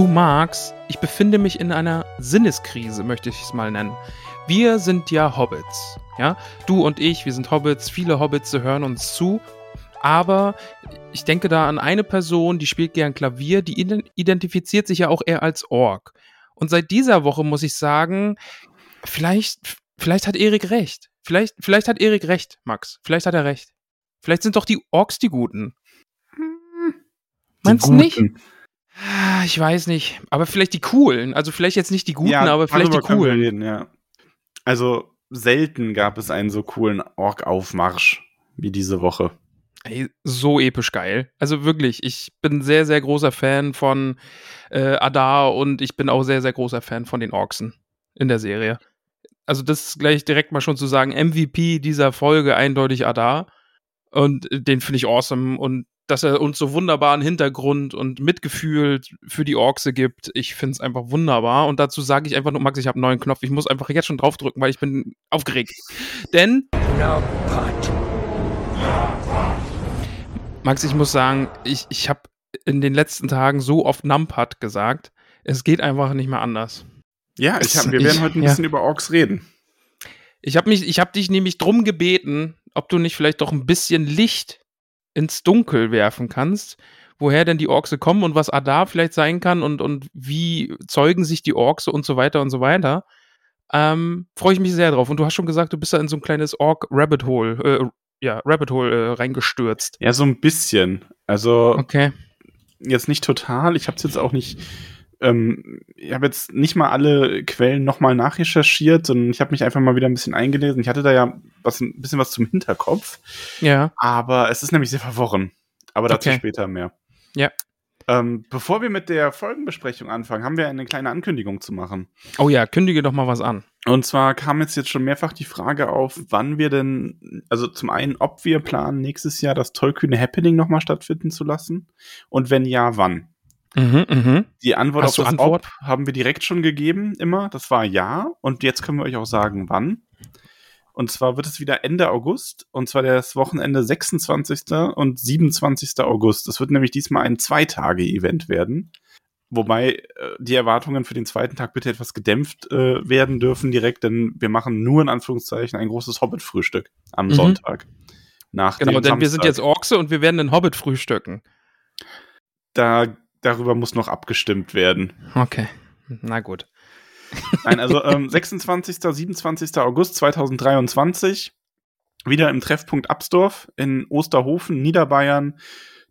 Du magst, ich befinde mich in einer Sinneskrise, möchte ich es mal nennen. Wir sind ja Hobbits, ja? Du und ich, wir sind Hobbits, viele Hobbits hören uns zu, aber ich denke da an eine Person, die spielt gern Klavier, die identifiziert sich ja auch eher als Ork. Und seit dieser Woche muss ich sagen, vielleicht, vielleicht hat Erik recht. Vielleicht, vielleicht hat Erik recht, Max. Vielleicht hat er recht. Vielleicht sind doch die Orks die Guten. Hm. Meinst du nicht? Ich weiß nicht. Aber vielleicht die coolen. Also vielleicht jetzt nicht die guten, ja, aber vielleicht die coolen. Reden, ja. Also selten gab es einen so coolen Ork-Aufmarsch wie diese Woche. Ey, so episch geil. Also wirklich, ich bin sehr, sehr großer Fan von äh, Adar und ich bin auch sehr, sehr großer Fan von den Orksen in der Serie. Also das ist gleich direkt mal schon zu sagen, MVP dieser Folge eindeutig Adar. Und den finde ich awesome. Und dass er uns so wunderbaren Hintergrund und Mitgefühl für die Orkse gibt. Ich finde es einfach wunderbar. Und dazu sage ich einfach nur, Max, ich habe einen neuen Knopf. Ich muss einfach jetzt schon draufdrücken, weil ich bin aufgeregt. Denn. Max, ich muss sagen, ich, ich habe in den letzten Tagen so oft Numpad gesagt. Es geht einfach nicht mehr anders. Ja, ich hab, wir werden heute ein bisschen ja. über Orks reden. Ich habe mich, ich habe dich nämlich drum gebeten, ob du nicht vielleicht doch ein bisschen Licht ins Dunkel werfen kannst, woher denn die Orkse kommen und was Adar vielleicht sein kann und, und wie zeugen sich die Orkse und so weiter und so weiter. Ähm, Freue ich mich sehr drauf. Und du hast schon gesagt, du bist da in so ein kleines Ork-Rabbit Hole, äh, ja, Rabbit Hole äh, reingestürzt. Ja, so ein bisschen. Also, okay. jetzt nicht total. Ich habe es jetzt auch nicht ähm, ich habe jetzt nicht mal alle Quellen nochmal nachrecherchiert, sondern ich habe mich einfach mal wieder ein bisschen eingelesen. Ich hatte da ja was, ein bisschen was zum Hinterkopf. Ja. Aber es ist nämlich sehr verworren. Aber dazu okay. später mehr. Ja. Ähm, bevor wir mit der Folgenbesprechung anfangen, haben wir eine kleine Ankündigung zu machen. Oh ja, kündige doch mal was an. Und zwar kam jetzt jetzt schon mehrfach die Frage auf, wann wir denn, also zum einen, ob wir planen, nächstes Jahr das tollkühne Happening nochmal stattfinden zu lassen. Und wenn ja, wann? Mhm, mh. Die Antwort Hast auf das Antwort? Ob haben wir direkt schon gegeben, immer. Das war ja. Und jetzt können wir euch auch sagen, wann. Und zwar wird es wieder Ende August. Und zwar das Wochenende 26. und 27. August. Das wird nämlich diesmal ein Zwei-Tage-Event werden. Wobei äh, die Erwartungen für den zweiten Tag bitte etwas gedämpft äh, werden dürfen direkt, denn wir machen nur in Anführungszeichen ein großes Hobbit-Frühstück am mhm. Sonntag. Nach genau, denn Samstag. wir sind jetzt Orkse und wir werden den Hobbit frühstücken. Da darüber muss noch abgestimmt werden. Okay, na gut. Nein, also ähm, 26. 27. August 2023 wieder im Treffpunkt Absdorf in Osterhofen, Niederbayern.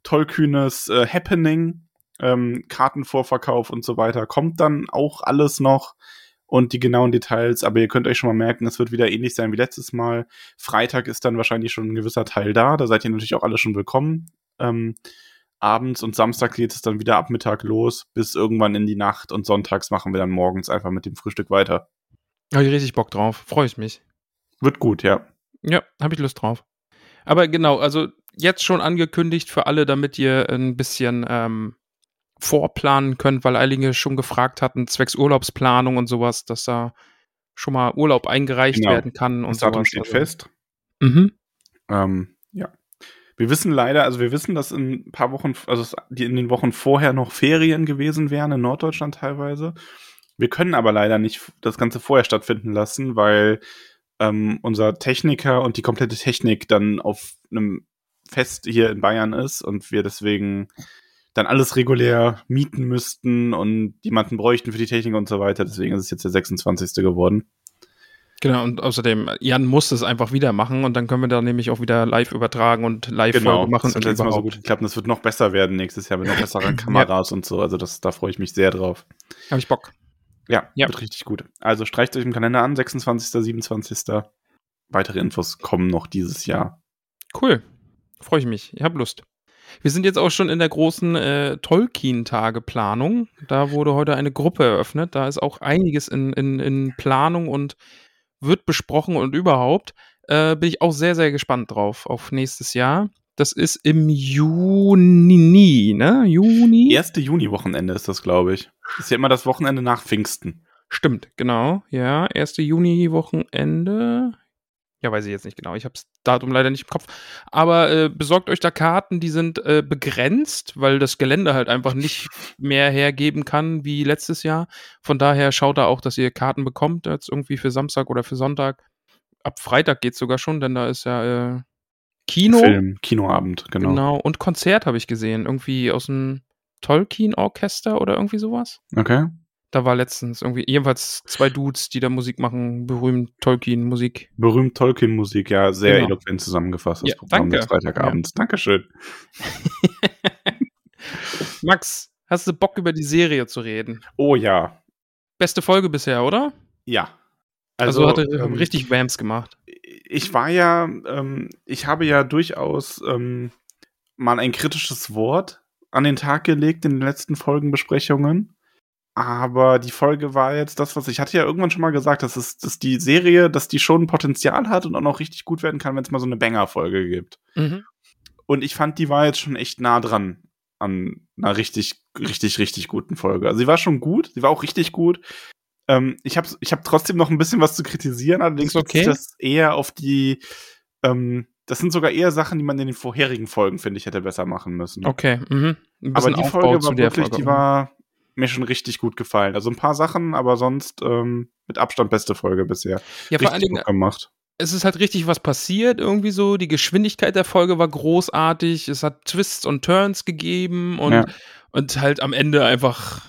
Tollkühnes äh, Happening, ähm, Kartenvorverkauf und so weiter. Kommt dann auch alles noch und die genauen Details, aber ihr könnt euch schon mal merken, es wird wieder ähnlich sein wie letztes Mal. Freitag ist dann wahrscheinlich schon ein gewisser Teil da, da seid ihr natürlich auch alle schon willkommen. Ähm, abends und Samstag geht es dann wieder ab Mittag los, bis irgendwann in die Nacht und sonntags machen wir dann morgens einfach mit dem Frühstück weiter. Habe ich richtig Bock drauf, freue ich mich. Wird gut, ja. Ja, habe ich Lust drauf. Aber genau, also jetzt schon angekündigt für alle, damit ihr ein bisschen ähm, vorplanen könnt, weil einige schon gefragt hatten, zwecks Urlaubsplanung und sowas, dass da schon mal Urlaub eingereicht genau. werden kann. Und das Datum steht also. fest. Mhm. Ähm. Wir wissen leider, also wir wissen, dass in ein paar Wochen, also in den Wochen vorher noch Ferien gewesen wären, in Norddeutschland teilweise. Wir können aber leider nicht das Ganze vorher stattfinden lassen, weil ähm, unser Techniker und die komplette Technik dann auf einem Fest hier in Bayern ist und wir deswegen dann alles regulär mieten müssten und jemanden bräuchten für die Technik und so weiter. Deswegen ist es jetzt der 26. geworden. Genau, und außerdem, Jan muss es einfach wieder machen und dann können wir da nämlich auch wieder live übertragen und live Genau, machen. das hat und letztes Mal so gut geklappt. und Das wird noch besser werden nächstes Jahr mit noch besseren Kameras und so. Also das, da freue ich mich sehr drauf. Hab ich Bock. Ja, Ja. wird richtig gut. Also streicht euch im Kalender an, 26., 27. Weitere Infos kommen noch dieses Jahr. Cool. Freue ich mich. Ich habe Lust. Wir sind jetzt auch schon in der großen äh, Tolkien-Tage-Planung. Da wurde heute eine Gruppe eröffnet. Da ist auch einiges in, in, in Planung und wird besprochen und überhaupt. Äh, bin ich auch sehr, sehr gespannt drauf auf nächstes Jahr. Das ist im Juni, ne? Juni? Erste Juni-Wochenende ist das, glaube ich. Ist ja immer das Wochenende nach Pfingsten. Stimmt, genau. Ja, 1. Juni-Wochenende. Ja, weiß ich jetzt nicht genau. Ich habe das Datum leider nicht im Kopf. Aber äh, besorgt euch da Karten, die sind äh, begrenzt, weil das Gelände halt einfach nicht mehr hergeben kann wie letztes Jahr. Von daher schaut da auch, dass ihr Karten bekommt, jetzt irgendwie für Samstag oder für Sonntag. Ab Freitag geht's sogar schon, denn da ist ja äh, Kino. Film, Kinoabend, genau. Genau. Und Konzert habe ich gesehen. Irgendwie aus dem Tolkien-Orchester oder irgendwie sowas. Okay. Da war letztens irgendwie jedenfalls zwei Dudes, die da Musik machen, berühmt Tolkien-Musik. Berühmt Tolkien-Musik, ja, sehr Genau. eloquent zusammengefasst, das Ja, Programm danke. des Freitagabends. Dankeschön. Max, hast du Bock über die Serie zu reden? Oh ja, Beste Folge bisher, oder? ja. Also, Also, hat er ähm, richtig Wams gemacht. ich war ja, ähm, ich habe ja durchaus ähm, mal ein kritisches Wort an den Tag gelegt in den letzten Folgenbesprechungen. Aber die Folge war jetzt das, was ich hatte ja irgendwann schon mal gesagt, dass es, dass die Serie, dass die schon Potenzial hat und auch noch richtig gut werden kann, wenn es mal so eine Banger-Folge gibt. Mhm. Und ich fand, die war jetzt schon echt nah dran an einer richtig, richtig, richtig guten Folge. Also sie war schon gut, sie war auch richtig gut. Ähm, ich habe ich hab trotzdem noch ein bisschen was zu kritisieren, allerdings Ist okay. das eher auf die, ähm, das sind sogar eher Sachen, die man in den vorherigen Folgen, finde ich, hätte besser machen müssen. Okay. Mhm. Ein aber die Aufbau Folge zu war der wirklich, Folge. die war mir schon richtig gut gefallen. Also ein paar Sachen, aber sonst ähm, mit Abstand beste Folge bisher. ja, vor allen richtig Dingen, gemacht. es ist halt richtig was passiert, irgendwie so. Die Geschwindigkeit der Folge war großartig. Es hat Twists und Turns gegeben und, Ja. und halt am Ende einfach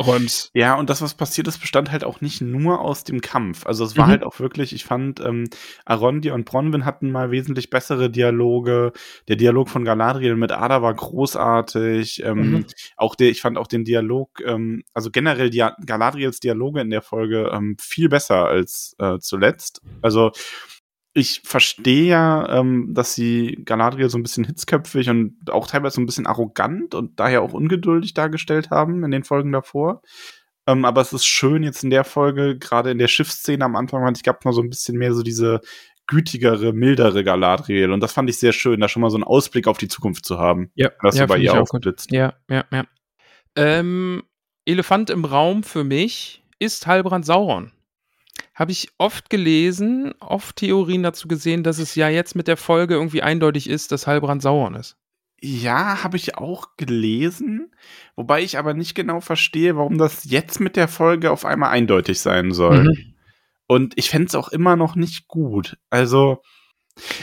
Räums. Ja, und das, was passiert ist, bestand halt auch nicht nur aus dem Kampf. Also es war Mhm. halt auch wirklich, ich fand, ähm, Arondir und Bronwyn hatten mal wesentlich bessere Dialoge. Der Dialog von Galadriel mit Ada war großartig. Ähm, Mhm. Auch der, ich fand auch den Dialog, ähm, also generell die Galadriels Dialoge in der Folge ähm, viel besser als äh, zuletzt. Also ich verstehe ja, ähm, dass sie Galadriel so ein bisschen hitzköpfig und auch teilweise so ein bisschen arrogant und daher auch ungeduldig dargestellt haben in den Folgen davor. Ähm, aber es ist schön jetzt in der Folge, gerade in der Schiffsszene am Anfang, fand ich, gab noch so ein bisschen mehr so diese gütigere, mildere Galadriel. Und das fand ich sehr schön, da schon mal so einen Ausblick auf die Zukunft zu haben. Ja, Das ja, bei ihr aufblitzt. Ja, ja, ja. Ähm, Elefant im Raum für mich ist Halbrand Sauron. Habe ich oft gelesen, oft Theorien dazu gesehen, dass es ja jetzt mit der Folge irgendwie eindeutig ist, dass Halbrand Sauron ist. Ja, habe ich auch gelesen, wobei ich aber nicht genau verstehe, warum das jetzt mit der Folge auf einmal eindeutig sein soll. Mhm. Und ich fände es auch immer noch nicht gut. Also,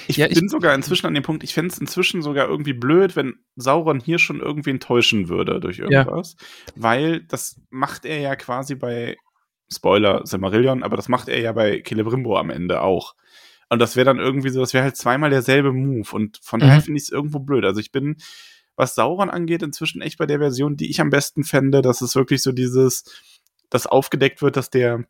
ich Ja, ich- bin sogar inzwischen an dem Punkt, ich fände es inzwischen sogar irgendwie blöd, wenn Sauron hier schon irgendwie enttäuschen würde durch irgendwas. Weil das macht er ja quasi bei, Spoiler, Silmarillion, aber das macht er ja bei Celebrimbo am Ende auch. Und das wäre dann irgendwie so, das wäre halt zweimal derselbe Move. Und von Mhm. daher finde ich es irgendwo blöd. Also ich bin, was Sauron angeht, inzwischen echt bei der Version, die ich am besten fände, dass es wirklich so dieses, dass aufgedeckt wird, dass der,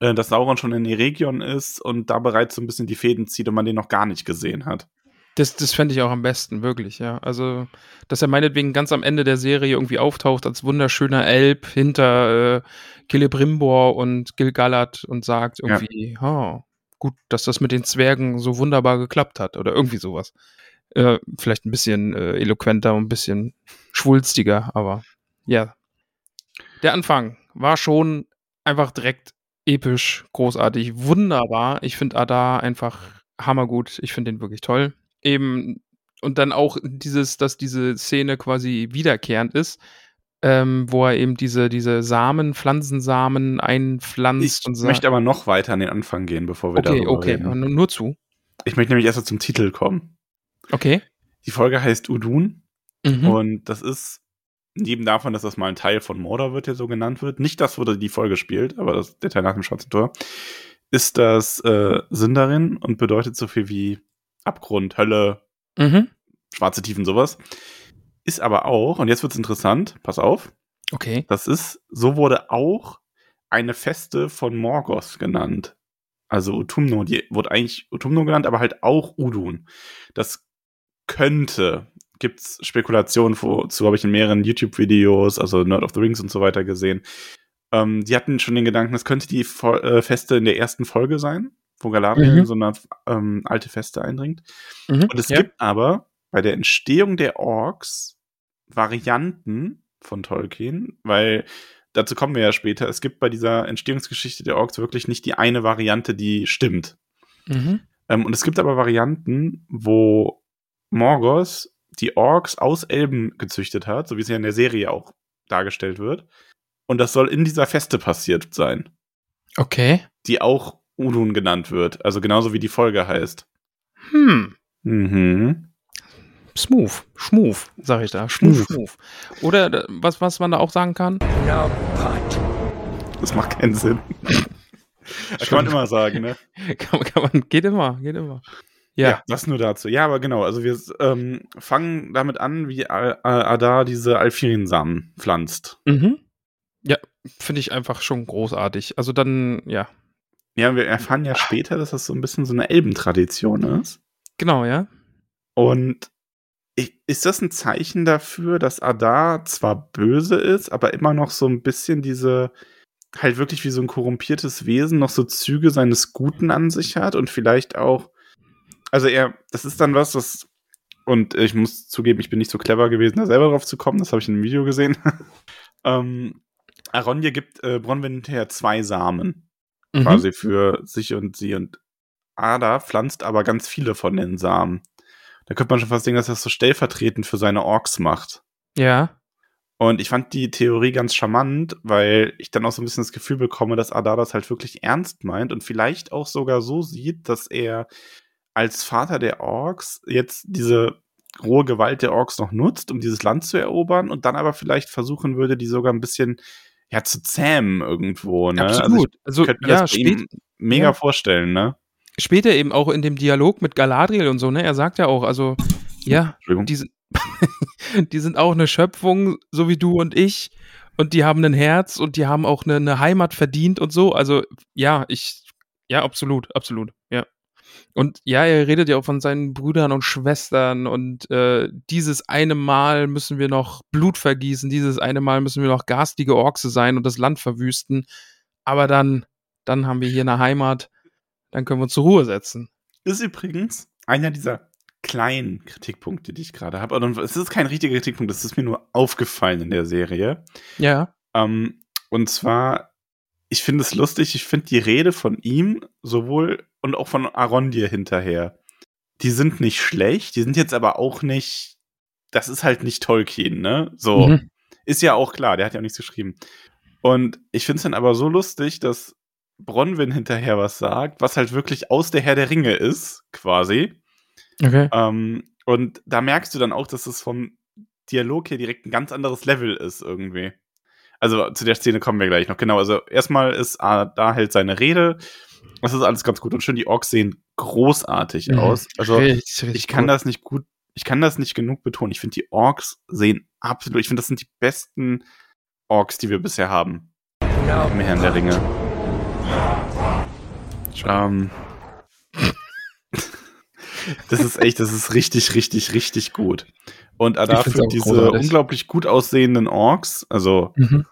äh, dass Sauron schon in Eregion ist und da bereits so ein bisschen die Fäden zieht und man den noch gar nicht gesehen hat. Das, das fände ich auch am besten, wirklich, ja. Also, dass er meinetwegen ganz am Ende der Serie irgendwie auftaucht als wunderschöner Elb hinter äh, Celebrimbor und Gil-galad und sagt Ja. irgendwie, oh, gut, dass das mit den Zwergen so wunderbar geklappt hat oder irgendwie sowas. Äh, vielleicht ein bisschen äh, eloquenter und ein bisschen schwulstiger, aber ja. Der Anfang war schon einfach direkt episch, großartig, wunderbar. Ich finde Adar einfach hammergut. Ich finde den wirklich toll. Eben, und dann auch dieses, dass diese Szene quasi wiederkehrend ist, ähm, wo er eben diese, diese Samen, Pflanzensamen einpflanzt Ich und sagt. möchte aber noch weiter an den Anfang gehen, bevor wir Okay, darüber okay, reden. nur nur zu. Ich möchte nämlich erst mal zum Titel kommen. Okay. Die Folge heißt Udun Mhm. und das ist neben davon, dass das mal ein Teil von Mordor wird, der so genannt wird. Nicht das, wo die Folge spielt, aber das, der Teil nach dem Schwarzen Tor. ist das äh, Sindarin und bedeutet so viel wie Abgrund, Hölle, Mhm. schwarze Tiefen, sowas. Ist aber auch, und jetzt wird's interessant, pass auf, Okay. das ist, so wurde auch eine Feste von Morgoth genannt. Also Utumno, die wurde eigentlich Utumno genannt, aber halt auch Udun. Das könnte, gibt's Spekulationen zu, habe ich in mehreren YouTube-Videos, also Nerd of the Rings und so weiter gesehen. Ähm, die hatten schon den Gedanken, das könnte die Fo äh, Feste in der ersten Folge sein, wo Galadriel Mhm. in so eine ähm, alte Feste eindringt. Mhm. Und es ja. gibt aber bei der Entstehung der Orks Varianten von Tolkien, weil dazu kommen wir ja später. Es gibt bei dieser Entstehungsgeschichte der Orks wirklich nicht die eine Variante, die stimmt. Mhm. Ähm, und es gibt aber Varianten, wo Morgoth die Orks aus Elben gezüchtet hat, so wie es ja in der Serie auch dargestellt wird. Und das soll in dieser Feste passiert sein, Okay. die auch Udun genannt wird. Also genauso wie die Folge heißt. Hm. Mhm. Smooth. Schmooth, sag ich da. Schmooth, Schmooth. schmooth. Oder äh, was, was man da auch sagen kann? Das macht keinen Sinn. das kann man immer sagen, ne? kann, man- kann man, geht immer, geht immer. Ja. das nur dazu. Ja, aber genau, also wir ähm, fangen damit an, wie Al- Al- Adar diese Alfirin-Samen pflanzt. Mhm. Ja, finde ich einfach schon großartig. Also dann, ja. Ja, wir erfahren ja später, dass das so ein bisschen so eine Elbentradition ist. Genau, ja. Und ist das ein Zeichen dafür, dass Adar zwar böse ist, aber immer noch so ein bisschen diese, halt wirklich wie so ein korrumpiertes Wesen, noch so Züge seines Guten an sich hat und vielleicht auch, also er, das ist dann was, das, und ich muss zugeben, ich bin nicht so clever gewesen, da selber drauf zu kommen, das habe ich in einem Video gesehen. ähm, Aronje gibt äh, Bronwyn hinterher zwei Samen Mhm. quasi für sich und sie und Ada pflanzt aber ganz viele von den Samen. Da könnte man schon fast denken, dass er das so stellvertretend für seine Orks macht. Ja. Und ich fand die Theorie ganz charmant, weil ich dann auch so ein bisschen das Gefühl bekomme, dass Adar das halt wirklich ernst meint und vielleicht auch sogar so sieht, dass er als Vater der Orks jetzt diese rohe Gewalt der Orks noch nutzt, um dieses Land zu erobern und dann aber vielleicht versuchen würde, die sogar ein bisschen ja zu zähmen irgendwo. Ne? Also Absolut. Also, ich könnte mir ja, das spät, mega ja. vorstellen, ne? später eben auch in dem Dialog mit Galadriel und so, ne? Er sagt ja auch, also, ja, die, sind- die sind auch eine Schöpfung, so wie du und ich. Und die haben ein Herz und die haben auch eine, eine Heimat verdient und so. Also, ja, ich, ja, absolut, absolut, ja. Und ja, er redet ja auch von seinen Brüdern und Schwestern und äh, dieses eine Mal müssen wir noch Blut vergießen, dieses eine Mal müssen wir noch garstige Orkse sein und das Land verwüsten. Aber dann, dann haben wir hier eine Heimat, dann können wir uns zur Ruhe setzen. Ist übrigens einer dieser kleinen Kritikpunkte, die ich gerade habe. Und es ist kein richtiger Kritikpunkt, das ist mir nur aufgefallen in der Serie. Ja. Ähm, und zwar, ich finde es lustig, ich finde die Rede von ihm sowohl und auch von Arondir hinterher, die sind nicht schlecht, die sind jetzt aber auch nicht, das ist halt nicht Tolkien, ne? So, Mhm. ist ja auch klar, der hat ja auch nichts geschrieben. Und ich finde es dann aber so lustig, dass Bronwyn hinterher was sagt, was halt wirklich aus der Herr der Ringe ist, quasi. Okay. Ähm, und da merkst du dann auch, dass es vom Dialog her direkt ein ganz anderes Level ist irgendwie. Also zu der Szene kommen wir gleich noch. Genau, also erstmal ist ah, da hält seine Rede. Das ist alles ganz gut und schön. Die Orks sehen großartig Mhm. aus. Also Richtig, richtig ich kann gut. das nicht gut, ich kann das nicht genug betonen. Ich finde, die Orks sehen absolut, ich finde, das sind die besten Orks, die wir bisher haben. Im Herrn der Ringe. Ähm, das ist echt, das ist richtig, richtig, richtig gut. Und auch diese großartig. unglaublich gut aussehenden Orks, also Mhm.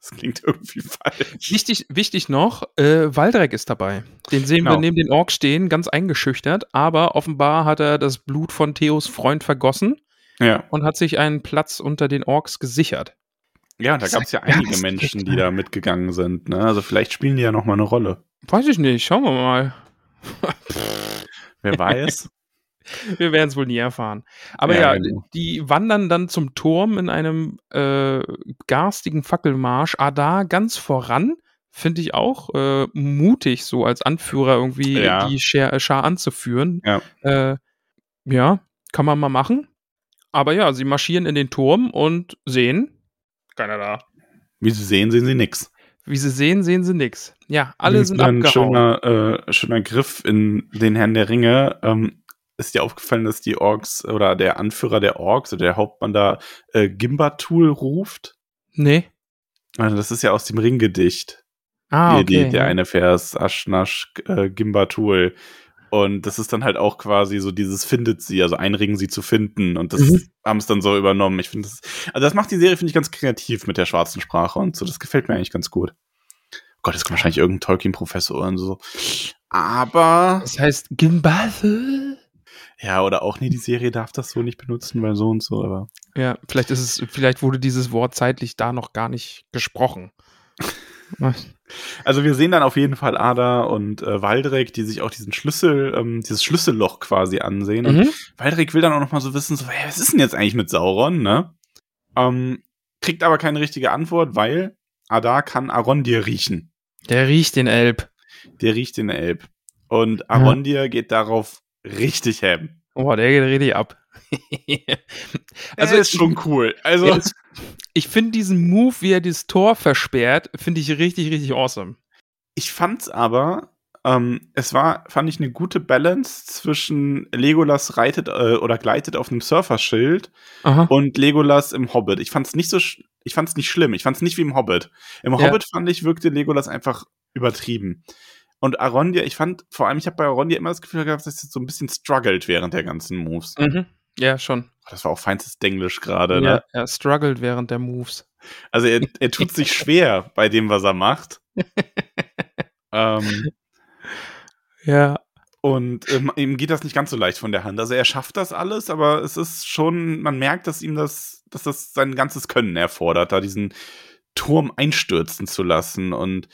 das klingt irgendwie falsch. Wichtig, wichtig noch, äh, Waldreck ist dabei. Den sehen Genau. wir neben den Ork stehen, ganz eingeschüchtert, aber offenbar hat er das Blut von Theos Freund vergossen Ja, und hat sich einen Platz unter den Orks gesichert. ja da gab es ja einige Menschen, die da mitgegangen sind. Ne? Also vielleicht spielen die ja noch mal eine Rolle. Weiß ich nicht, schauen wir mal. Wer weiß. Wir werden es wohl nie erfahren. Aber Ja, ja, die wandern dann zum Turm in einem äh, garstigen Fackelmarsch. Adar ganz voran, finde ich auch äh, mutig, so als Anführer irgendwie Ja. die Schar, Schar anzuführen. Ja. Äh, ja, kann man mal machen. Aber ja, sie marschieren in den Turm und sehen keiner da. Wie Sie sehen, sehen Sie nix. Wie sie sehen, sehen sie nix. Ja, alle sind ein abgehauen. schöner, äh, schöner Griff in den Herrn der Ringe. Ähm, ist dir aufgefallen, dass die Orks oder der Anführer der Orks oder der Hauptmann da äh, Gimbatul ruft? Nee. Also das ist ja aus dem Ringgedicht. Ah, okay. die, der ja. eine Vers, Aschnasch äh, Gimbatul. Und das ist dann halt auch quasi so dieses findet sie, also ein Ring sie zu finden. Und das Mhm. haben es dann so übernommen. Ich finde das, also das macht die Serie, finde ich, ganz kreativ mit der schwarzen Sprache und so. Das gefällt mir eigentlich ganz gut. Oh Gott, jetzt kommt wahrscheinlich irgendein Tolkien-Professor und so. Aber, Das heißt Gimbathel? Ja, oder auch, nee, die Serie darf das so nicht benutzen, weil so und so, aber. Ja, vielleicht ist es, vielleicht wurde dieses Wort zeitlich da noch gar nicht gesprochen. Also wir sehen dann auf jeden Fall Ada und äh, Waldrek, die sich auch diesen Schlüssel, ähm, dieses Schlüsselloch quasi ansehen. Und Mhm. Waldrek will dann auch noch mal so wissen, so, hey, was ist denn jetzt eigentlich mit Sauron, ne? Ähm, kriegt aber keine richtige Antwort, weil Ada kann Arondir riechen. Der riecht den Elb. Der riecht den Elb. Und Arondir geht darauf richtig ham. Oh, der geht richtig ab. Also ist schon cool. Also Ja, es- ich finde diesen Move, wie er das Tor versperrt, finde ich richtig, richtig awesome. ich fand's aber, ähm, es war, fand ich eine gute Balance zwischen Legolas reitet äh, oder gleitet auf einem Surferschild Aha. und Legolas im Hobbit. Ich fand's nicht so, ich fand's nicht schlimm. Ich fand's nicht wie im Hobbit. Im Ja. Hobbit fand ich, wirkte Legolas einfach übertrieben. Und Arondir, ich fand, vor allem, ich habe bei Arondir immer das Gefühl gehabt, dass er so ein bisschen struggelt während der ganzen Moves. Mhm. Ja, schon. Das war auch feinstes Denglisch gerade, Ja, ne? er struggelt während der Moves. Also er, er tut sich schwer bei dem, was er macht. ähm, Ja. Und ähm, ihm geht das nicht ganz so leicht von der Hand. Also er schafft das alles, aber es ist schon, man merkt, dass ihm das, dass das sein ganzes Können erfordert, da diesen Turm einstürzen zu lassen. Und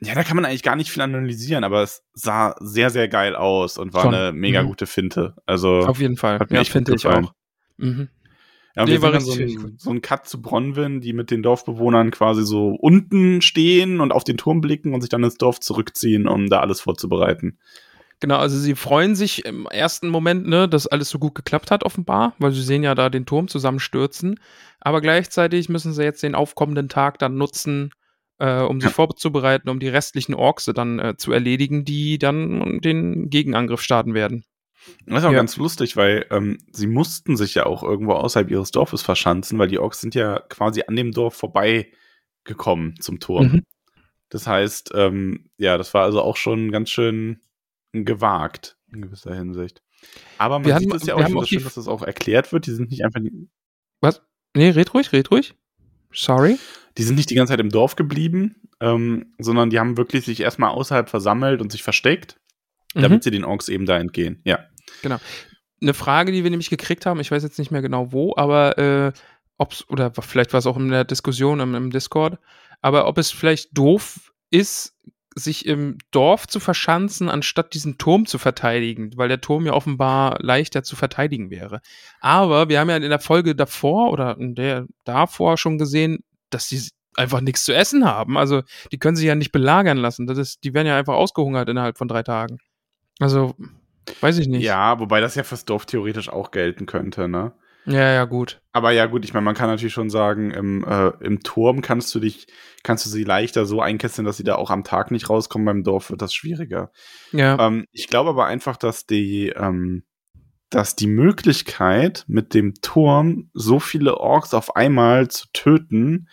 ja, da kann man eigentlich gar nicht viel analysieren, aber es sah sehr, sehr geil aus und war Schon. eine mega Mhm. gute Finte. Also, Auf jeden Fall. Hat mir Ja, finde ich auch. Mhm. ja, und Nee, wir war so ein, so ein Cut zu Bronwyn, die mit den Dorfbewohnern quasi so unten stehen und auf den Turm blicken und sich dann ins Dorf zurückziehen, um da alles vorzubereiten. Genau, also sie freuen sich im ersten Moment, ne, dass alles so gut geklappt hat, offenbar, weil sie sehen ja da den Turm zusammenstürzen. Aber gleichzeitig müssen sie jetzt den aufkommenden Tag dann nutzen, äh, um sich Ja. vorzubereiten, um die restlichen Orks dann äh, zu erledigen, die dann den Gegenangriff starten werden. Das ist auch Ja. ganz lustig, weil ähm, sie mussten sich ja auch irgendwo außerhalb ihres Dorfes verschanzen, weil die Orks sind ja quasi an dem Dorf vorbeigekommen zum Turm. Mhm. Das heißt, ähm, ja, das war also auch schon ganz schön gewagt in gewisser Hinsicht. Aber man Wir sieht es ja auch, finde auch schön, dass das auch erklärt wird. Die sind nicht einfach, Was? Nee, red ruhig, red ruhig. Sorry. die sind nicht die ganze Zeit im Dorf geblieben, ähm, sondern die haben wirklich sich erstmal außerhalb versammelt und sich versteckt, Mhm. damit sie den Orks eben da entgehen. Ja. eine Frage, die wir nämlich gekriegt haben, ich weiß jetzt nicht mehr genau wo, aber äh, ob's, oder vielleicht war es auch in der Diskussion im, im Discord, aber ob es vielleicht doof ist, sich im Dorf zu verschanzen, anstatt diesen Turm zu verteidigen, weil der Turm ja offenbar leichter zu verteidigen wäre. Aber wir haben ja in der Folge davor oder in der davor schon gesehen, dass die einfach nichts zu essen haben. Also die können sich ja nicht belagern lassen. Das ist, die werden ja einfach ausgehungert innerhalb von drei Tagen. Also, weiß ich nicht. Ja, wobei das ja fürs Dorf theoretisch auch gelten könnte, ne? Ja, ja, gut. Aber ja, gut, ich meine, man kann natürlich schon sagen, im, äh, im Turm kannst du dich, kannst du sie leichter so einkesseln, dass sie da auch am Tag nicht rauskommen. Beim Dorf wird das schwieriger. Ja. Ähm, ich glaube aber einfach, dass die, ähm, dass die Möglichkeit, mit dem Turm so viele Orks auf einmal zu töten,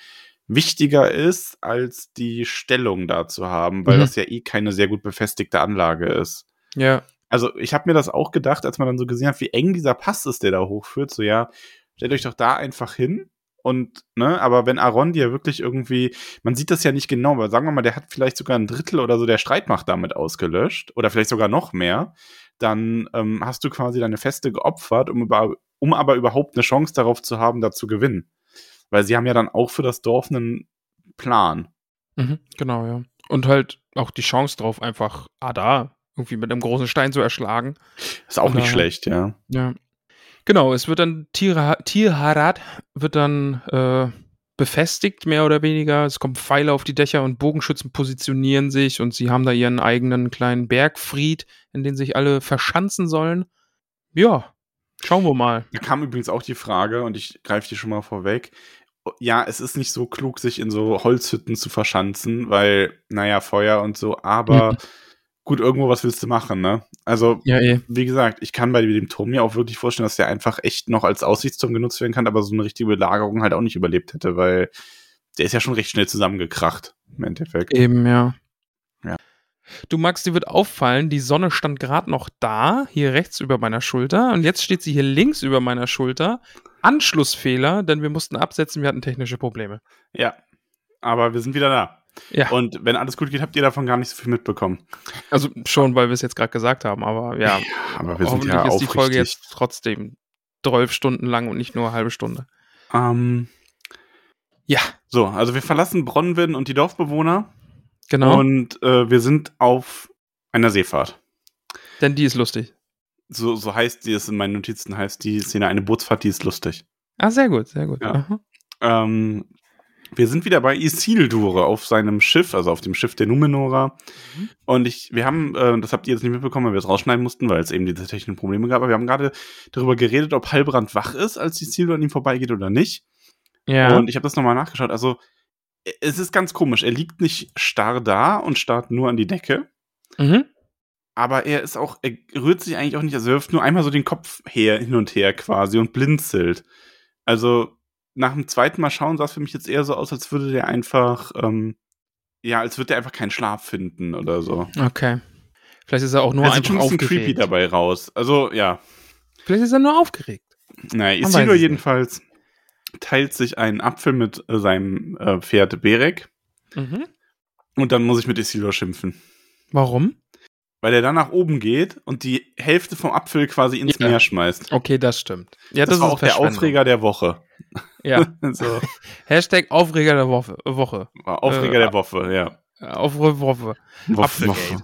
wichtiger ist, als die Stellung da zu haben, weil Mhm. das ja eh keine sehr gut befestigte Anlage ist Ja. Also ich habe mir das auch gedacht, als man dann so gesehen hat, wie eng dieser Pass ist, der da hochführt. So, ja, stellt euch doch da einfach hin. Und, ne, aber wenn Arondir wirklich irgendwie, man sieht das ja nicht genau, aber sagen wir mal, der hat vielleicht sogar ein Drittel oder so der Streitmacht damit ausgelöscht, oder vielleicht sogar noch mehr, dann ähm, hast du quasi deine Feste geopfert, um, über, um aber überhaupt eine Chance darauf zu haben, da zu gewinnen. Weil sie haben ja dann auch für das Dorf einen Plan. Mhm, genau, ja. Und halt auch die Chance drauf, einfach, ah, da, irgendwie mit einem großen Stein zu erschlagen. Ist auch nicht Ja. schlecht, ja. Ja. Genau, es wird dann Tira- Tirharat wird dann äh, befestigt, mehr oder weniger. Es kommen Pfeile auf die Dächer und Bogenschützen positionieren sich und sie haben da ihren eigenen kleinen Bergfried, in den sich alle verschanzen sollen. Ja, schauen wir mal. Da kam übrigens auch die Frage, und ich greife die schon mal vorweg, ja, es ist nicht so klug, sich in so Holzhütten zu verschanzen, weil, naja, Feuer und so, aber Mhm. Gut, irgendwo was willst du machen, ne? Also, Ja, eh. wie gesagt, ich kann bei dem Turm mir auch wirklich vorstellen, dass der einfach echt noch als Aussichtsturm genutzt werden kann, aber so eine richtige Belagerung halt auch nicht überlebt hätte, weil der ist ja schon recht schnell zusammengekracht, im Endeffekt. Eben, ja. Ja. Du Max, dir wird auffallen, die Sonne stand gerade noch da, hier rechts über meiner Schulter, und jetzt steht sie hier links über meiner Schulter. Anschlussfehler, denn wir mussten absetzen, wir hatten technische Probleme. Ja. Aber wir sind wieder da. Ja. Und wenn alles gut geht, habt ihr davon gar nicht so viel mitbekommen. Also schon, weil wir es jetzt gerade gesagt haben, aber ja, Aber wir sind ja ist die aufrichtig. Folge jetzt trotzdem 12 Stunden lang und nicht nur eine halbe Stunde. Ähm, Ja, so, also wir verlassen Bronwyn und die Dorfbewohner genau, und äh, wir sind auf einer Seefahrt. denn die ist lustig. So, so heißt die es in meinen Notizen, heißt die Szene eine Bootsfahrt, die ist lustig. Ah, sehr gut, sehr gut. Ja. Ähm, wir sind wieder bei Isildure auf seinem Schiff, also auf dem Schiff der Numenora. Mhm. Und ich, wir haben, äh, das habt ihr jetzt nicht mitbekommen, weil wir es rausschneiden mussten, weil es eben diese technischen Probleme gab, aber wir haben gerade darüber geredet, ob Halbrand wach ist, als Isildur an ihm vorbeigeht oder nicht. Ja, Und ich habe das nochmal nachgeschaut. Also, es ist ganz komisch. Er liegt nicht starr da und starrt nur an die Decke. mhm. Aber er ist auch, er rührt sich eigentlich auch nicht, also er wirft nur einmal so den Kopf her, hin und her quasi und blinzelt. Also nach dem zweiten Mal schauen sah es für mich jetzt eher so aus, als würde der einfach, ähm, ja, als würde er einfach keinen Schlaf finden oder so. okay. Vielleicht ist er auch nur sieht einfach schon ein bisschen aufgeregt. creepy dabei raus. Also, ja. Vielleicht ist er nur aufgeregt. Naja, es jedenfalls teilt sich einen Apfel mit äh, seinem äh, Pferd Berek Mhm. und dann muss ich mit Isildur schimpfen. Warum? Weil er dann nach oben geht und die Hälfte vom Apfel quasi ins Ja. Meer schmeißt. Okay, das stimmt. Ja, das, das, war ist auch der. Aufreger der Woche. Ja. so, Hashtag Aufreger der Woche. Woche. war Aufreger Äh, der Woche, ja. Aufreger Woche. Woche, Apfelgate.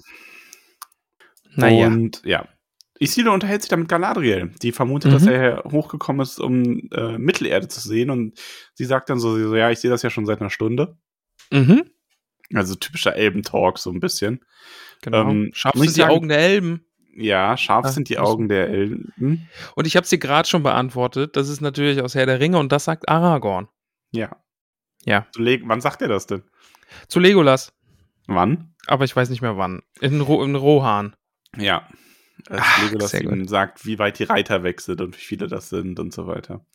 Naja. Und ja. Isildur unterhält sich dann mit Galadriel. Die vermutet, Mhm. dass er hochgekommen ist, um äh, Mittelerde zu sehen. Und sie sagt dann so, sie so, ja, ich sehe das ja schon seit einer Stunde. Mhm. Also typischer Elben-Talk, so ein bisschen. Genau. Ähm, ich sind die sagen- Augen der Elben. Ja, scharf Ah, sind die Augen der Elben. Und ich habe sie gerade schon beantwortet. Das ist natürlich aus Herr der Ringe und das sagt Aragorn. Ja. Ja. Zu Le- Wann sagt er das denn? Zu Legolas. Wann? Aber ich weiß nicht mehr wann. In, Ro in Rohan. Ja. Als Ach, Legolas ihm sagt, wie weit die Reiter weg sind und wie viele das sind und so weiter.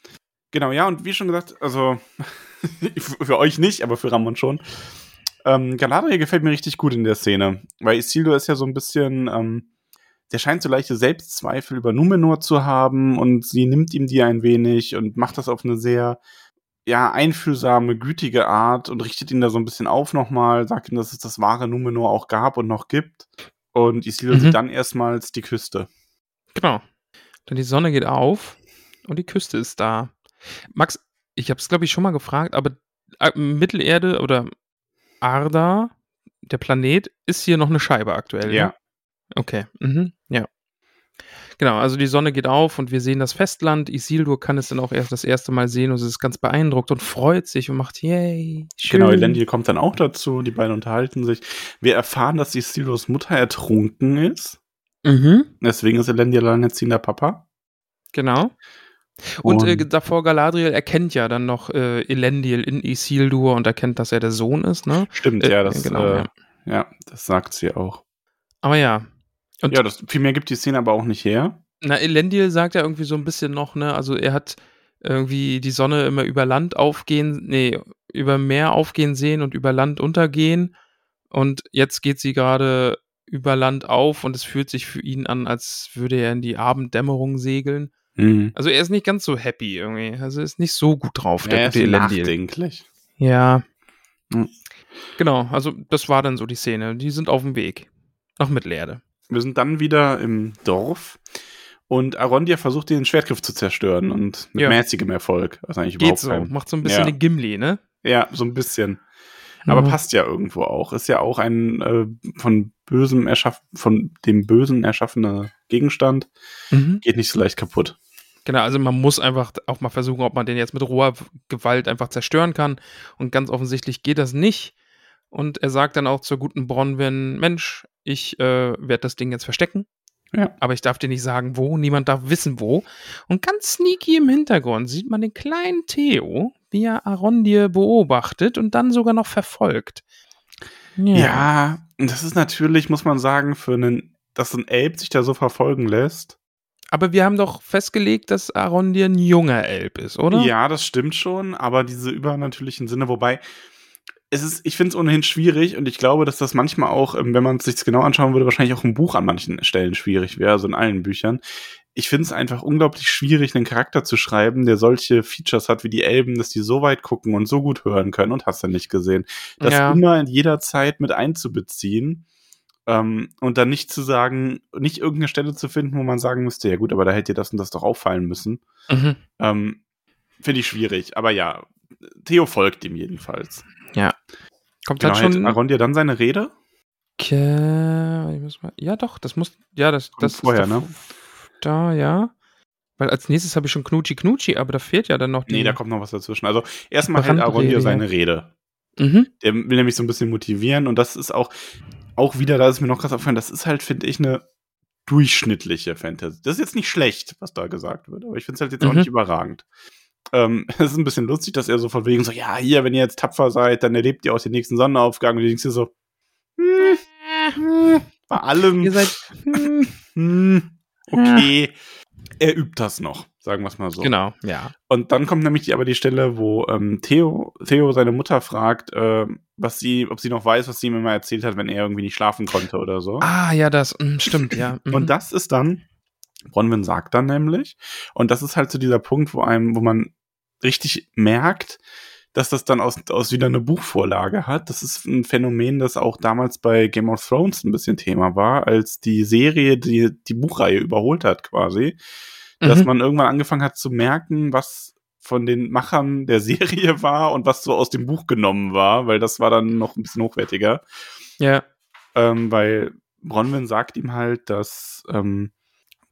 Genau, ja, und wie schon gesagt, also für euch nicht, aber für Ramon schon. Ähm, Galadriel gefällt mir richtig gut in der Szene, weil Isildur ist ja so ein bisschen, ähm, der scheint so leichte Selbstzweifel über Numenor zu haben und sie nimmt ihm die ein wenig und macht das auf eine sehr, ja, einfühlsame, gütige Art und richtet ihn da so ein bisschen auf nochmal, sagt ihm, dass es das wahre Numenor auch gab und noch gibt. Und Isildur Mhm. sieht dann erstmals die Küste. Genau. Denn die Sonne geht auf und die Küste ist da. Max, ich habe es, glaube ich, schon mal gefragt, aber äh, Mittelerde oder Arda, der Planet, ist hier noch eine Scheibe aktuell. Ja. Ne? Okay. Mhm. Genau, also die Sonne geht auf und wir sehen das Festland. Isildur kann es dann auch erst das erste Mal sehen und sie ist ganz beeindruckt und freut sich und macht Yay. Schön. Genau, Elendil kommt dann auch dazu, die beiden unterhalten sich. Wir erfahren, dass Isildurs Mutter ertrunken ist. Mhm. Deswegen ist Elendil alleinerziehender Papa. Genau. Und, äh, davor Galadriel erkennt ja dann noch äh, Elendil in Isildur und erkennt, dass er der Sohn ist, ne? Stimmt, Äh, ja, das, genau, äh, ja. ja. das sagt sie auch. Aber ja. Und ja, das, viel mehr gibt die Szene aber auch nicht her. na, Elendil sagt ja irgendwie so ein bisschen noch, ne? Also er hat irgendwie die Sonne immer über Land aufgehen, nee, über Meer aufgehen sehen und über Land untergehen. Und jetzt geht sie gerade über Land auf und es fühlt sich für ihn an, als würde er in die Abenddämmerung segeln. Mhm. Also er ist nicht ganz so happy irgendwie. Also er ist nicht so gut drauf, der Er ist gute nachdenklich. Ja. Hm. Genau, also das war dann so die Szene. Die sind auf dem Weg nach Mittelerde. Wir sind dann wieder im Dorf und Arondir versucht, den Schwertgriff zu zerstören und mit Ja. mäßigem Erfolg. Also eigentlich Geht überhaupt so, kein- macht so ein bisschen Ja. den Gimli, ne? Ja, so ein bisschen. Aber Mhm. passt ja irgendwo auch. Ist ja auch ein äh, von bösem erschaffen, von dem Bösen erschaffener Gegenstand. Mhm. Geht nicht so leicht kaputt. Genau, also man muss einfach auch mal versuchen, ob man den jetzt mit roher Gewalt einfach zerstören kann. Und ganz offensichtlich geht das nicht. Und er sagt dann auch zur guten Bronwyn, Mensch, ich äh, werde das Ding jetzt verstecken. Ja. Aber ich darf dir nicht sagen, wo. Niemand darf wissen, wo. Und ganz sneaky im Hintergrund sieht man den kleinen Theo, wie er Arondir beobachtet und dann sogar noch verfolgt. Ja. ja, das ist natürlich, muss man sagen, für einen, dass ein Elb sich da so verfolgen lässt. Aber wir haben doch festgelegt, dass Arondir ein junger Elb ist, oder? Ja, das stimmt schon, aber diese übernatürlichen Sinne, wobei es ist, ich finde es ohnehin schwierig und ich glaube, dass das manchmal auch, ähm, wenn man es sich genau anschauen würde, wahrscheinlich auch im Buch an manchen Stellen schwierig wäre, also in allen Büchern. Ich finde es einfach unglaublich schwierig, einen Charakter zu schreiben, der solche Features hat wie die Elben, dass die so weit gucken und so gut hören können und hast du nicht gesehen. Das ja. immer in jeder Zeit mit einzubeziehen. Ähm, und dann nicht zu sagen, nicht irgendeine Stelle zu finden, wo man sagen müsste, ja gut, aber da hätte dir das und das doch auffallen müssen. Mhm. Ähm, Finde ich schwierig. Aber ja, Theo folgt ihm jedenfalls. Ja. Kommt genau, dann schon. Aaron dir dann seine Rede? Ja, doch, das muss. Ja, das, das vorher, ist ne? Da, ja. Weil als nächstes habe ich schon Knutschi Knutschi, aber da fehlt ja dann noch die. Nee, da kommt noch was dazwischen. Also erstmal hält Aaron dir seine Rede. Mhm. Der will nämlich so ein bisschen motivieren und das ist auch, auch wieder, da ist mir noch krass aufgefallen, das ist halt, finde ich, eine durchschnittliche Fantasy. Das ist jetzt nicht schlecht, was da gesagt wird, aber ich finde es halt jetzt mhm. auch nicht überragend. Ähm, es ist ein bisschen lustig, dass er so von wegen so, ja, hier, wenn ihr jetzt tapfer seid, dann erlebt ihr auch den nächsten Sonnenaufgang und du denkst dir so, hm, hm, bei allem, ihr seid, hm, hm okay, er übt das noch, sagen wir es mal so. Genau, ja. Und dann kommt nämlich die, aber die Stelle, wo ähm, Theo, Theo seine Mutter fragt, äh, was sie, ob sie noch weiß, was sie ihm immer erzählt hat, wenn er irgendwie nicht schlafen konnte oder so. Ah, ja, das mh, stimmt, ja. Mhm. Und das ist dann Bronwyn sagt dann nämlich, und das ist halt so dieser Punkt, wo einem, wo man richtig merkt, dass das dann aus, aus wieder eine Buchvorlage hat. Das ist ein Phänomen, das auch damals bei Game of Thrones ein bisschen Thema war, als die Serie die, die Buchreihe überholt hat quasi. Mhm. Dass man irgendwann angefangen hat zu merken, was von den Machern der Serie war und was so aus dem Buch genommen war, weil das war dann noch ein bisschen hochwertiger. Ja. Ähm, weil Bronwyn sagt ihm halt, dass ähm,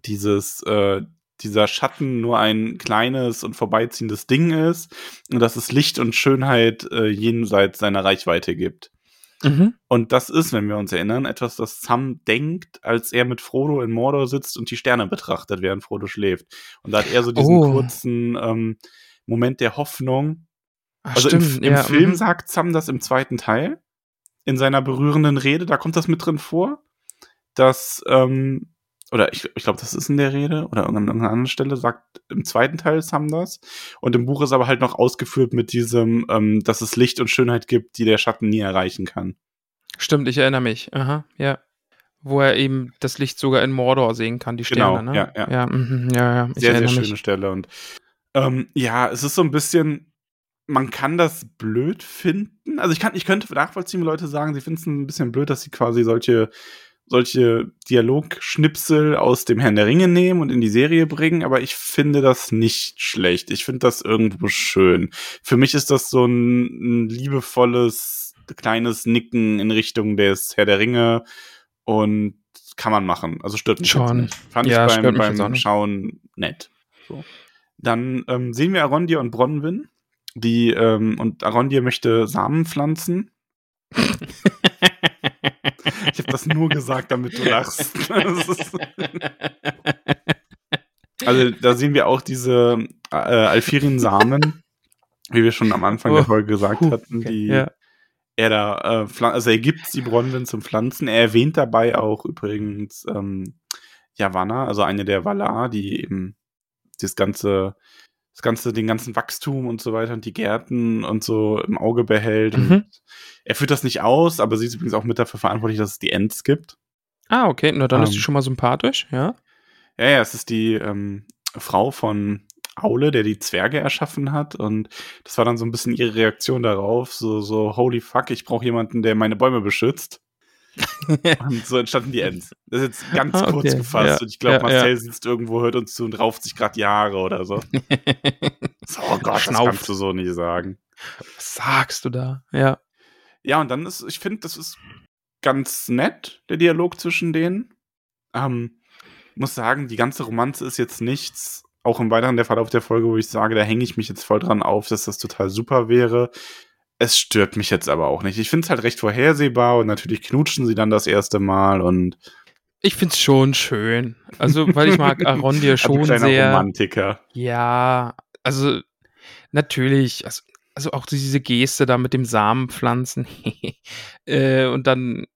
dieses, äh, dieser Schatten nur ein kleines und vorbeiziehendes Ding ist und dass es Licht und Schönheit äh, jenseits seiner Reichweite gibt. Mhm. Und das ist, wenn wir uns erinnern, etwas, das Sam denkt, als er mit Frodo in Mordor sitzt und die Sterne betrachtet, während Frodo schläft. Und da hat er so diesen oh. kurzen ähm, Moment der Hoffnung. Ach, also stimmt, im, im ja, Film mhm. sagt Sam das im zweiten Teil, in seiner berührenden Rede, da kommt das mit drin vor, dass ähm, oder ich, ich glaube, das ist in der Rede oder an irgendeiner anderen Stelle, sagt im zweiten Teil Sam das. Und im Buch ist aber halt noch ausgeführt mit diesem, ähm, dass es Licht und Schönheit gibt, die der Schatten nie erreichen kann. Stimmt, ich erinnere mich. Aha, ja. Wo er eben das Licht sogar in Mordor sehen kann, die Sterne, genau, ne? Ja, ja. Ja, mh, ja, ja. sehr, sehr schöne mich. Stelle. Und ähm, ja, es ist so ein bisschen, man kann das blöd finden. Also ich kann, ich könnte nachvollziehen, wenn Leute sagen, sie finden es ein bisschen blöd, dass sie quasi solche solche Dialogschnipsel aus dem Herrn der Ringe nehmen und in die Serie bringen, aber ich finde das nicht schlecht. Ich finde das irgendwo schön. Für mich ist das so ein, ein liebevolles, kleines Nicken in Richtung des Herr der Ringe und kann man machen. Also stört mich Schon. nicht. Fand ja, ich beim, beim Schauen nett. So. Dann ähm, sehen wir Arondir und Bronwyn, die ähm, und Arondir möchte Samen pflanzen. Ich habe das nur gesagt, damit du lachst. also da sehen wir auch diese äh, Alfirin-Samen, wie wir schon am Anfang oh. der Folge gesagt uh, hatten, okay. die ja. er da, äh, also er gibt die Bronwyn zum Pflanzen. Er erwähnt dabei auch übrigens ähm, Yavanna, also eine der Valar, die eben das ganze das ganze, den ganzen Wachstum und so weiter und die Gärten und so im Auge behält. Mhm. er führt das nicht aus, aber sie ist übrigens auch mit dafür verantwortlich, dass es die Ents gibt. Ah, okay, na dann ähm, ist sie schon mal sympathisch, ja. Ja, ja, es ist die ähm, Frau von Aule, der die Zwerge erschaffen hat. Und das war dann so ein bisschen ihre Reaktion darauf, so, so, holy fuck, ich brauche jemanden, der meine Bäume beschützt. und so entstanden die Ends. Das ist jetzt ganz ah, okay. kurz gefasst. Ja. Und ich glaube, ja, Marcel ja. sitzt irgendwo, hört uns zu und rauft sich gerade Haare oder so. so. Oh Gott, Schnauft. das kannst du so nicht sagen. Was sagst du da? Ja. Ja, und dann ist, ich finde, das ist ganz nett, der Dialog zwischen denen. Ähm, muss sagen, die ganze Romanze ist jetzt nichts, auch im weiteren der Verlauf der Folge, wo ich sage, da hänge ich mich jetzt voll dran auf, dass das total super wäre. Es stört mich jetzt aber auch nicht. Ich finde es halt recht vorhersehbar und natürlich knutschen sie dann das erste Mal und. Ich finde es schon schön. Also, weil ich mag Arondir schon also sehr. Romantiker. Ja, also natürlich. Also, also auch diese Geste da mit dem Samenpflanzen. äh, und dann,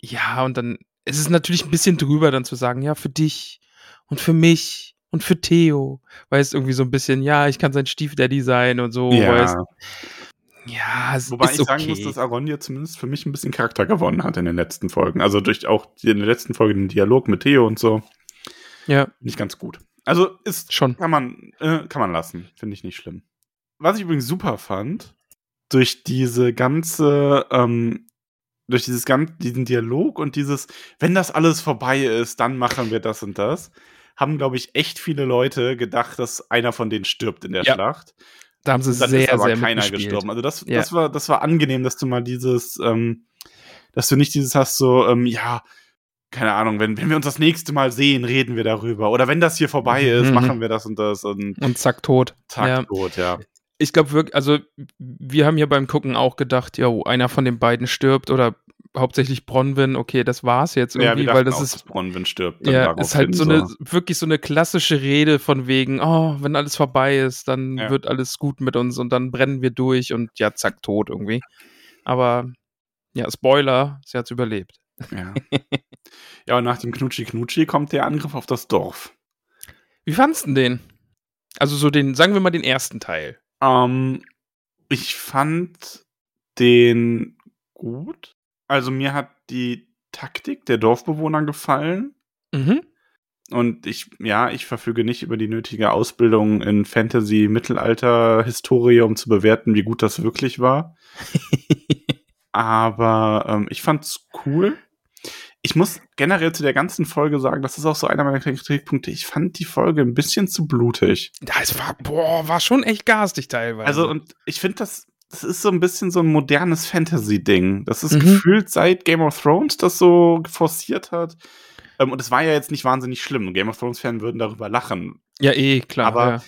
ja, und dann es ist natürlich ein bisschen drüber, dann zu sagen, ja, für dich und für mich und für Theo. Weil es irgendwie so ein bisschen, ja, ich kann sein Stiefdaddy sein und so. Ja. Weißt, ja, es Wobei ist ich sagen okay. muss, dass Aronja zumindest für mich ein bisschen Charakter gewonnen hat in den letzten Folgen. Also durch auch die- in der letzten Folge den Dialog mit Theo und so. ja, Nicht ganz gut. Also ist schon. kann man äh, kann man lassen, finde ich nicht schlimm. Was ich übrigens super fand, durch diese ganze ähm, durch dieses ganze diesen Dialog und dieses wenn das alles vorbei ist, dann machen wir das und das, haben glaube ich echt viele Leute gedacht, dass einer von denen stirbt in der Ja. Schlacht. Da haben sie Dann sehr, ist aber sehr keiner gestorben. Also das, Ja. das war, das war angenehm, dass du mal dieses, ähm, dass du nicht dieses hast, so, ähm, ja, keine Ahnung, wenn, wenn wir uns das nächste Mal sehen, reden wir darüber. Oder wenn das hier vorbei ist, Mhm. machen wir das und das und Und zack, tot. zack, Ja. tot, ja. Ich glaube wirklich, also wir haben hier beim Gucken auch gedacht, ja, einer von den beiden stirbt oder hauptsächlich Bronwyn, okay, das war's jetzt Ja, irgendwie, wir weil das auch, ist dass Bronwyn stirbt. dann Ja, ist halt so eine, wirklich so eine klassische Rede von wegen, oh, wenn alles vorbei ist, dann Ja. wird alles gut mit uns und dann brennen wir durch und ja, zack, tot irgendwie. Aber ja, Spoiler, sie hat's überlebt. Ja. ja, und nach dem Knutschi-Knutschi kommt der Angriff auf das Dorf. Wie fandst du den? Also so den, sagen wir mal den ersten Teil. Ähm, ich fand den gut. Also mir hat die Taktik der Dorfbewohner gefallen. Mhm. Und ich, ja, ich verfüge nicht über die nötige Ausbildung in Fantasy, Mittelalter, Historie, um zu bewerten, wie gut das wirklich war. Aber ähm, ich fand's cool. Ich muss generell zu der ganzen Folge sagen, das ist auch so einer meiner Kritikpunkte. Ich fand die Folge ein bisschen zu blutig. Das war, boah, war schon echt garstig teilweise. Also, und ich finde, das, das ist so ein bisschen so ein modernes Fantasy-Ding. Das ist Mhm. gefühlt seit Game of Thrones das so forciert hat. Ähm, und es war ja jetzt nicht wahnsinnig schlimm. Game of Thrones-Fan würden darüber lachen. ja, eh, klar. aber- ja.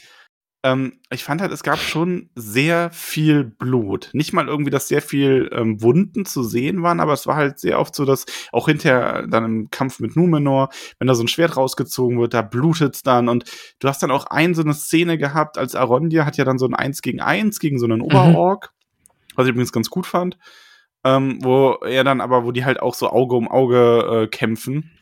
Ähm, ich fand halt, es gab schon sehr viel Blut. Nicht mal irgendwie, dass sehr viel ähm, Wunden zu sehen waren, aber es war halt sehr oft so, dass auch hinterher dann im Kampf mit Numenor, wenn da so ein Schwert rausgezogen wird, da blutet's dann. Und du hast dann auch ein so eine Szene gehabt, als Arondir hat ja dann so ein Eins gegen Eins gegen so einen Oberork, was ich übrigens ganz gut fand. Ähm, wo er dann aber, wo die halt auch so Auge um Auge äh, kämpfen,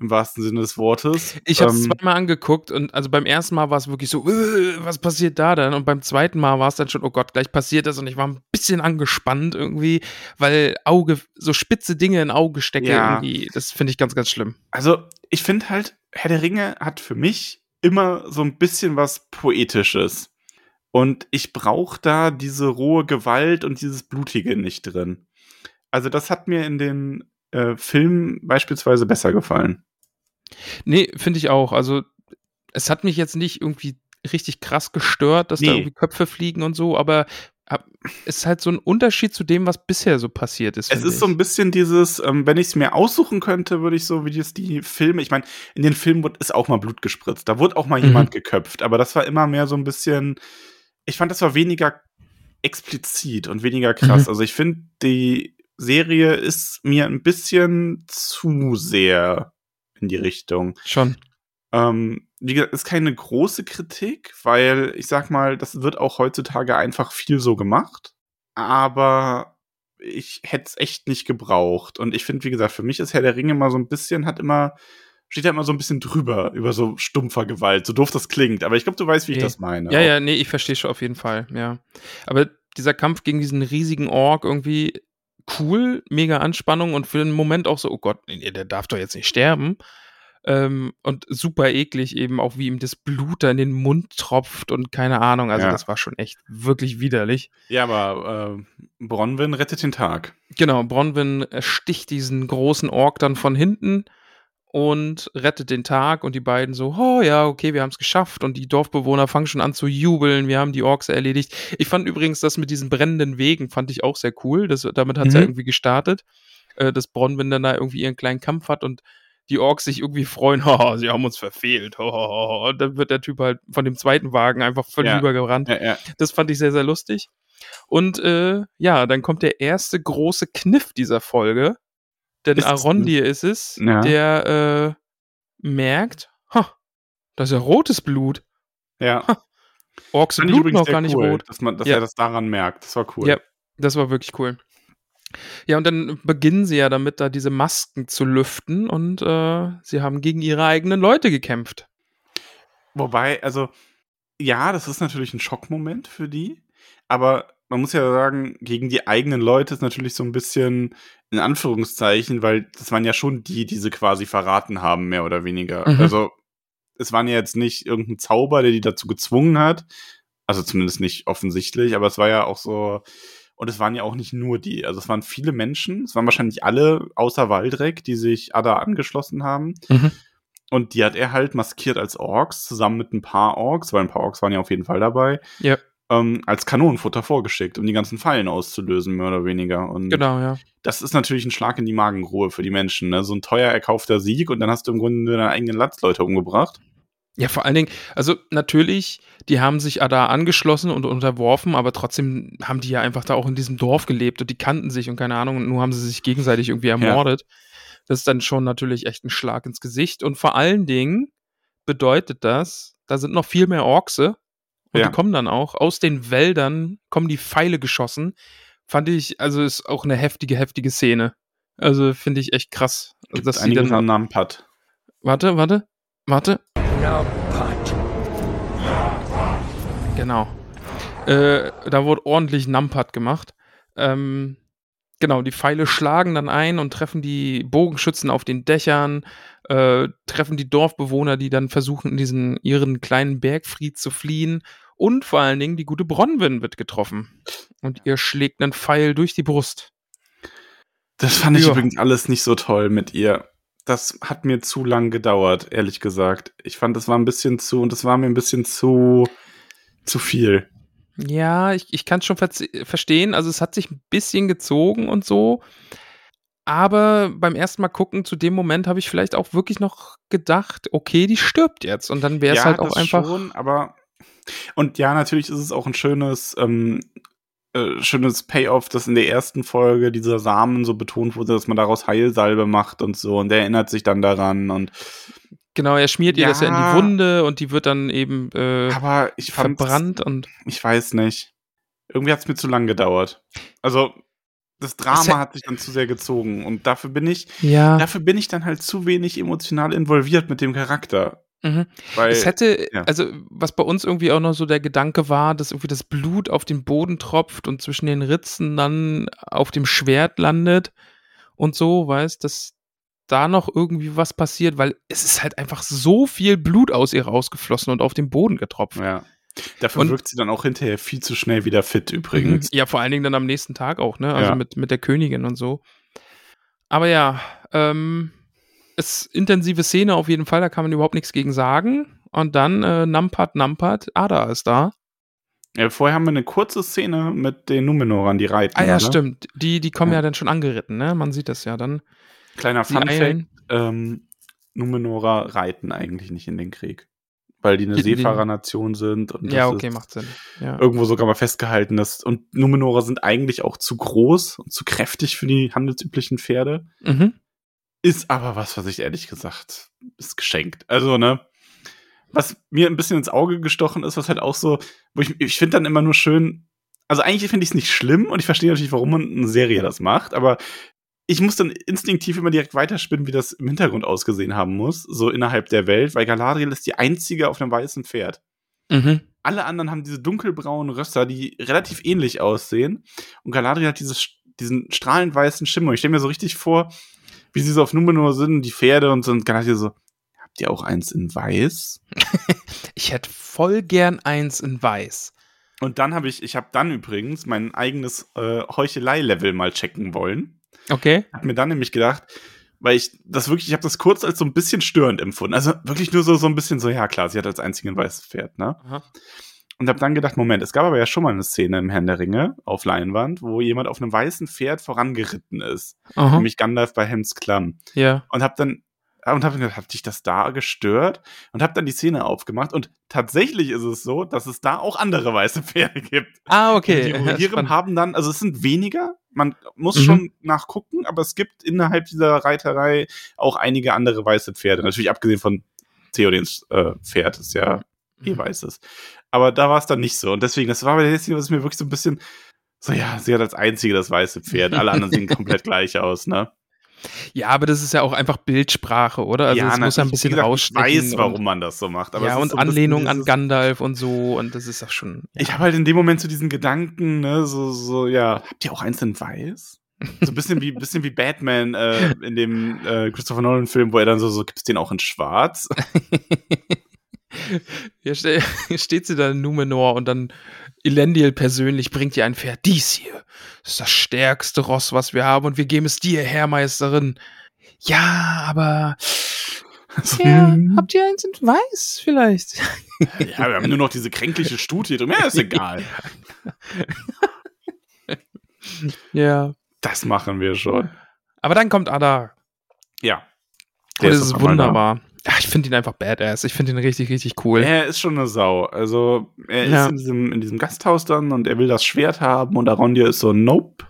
im wahrsten Sinne des Wortes. Ich habe es Ähm, zweimal angeguckt und also beim ersten Mal war es wirklich so, äh, was passiert da dann? Und beim zweiten Mal war es dann schon, oh Gott, gleich passiert das und ich war ein bisschen angespannt irgendwie, weil Auge, so spitze Dinge in Auge stecke Ja. irgendwie, das finde ich ganz, ganz schlimm. Also, ich finde halt, Herr der Ringe hat für mich immer so ein bisschen was Poetisches. Und ich brauche da diese rohe Gewalt und dieses Blutige nicht drin. Also, das hat mir in den äh, Filmen beispielsweise besser gefallen. Nee, finde ich auch. Also, es hat mich jetzt nicht irgendwie richtig krass gestört, dass da Nee. irgendwie Köpfe fliegen und so, aber es ist halt so ein Unterschied zu dem, was bisher so passiert ist. Es ist so ich. ein bisschen dieses, ähm, wenn ich es mir aussuchen könnte, würde ich so, wie das die Filme, ich meine, in den Filmen wird, ist auch mal Blut gespritzt. Da wurde auch mal Mhm. jemand geköpft, aber das war immer mehr so ein bisschen, ich fand, das war weniger explizit und weniger krass. Mhm. Also ich finde, die Serie ist mir ein bisschen zu sehr in die Richtung. schon. Ähm, wie gesagt, ist keine große Kritik, weil ich sag mal, das wird auch heutzutage einfach viel so gemacht. Aber ich hätte es echt nicht gebraucht. Und ich finde, wie gesagt, für mich ist Herr der Ringe immer so ein bisschen, hat immer, steht da immer so ein bisschen drüber, über so stumpfer Gewalt, so doof das klingt. Aber ich glaube, du weißt, wie ich Okay. das meine. Ja, ja, nee, ich verstehe schon auf jeden Fall, ja. Aber dieser Kampf gegen diesen riesigen Ork irgendwie cool, mega Anspannung und für einen Moment auch so, oh Gott, der darf doch jetzt nicht sterben. Ähm, und super eklig eben auch, wie ihm das Blut da in den Mund tropft und keine Ahnung. Also Ja. das war schon echt wirklich widerlich. Ja, aber äh, Bronwyn rettet den Tag. Genau, Bronwyn sticht diesen großen Ork dann von hinten und rettet den Tag und die beiden so, oh ja, okay, wir haben es geschafft und die Dorfbewohner fangen schon an zu jubeln, wir haben die Orks erledigt. Ich fand übrigens das mit diesen brennenden Wegen, fand ich auch sehr cool, das, damit hat es ja Mhm. irgendwie gestartet, äh, dass Bronwyn dann da irgendwie ihren kleinen Kampf hat und die Orks sich irgendwie freuen, haha, sie haben uns verfehlt, haha. und dann wird der Typ halt von dem zweiten Wagen einfach völlig Ja. übergerannt. Ja, ja. Das fand ich sehr, sehr lustig. Und äh, ja, dann kommt der erste große Kniff dieser Folge. Denn Ist Arondir ist es, Ja. der äh, merkt, ha, das ist ja rotes Blut. ja. Orks im ich Blut noch gar nicht cool, rot. Dass, man, dass Ja. er das daran merkt. Das war cool. Ja, das war wirklich cool. Ja, und dann beginnen sie ja damit, da diese Masken zu lüften und äh, sie haben gegen ihre eigenen Leute gekämpft. Wobei, also, ja, das ist natürlich ein Schockmoment für die, aber man muss ja sagen, gegen die eigenen Leute ist natürlich so ein bisschen in Anführungszeichen, weil das waren ja schon die, die sie quasi verraten haben, mehr oder weniger. Mhm. Also, es waren ja jetzt nicht irgendein Zauber, der die dazu gezwungen hat. Also zumindest nicht offensichtlich, aber es war ja auch so, und es waren ja auch nicht nur die. Also es waren viele Menschen, es waren wahrscheinlich alle außer Waldreck, die sich Ada angeschlossen haben. Mhm. Und die hat er halt maskiert als Orks, zusammen mit ein paar Orks, weil ein paar Orks waren ja auf jeden Fall dabei, Ja, ähm, als Kanonenfutter vorgeschickt, um die ganzen Fallen auszulösen, mehr oder weniger. Und genau, ja. das ist natürlich ein Schlag in die Magenruhe für die Menschen. Ne? So ein teuer erkaufter Sieg und dann hast du im Grunde deine eigenen Landsleute umgebracht. Ja, vor allen Dingen, also natürlich, die haben sich da angeschlossen und unterworfen, aber trotzdem haben die ja einfach da auch in diesem Dorf gelebt und die kannten sich und keine Ahnung, und nur haben sie sich gegenseitig irgendwie ermordet. Das ist dann schon natürlich echt ein Schlag ins Gesicht. Und vor allen Dingen bedeutet das, da sind noch viel mehr Orkse und Ja. die kommen dann auch aus den Wäldern, kommen die Pfeile geschossen. Fand ich, also ist auch eine heftige, heftige Szene. Also finde ich echt krass. Gibt dass sie dann, an Nampat. warte, warte, warte. Genau. Äh, da wurde ordentlich Numpad gemacht. Ähm, genau, die Pfeile schlagen dann ein und treffen die Bogenschützen auf den Dächern, äh, treffen die Dorfbewohner, die dann versuchen, in diesen ihren kleinen Bergfried zu fliehen. Und vor allen Dingen die gute Bronwyn wird getroffen. Und ihr schlägt einen Pfeil durch die Brust. Das fand ich Ja. übrigens alles nicht so toll mit ihr. Das hat mir zu lang gedauert, ehrlich gesagt. Ich fand, das war ein bisschen zu, und das war mir ein bisschen zu, zu viel. Ja, ich, ich kann es schon verze- verstehen. Also es hat sich ein bisschen gezogen und so. Aber beim ersten Mal gucken, zu dem Moment habe ich vielleicht auch wirklich noch gedacht, okay, die stirbt jetzt. Und dann wäre es ja, halt auch einfach. schon, aber und ja, natürlich ist es auch ein schönes, ähm, äh, schönes Payoff, dass in der ersten Folge dieser Samen so betont wurde, dass man daraus Heilsalbe macht und so. Und der erinnert sich dann daran und Genau, er schmiert ihr das ja in Ja. die Wunde und die wird dann eben äh, aber ich verbrannt und. ich weiß nicht. Irgendwie hat es mir zu lang gedauert. Also das Drama hä- hat sich dann zu sehr gezogen und dafür bin ich, Ja. dafür bin ich dann halt zu wenig emotional involviert mit dem Charakter. Mhm. Weil Es hätte, ja. also was bei uns irgendwie auch noch so der Gedanke war, dass irgendwie das Blut auf den Boden tropft und zwischen den Ritzen dann auf dem Schwert landet und so, weißt, dass da noch irgendwie was passiert, weil es ist halt einfach so viel Blut aus ihr rausgeflossen und auf den Boden getropft. ja. Dafür Und- wirkt sie dann auch hinterher viel zu schnell wieder fit Mhm. übrigens. Ja, vor allen Dingen dann am nächsten Tag auch, ne? Also Ja. mit, mit der Königin und so. Aber ja, ähm, es intensive Szene auf jeden Fall, da kann man überhaupt nichts gegen sagen. Und dann äh, Nampat, Nampat, Ada ist da. Ja, vorher haben wir eine kurze Szene mit den Numenorern, die reiten. Ah ja, ne? stimmt. Die, die kommen ja. Ja. dann schon angeritten, ne? Man sieht das ja dann. Kleiner Sie Fun Fact, eilen. ähm, Numenorer reiten eigentlich nicht in den Krieg. Weil die eine Seefahrernation sind und Ja, okay, macht Sinn. Ja. irgendwo sogar mal festgehalten, dass und Numenorer sind eigentlich auch zu groß und zu kräftig für die handelsüblichen Pferde. Mhm. Ist aber was, was ich ehrlich gesagt, ist geschenkt. Also, ne? Was mir ein bisschen ins Auge gestochen ist, was halt auch so, wo ich, ich finde dann immer nur schön, also eigentlich finde ich es nicht schlimm und ich verstehe natürlich, warum man eine Serie das macht, aber ich muss dann instinktiv immer direkt weiterspinnen, wie das im Hintergrund ausgesehen haben muss, so innerhalb der Welt, weil Galadriel ist die einzige auf einem weißen Pferd. Mhm. Alle anderen haben diese dunkelbraunen Rösser, die relativ ähnlich aussehen. Und Galadriel hat dieses, diesen strahlend weißen Schimmer. Ich stelle mir so richtig vor, wie sie so auf Numenor sind, die Pferde und so. Und Galadriel so, habt ihr auch eins in weiß? Ich hätte voll gern eins in weiß. Und dann habe ich, ich habe dann übrigens mein eigenes äh, Heuchelei-Level mal checken wollen. Okay. Hab mir dann nämlich gedacht, weil ich das wirklich, ich habe das kurz als so ein bisschen störend empfunden. Also wirklich nur so, so ein bisschen so, ja klar, sie hat als einzige ein weißes Pferd, ne? Aha. Und habe dann gedacht, Moment, es gab aber ja schon mal eine Szene im Herrn der Ringe auf Leinwand, wo jemand auf einem weißen Pferd vorangeritten ist. Aha. Nämlich Gandalf bei Helms Klamm. Ja. Und habe dann und habe gedacht, hat dich das da gestört? Und habe dann die Szene aufgemacht und tatsächlich ist es so, dass es da auch andere weiße Pferde gibt. Ah, okay. Die Rohirrim haben dann, also es sind weniger, man muss Mhm. schon nachgucken, aber es gibt innerhalb dieser Reiterei auch einige andere weiße Pferde. Natürlich abgesehen von Theodens äh, Pferd, ist ja Ihr weiß es. Aber da war es dann nicht so. Und deswegen, das war bei der Destiny, was mir wirklich so ein bisschen so, ja, sie hat als einzige das weiße Pferd. Alle anderen sehen komplett gleich aus, ne? Ja, aber das ist ja auch einfach Bildsprache, oder? Also ja, es muss ja ein bisschen rausstechen. Ich weiß, warum man das so macht. Aber ja, und so Anlehnung an Gandalf und so. Und das ist auch schon. Ja. Ich habe halt in dem Moment so diesen Gedanken, ne, so, so, ja, habt ihr auch eins in weiß? So ein bisschen wie, bisschen wie Batman äh, in dem äh, Christopher Nolan-Film, wo er dann so, so gibt es den auch in schwarz? Hier steht sie da in Numenor und dann Elendil persönlich bringt ihr ein Pferd. Dies hier ist das stärkste Ross, was wir haben und wir geben es dir, Herrmeisterin. Ja, aber ja, habt ihr eins in weiß vielleicht? Ja, wir haben nur noch diese kränkliche Stute hier drin. Ja, ist egal. ja. Das machen wir schon. Aber dann kommt Ada. Ja. Der und es ist wunderbar. Ja, ich finde ihn einfach badass. Ich finde ihn richtig, richtig cool. Er ist schon eine Sau. Also, er ja. ist in diesem, in diesem Gasthaus dann und er will das Schwert haben und Arondir ist so, nope.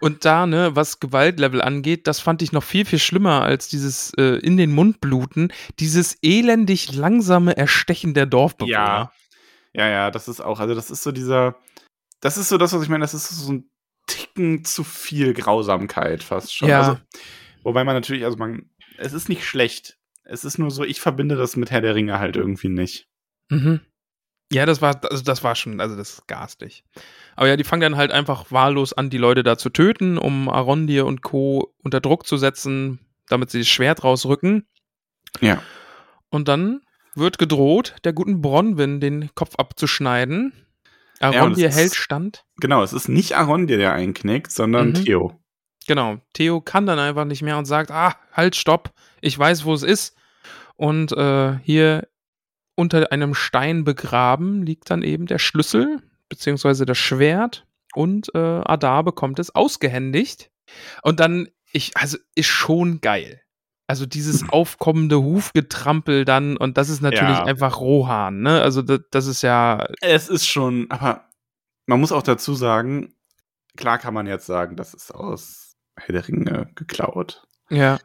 Und da, ne, was Gewaltlevel angeht, das fand ich noch viel, viel schlimmer als dieses äh, in den Mund bluten, dieses elendig langsame Erstechen der Dorfbewohner. Ja. Ja, ja, das ist auch, also das ist so dieser, das ist so das, was ich meine, das ist so ein Ticken zu viel Grausamkeit fast schon. Ja. Also, wobei man natürlich, also man, es ist nicht schlecht, es ist nur so, ich verbinde das mit Herr der Ringe halt irgendwie nicht. Mhm. Ja, das war, also das war schon, also das ist garstig. Aber ja, die fangen dann halt einfach wahllos an, die Leute da zu töten, um Arondir und Co. unter Druck zu setzen, damit sie das Schwert rausrücken. Ja. Und dann wird gedroht, der guten Bronwyn den Kopf abzuschneiden. Arondir ja, hält stand. Genau, es ist nicht Arondir, der einknickt, sondern mhm. Theo. Genau, Theo kann dann einfach nicht mehr und sagt, ah, halt, stopp, ich weiß, wo es ist. Und äh, hier unter einem Stein begraben liegt dann eben der Schlüssel, beziehungsweise das Schwert. Und äh, Adar bekommt es ausgehändigt. Und dann, ich, also ist schon geil. Also dieses aufkommende Hufgetrampel dann, und das ist natürlich ja. einfach Rohan, ne? Also das, das ist ja. Es ist schon, aber man muss auch dazu sagen, klar kann man jetzt sagen, das ist aus Herr der Ringe geklaut. Ja.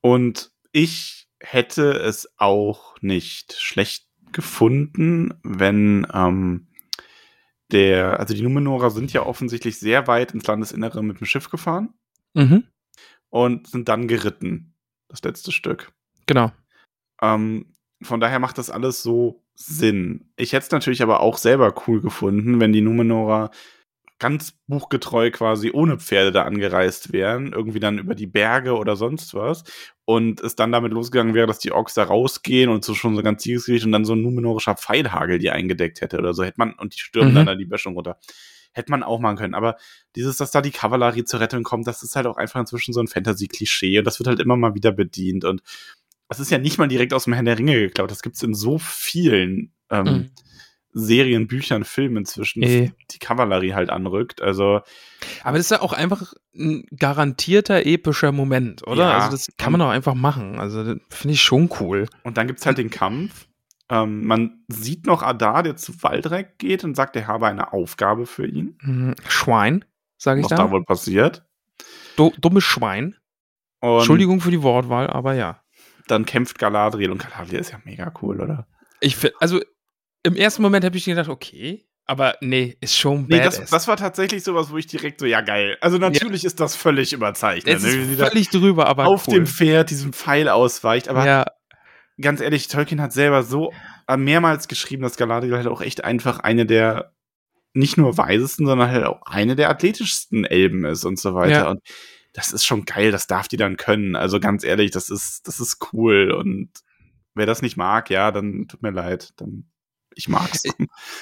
Und ich hätte es auch nicht schlecht gefunden, wenn ähm, der, also die Numenorer sind ja offensichtlich sehr weit ins Landesinnere mit dem Schiff gefahren mhm. und sind dann geritten, das letzte Stück. Genau. Ähm, von daher macht das alles so Sinn. Ich hätte es natürlich aber auch selber cool gefunden, wenn die Numenorer ganz buchgetreu quasi ohne Pferde da angereist wären, irgendwie dann über die Berge oder sonst was. Und es dann damit losgegangen wäre, dass die Orks da rausgehen und so schon so ganz Siegesgericht und dann so ein numenorischer Pfeilhagel die eingedeckt hätte oder so. Hätte man, und die stürmen mhm. dann da die Böschung runter. Hätte man auch machen können. Aber dieses, dass da die Kavallerie zur Rettung kommt, das ist halt auch einfach inzwischen so ein Fantasy-Klischee und das wird halt immer mal wieder bedient. Und das ist ja nicht mal direkt aus dem Herrn der Ringe geklaut. Das gibt es in so vielen ähm, mhm. Serien, Büchern, Filmen inzwischen, e. die Kavallerie halt anrückt. Also. Aber das ist ja auch einfach ein garantierter epischer Moment, oder? Ja, also das kann man auch einfach machen. Also finde ich schon cool. Und dann gibt es halt den Kampf. Ähm, man sieht noch Adar, der zu Waldreck geht und sagt, er habe eine Aufgabe für ihn. Mhm. Schwein, sage ich Was da. Was da wohl passiert. Du, dummes Schwein. Und Entschuldigung für die Wortwahl, aber ja. Dann kämpft Galadriel und Galadriel ist ja mega cool, oder? Ich finde, also im ersten Moment habe ich gedacht, okay, aber nee, ist schon nee, das, das, war tatsächlich sowas, wo ich direkt so, ja geil. Also natürlich ja. ist das völlig überzeichnet. Es ne? ist völlig drüber, aber auf cool. dem Pferd diesem Pfeil ausweicht. Aber ja. ganz ehrlich, Tolkien hat selber so mehrmals geschrieben, dass Galadriel halt auch echt einfach eine der nicht nur weisesten, sondern halt auch eine der athletischsten Elben ist und so weiter. Ja. Und das ist schon geil, das darf die dann können. Also ganz ehrlich, das ist, das ist cool. Und wer das nicht mag, ja, dann tut mir leid. Dann ich mag's. Ich,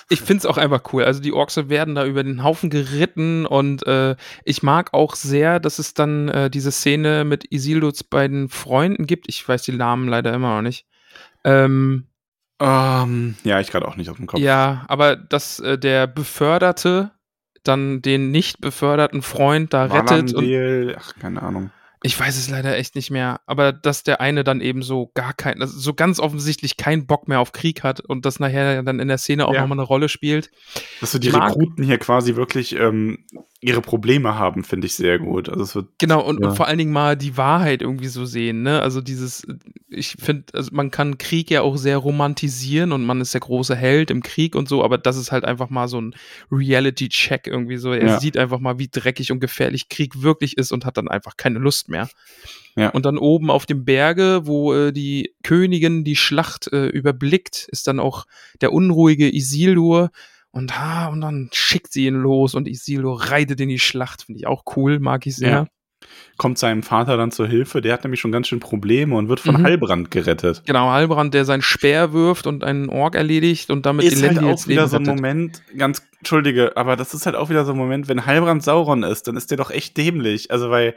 ich finde es auch einfach cool. Also die Orks werden da über den Haufen geritten und äh, ich mag auch sehr, dass es dann äh, diese Szene mit Isilduts beiden Freunden gibt. Ich weiß die Namen leider immer noch nicht. Ähm, ähm, ja, ich gerade auch nicht auf dem Kopf. Ja, aber dass äh, der Beförderte dann den nicht beförderten Freund da rettet. Und, ach, keine Ahnung. Ich weiß es leider echt nicht mehr, aber dass der eine dann eben so gar kein, also so ganz offensichtlich keinen Bock mehr auf Krieg hat und das nachher dann in der Szene auch ja. nochmal eine Rolle spielt. Dass so die Rekruten hier quasi wirklich ähm, ihre Probleme haben, finde ich sehr gut. Also es wird Genau, und, ja. und vor allen Dingen mal die Wahrheit irgendwie so sehen, ne? Also dieses, ich finde, also man kann Krieg ja auch sehr romantisieren und man ist der große Held im Krieg und so, aber das ist halt einfach mal so ein Reality-Check irgendwie so. Er Ja. sieht einfach mal, wie dreckig und gefährlich Krieg wirklich ist und hat dann einfach keine Lust mehr. Ja. Und dann oben auf dem Berge, wo äh, die Königin die Schlacht äh, überblickt, ist dann auch der unruhige Isildur. Und, ha, und dann schickt sie ihn los und Isildur reitet in die Schlacht. Finde ich auch cool, mag ich sehr. Ja. kommt seinem Vater dann zur Hilfe. Der hat nämlich schon ganz schön Probleme und wird von Mhm. Halbrand gerettet. Genau, Halbrand, der seinen Speer wirft und einen Ork erledigt und damit ist halt auch wieder Leben so ein. Moment, ganz, entschuldige, aber das ist halt auch wieder so ein Moment, wenn Halbrand Sauron ist, dann ist der doch echt dämlich. Also, weil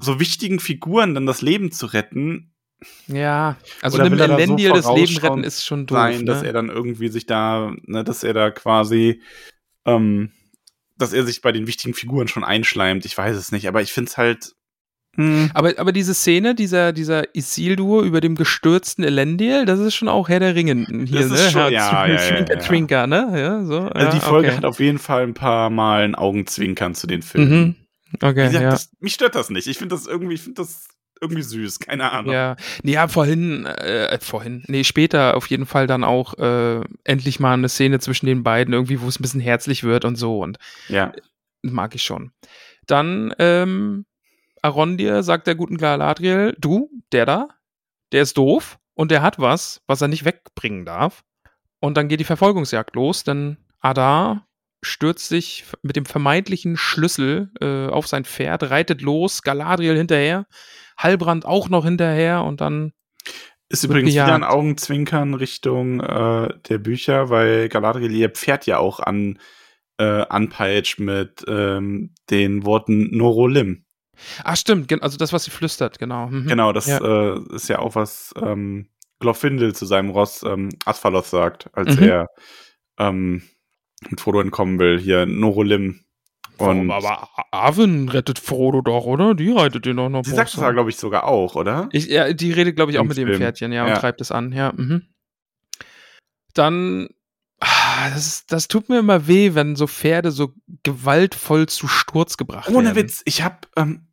so wichtigen Figuren dann das Leben zu retten, Ja, also Oder einem da so Elendil das Leben retten ist schon doof. sein, dass ne? er dann irgendwie sich da, ne, dass er da quasi, ähm, dass er sich bei den wichtigen Figuren schon einschleimt. Ich weiß es nicht, aber ich finde es halt. Hm, aber, aber diese Szene, dieser, dieser Isildur über dem gestürzten Elendil, das ist schon auch Herr der Ringe hier, Das ne? ist schon- Herr ja, ja, ja, Trinker, ja. Trinker, ne? Ja, so. also ja, die Folge okay. hat auf jeden Fall ein paar Mal ein Augenzwinkern zu den Filmen. Mhm. Okay, gesagt, ja. das, mich stört das nicht. Ich finde das irgendwie, ich finde das irgendwie süß, keine Ahnung. Ja, nee, ja, vorhin, äh, vorhin, nee, später auf jeden Fall dann auch äh, endlich mal eine Szene zwischen den beiden, irgendwie, wo es ein bisschen herzlich wird und so und ja. mag ich schon. Dann, ähm, Arondir sagt der guten Galadriel, du, der da, der ist doof und der hat was, was er nicht wegbringen darf. Und dann geht die Verfolgungsjagd los, denn Adar stürzt sich mit dem vermeintlichen Schlüssel äh, auf sein Pferd, reitet los, Galadriel hinterher, Halbrand auch noch hinterher und dann Ist übrigens wieder ein. Augenzwinkern Richtung äh, der Bücher, weil Galadriel ihr Pferd ja auch an, äh, anpeitscht mit ähm, den Worten Norolim. Ah, stimmt, also das, was sie flüstert, genau. Mhm. Genau, das Ja. äh, ist ja auch was ähm, Glorfindel zu seinem Ross ähm, Asphalos sagt, als Mhm. er ähm, mit Frodo entkommen will. Hier Norolim. Und aber Arwen rettet Frodo doch, oder? Die reitet den doch noch. sie sagt das glaube ich, sogar auch, oder? Ich, ja, die redet, glaube ich, auch Im mit dem Film. Pferdchen, ja, Ja. und treibt es an, ja. Mhm. Dann, ah, das, das tut mir immer weh, wenn so Pferde so gewaltvoll zu Sturz gebracht werden. Ohne Witz, ich habe ähm,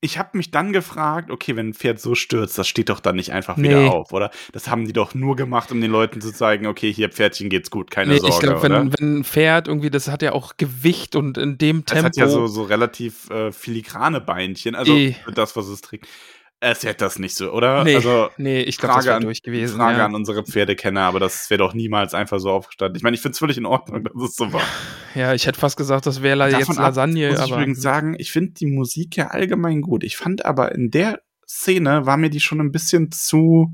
ich hab mich dann gefragt, okay, wenn ein Pferd so stürzt, das steht doch dann nicht einfach Nee. wieder auf, oder? Das haben die doch nur gemacht, um den Leuten zu zeigen, okay, hier Pferdchen geht's gut, keine Nee, Sorge, ich glaube, wenn, wenn ein Pferd irgendwie, das hat ja auch Gewicht und in dem Tempo. hat ja so, so relativ äh, filigrane Beinchen, also für das, was es trägt. Es hätte das nicht so, oder? nee, Also nee, ich glaube, das wäre an, durch gewesen. Frage ja. an unsere Pferdekenner, aber das wäre doch niemals einfach so aufgestanden. Ich meine, ich finde es völlig in Ordnung, dass es so war. ja, ich hätte fast gesagt, das wäre jetzt Davon ab Lasagne, muss ich aber. übrigens sagen, ich finde die Musik ja allgemein gut. Ich fand aber in der Szene war mir die schon ein bisschen zu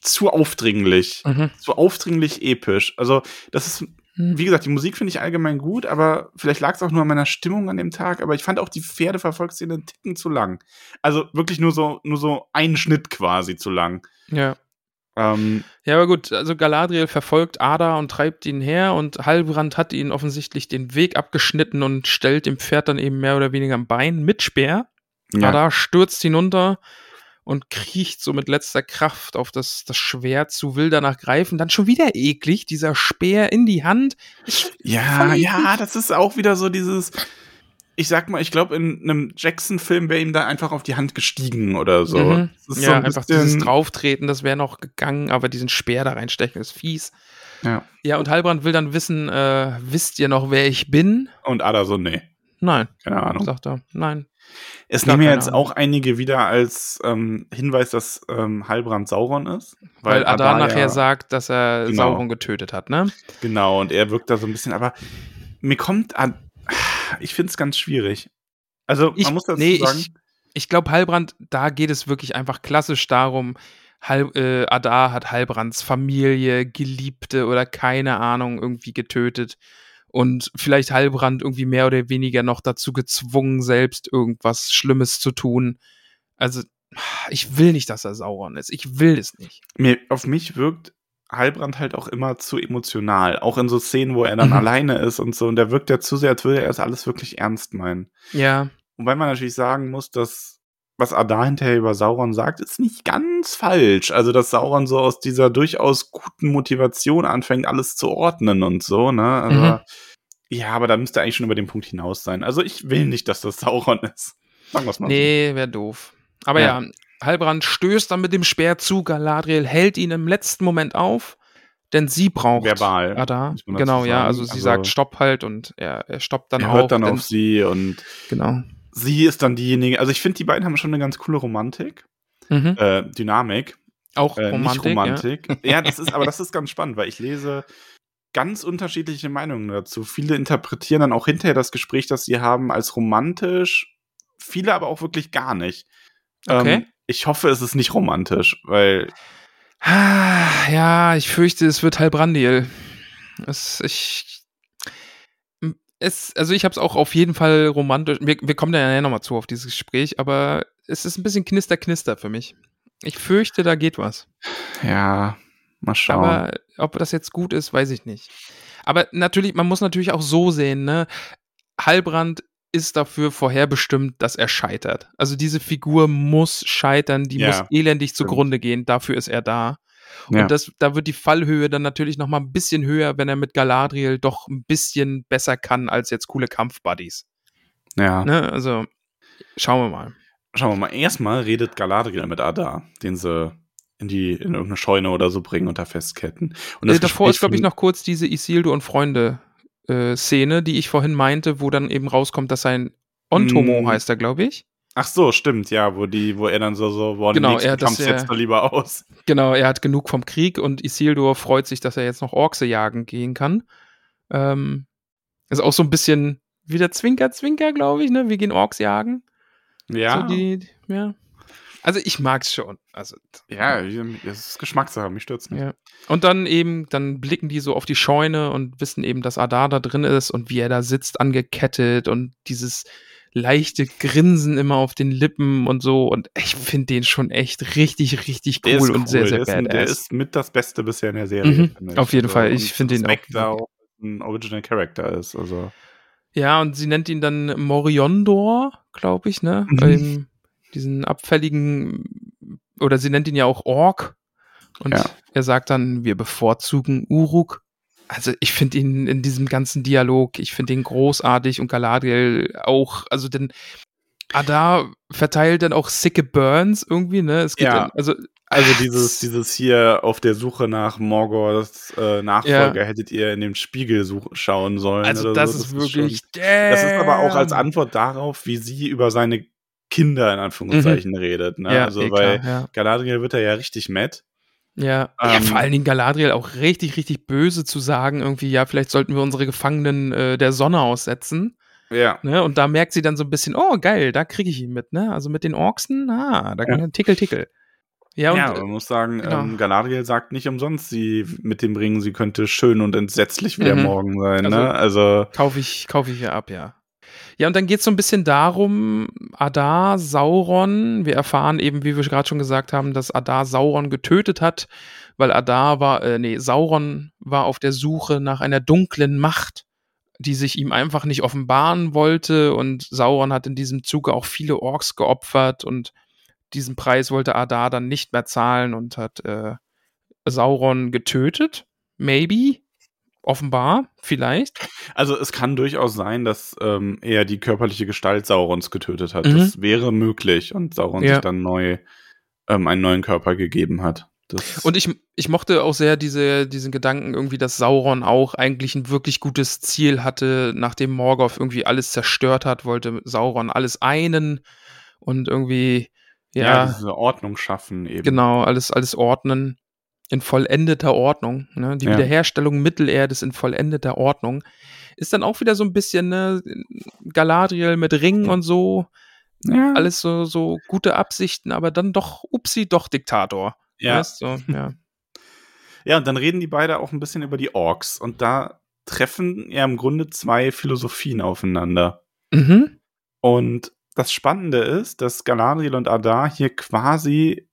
zu aufdringlich, Mhm. zu aufdringlich episch. Also das ist, Hm. wie gesagt, die Musik finde ich allgemein gut, aber vielleicht lag es auch nur an meiner Stimmung an dem Tag. Aber ich fand auch die Pferdeverfolgszene einen Ticken zu lang. Also wirklich nur so nur so einen Schnitt quasi zu lang. Ja. Ähm, Ja, aber gut, also Galadriel verfolgt Ada und treibt ihn her und Halbrand hat ihnen offensichtlich den Weg abgeschnitten und stellt dem Pferd dann eben mehr oder weniger am Bein mit Speer. ja. Ada stürzt hinunter und kriecht so mit letzter Kraft auf das, das Schwert zu, will danach greifen. Dann schon wieder eklig, dieser Speer in die Hand. Ja, ja, das ist auch wieder so dieses. Ich sag mal, ich glaube, in einem Jackson-Film wäre ihm da einfach auf die Hand gestiegen oder so. Mhm. Ja, so ein einfach dieses Drauftreten, das wäre noch gegangen, aber diesen Speer da reinstechen ist fies. Ja. Ja, und Halbrand will dann wissen, äh, wisst ihr noch, wer ich bin? Und Ada so, nee, Nein, keine Ahnung. sagt er. Nein. Es nehmen ja jetzt Ahnung. auch einige wieder als ähm, Hinweis, dass ähm, Halbrand Sauron ist. Weil, Adar Adar nachher ja- sagt, dass er Genau. Sauron getötet hat, ne? Genau, und er wirkt da so ein bisschen, aber mir kommt an. Ich finde es ganz schwierig. Also, Ich, man muss dazu nee, sagen. ich, ich glaube, Halbrand, da geht es wirklich einfach klassisch darum, Hal, äh, Adar hat Halbrands Familie, Geliebte oder keine Ahnung irgendwie getötet und vielleicht Halbrand irgendwie mehr oder weniger noch dazu gezwungen, selbst irgendwas Schlimmes zu tun. Also, ich will nicht, dass er Sauron ist. Ich will es nicht. mir, auf mich wirkt Heilbrand halt auch immer zu emotional. Auch in so Szenen, wo er dann Mhm. alleine ist und so. Und der wirkt ja zu sehr, als würde er das alles wirklich ernst meinen. Ja, Wobei man natürlich sagen muss, dass was Adar hinterher über Sauron sagt, ist nicht ganz falsch. Also, dass Sauron so aus dieser durchaus guten Motivation anfängt, alles zu ordnen und so, ne? Also, Mhm. Ja, aber da müsste eigentlich schon über den Punkt hinaus sein. Also ich will nicht, dass das Sauron ist. Sagen wir's mal nee, wäre doof. Aber ja. ja, Halbrand stößt dann mit dem Speer zu, Galadriel hält ihn im letzten Moment auf, denn sie braucht Verbal, Ada. Genau, ja, also sie also, sagt Stopp halt und er, er stoppt dann er auch. Er hört dann auf sie und genau. Sie ist dann diejenige, also ich finde, die beiden haben schon eine ganz coole Romantik, mhm. äh, Dynamik. Auch äh, Romantik. Romantik. Ja. ja, das ist, aber das ist ganz spannend, weil ich lese ganz unterschiedliche Meinungen dazu. Viele interpretieren dann auch hinterher das Gespräch, das sie haben, als romantisch, viele aber auch wirklich gar nicht. Okay. Ähm, ich hoffe, es ist nicht romantisch, weil. Ja, ich fürchte, es wird Halbrandiel. Es, ich, es, also ich habe es auch auf jeden Fall romantisch. Wir, wir kommen da ja nochmal zu auf dieses Gespräch, aber es ist ein bisschen knister-knister für mich. Ich fürchte, da geht was. Ja, mal schauen. Aber ob das jetzt gut ist, weiß ich nicht. Aber natürlich, man muss natürlich auch so sehen, ne? Halbrand ist dafür vorherbestimmt, dass er scheitert. Also diese Figur muss scheitern, die ja, muss elendig stimmt. zugrunde gehen, dafür ist er da. Ja. Und das, da wird die Fallhöhe dann natürlich noch mal ein bisschen höher, wenn er mit Galadriel doch ein bisschen besser kann als jetzt coole Kampfbuddies. Ja. Ne? Also schauen wir mal. Schauen wir mal. Erstmal redet Galadriel mit Ada, den sie in die in irgendeine Scheune oder so bringen und da festketten. Und äh, davor ist glaube ich noch kurz diese Isildur und Freunde äh, Szene, die ich vorhin meinte, wo dann eben rauskommt, dass sein Ontomo mm. heißt er, glaube ich. Ach so, stimmt, ja, wo die, wo er dann so, so, wo genau, er kommt jetzt doch lieber aus. Genau, er hat genug vom Krieg und Isildur freut sich, dass er jetzt noch Orkse jagen gehen kann. Ähm, ist auch so ein bisschen wieder Zwinker, Zwinker, glaube ich, ne? Wir gehen Orks jagen. Ja. So die, ja. Also ich mag's schon. Also, ja, es ist Geschmackssache, mich stürzt nicht. Ja. Und dann eben, dann blicken die so auf die Scheune und wissen eben, dass Adar da drin ist und wie er da sitzt, angekettet und dieses leichte Grinsen immer auf den Lippen und so. Und ich finde den schon echt richtig, richtig cool, cool. und sehr, sehr der badass. Ist, der ist mit das Beste bisher in der Serie. Mhm, auf jeden also, Fall. Ich finde den auch. auch ein Original Character ist. Also. Ja, und sie nennt ihn dann Moriondor, glaube ich, ne? Mhm diesen abfälligen, oder sie nennt ihn ja auch Ork. Und ja. er sagt dann, wir bevorzugen Uruk. Also ich finde ihn in diesem ganzen Dialog, ich finde ihn großartig und Galadriel auch, also denn Adar verteilt dann auch sicke Burns irgendwie, ne? Es geht ja. dann, also also dieses, dieses hier auf der Suche nach Morgoths äh, Nachfolger ja. hättet ihr in dem Spiegel schauen sollen. Also das, so. das, ist wirklich. Schon, das ist aber auch als Antwort darauf, wie sie über seine Kinder in Anführungszeichen mhm. redet. Ne? Ja, also, eh weil klar, ja. Galadriel wird er ja richtig mad. Ja. Ähm, ja, vor allen Dingen Galadriel auch richtig, richtig böse zu sagen, irgendwie, ja, vielleicht sollten wir unsere Gefangenen äh, der Sonne aussetzen. Ja. Ne? Und da merkt sie dann so ein bisschen, oh, geil, da kriege ich ihn mit, ne? Also mit den Orksen, ah, da ja. tickel, tickel. Ja, und, ja, man muss sagen, genau. ähm, Galadriel sagt nicht umsonst, sie mit dem Ring, sie könnte schön und entsetzlich wie der mhm. Morgen sein, also, ne? Also. Kaufe ich, kaufe ich hier ab, ja. Ja, und dann geht es so ein bisschen darum, Adar, Sauron, wir erfahren eben, wie wir gerade schon gesagt haben, dass Adar Sauron getötet hat, weil Adar war, äh, nee, Sauron war auf der Suche nach einer dunklen Macht, die sich ihm einfach nicht offenbaren wollte und Sauron hat in diesem Zuge auch viele Orks geopfert und diesen Preis wollte Adar dann nicht mehr zahlen und hat äh, Sauron getötet. Maybe. Offenbar, vielleicht. Also es kann durchaus sein, dass ähm, er die körperliche Gestalt Saurons getötet hat. Mhm. Das wäre möglich und Sauron ja. sich dann neu ähm, einen neuen Körper gegeben hat. Das und ich, ich mochte auch sehr diese, diesen Gedanken irgendwie, dass Sauron auch eigentlich ein wirklich gutes Ziel hatte, nachdem Morgoth irgendwie alles zerstört hat, wollte Sauron alles einen und irgendwie ja, ja diese Ordnung schaffen eben. Genau, alles alles ordnen in vollendeter Ordnung. Ne? Die ja. Wiederherstellung Mittelerdes in vollendeter Ordnung. Ist dann auch wieder so ein bisschen ne, Galadriel mit Ringen und so. Ja. Alles so, so gute Absichten, aber dann doch, upsi, doch Diktator. Ja. Weißt, so, ja. ja, und dann reden die beide auch ein bisschen über die Orks. Und da treffen ja im Grunde zwei Philosophien aufeinander. Mhm. Und das Spannende ist, dass Galadriel und Adar hier quasi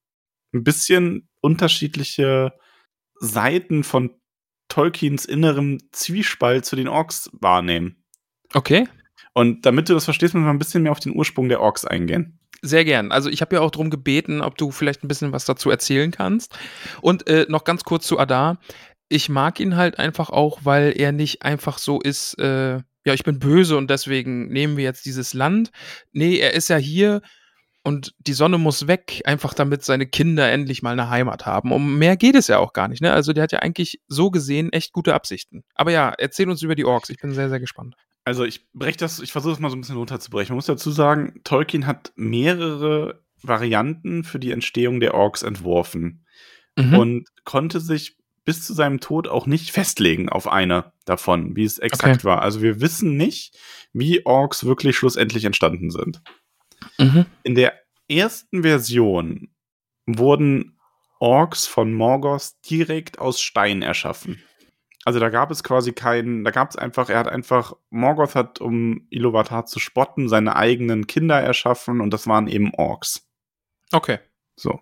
ein bisschen unterschiedliche Seiten von Tolkiens innerem Zwiespalt zu den Orks wahrnehmen. Okay. Und damit du das verstehst, müssen wir ein bisschen mehr auf den Ursprung der Orks eingehen. Sehr gern. Also ich habe ja auch darum gebeten, ob du vielleicht ein bisschen was dazu erzählen kannst. Und äh, noch ganz kurz zu Adar. Ich mag ihn halt einfach auch, weil er nicht einfach so ist, äh, ja, ich bin böse und deswegen nehmen wir jetzt dieses Land. Nee, er ist ja hier und die Sonne muss weg, einfach damit seine Kinder endlich mal eine Heimat haben. Um mehr geht es ja auch gar nicht, ne? Also der hat ja eigentlich so gesehen echt gute Absichten. Aber ja, erzähl uns über die Orks. Ich bin sehr, sehr gespannt. Also ich breche das, ich versuche das mal so ein bisschen runterzubrechen. Man muss dazu sagen, Tolkien hat mehrere Varianten für die Entstehung der Orks entworfen mhm. und konnte sich bis zu seinem Tod auch nicht festlegen auf eine davon, wie es exakt okay. war. Also wir wissen nicht, wie Orks wirklich schlussendlich entstanden sind. Mhm. In der ersten Version wurden Orks von Morgoth direkt aus Stein erschaffen. Also da gab es quasi keinen, da gab es einfach, er hat einfach, Morgoth hat, um Iluvatar zu spotten, seine eigenen Kinder erschaffen und das waren eben Orks. Okay. So.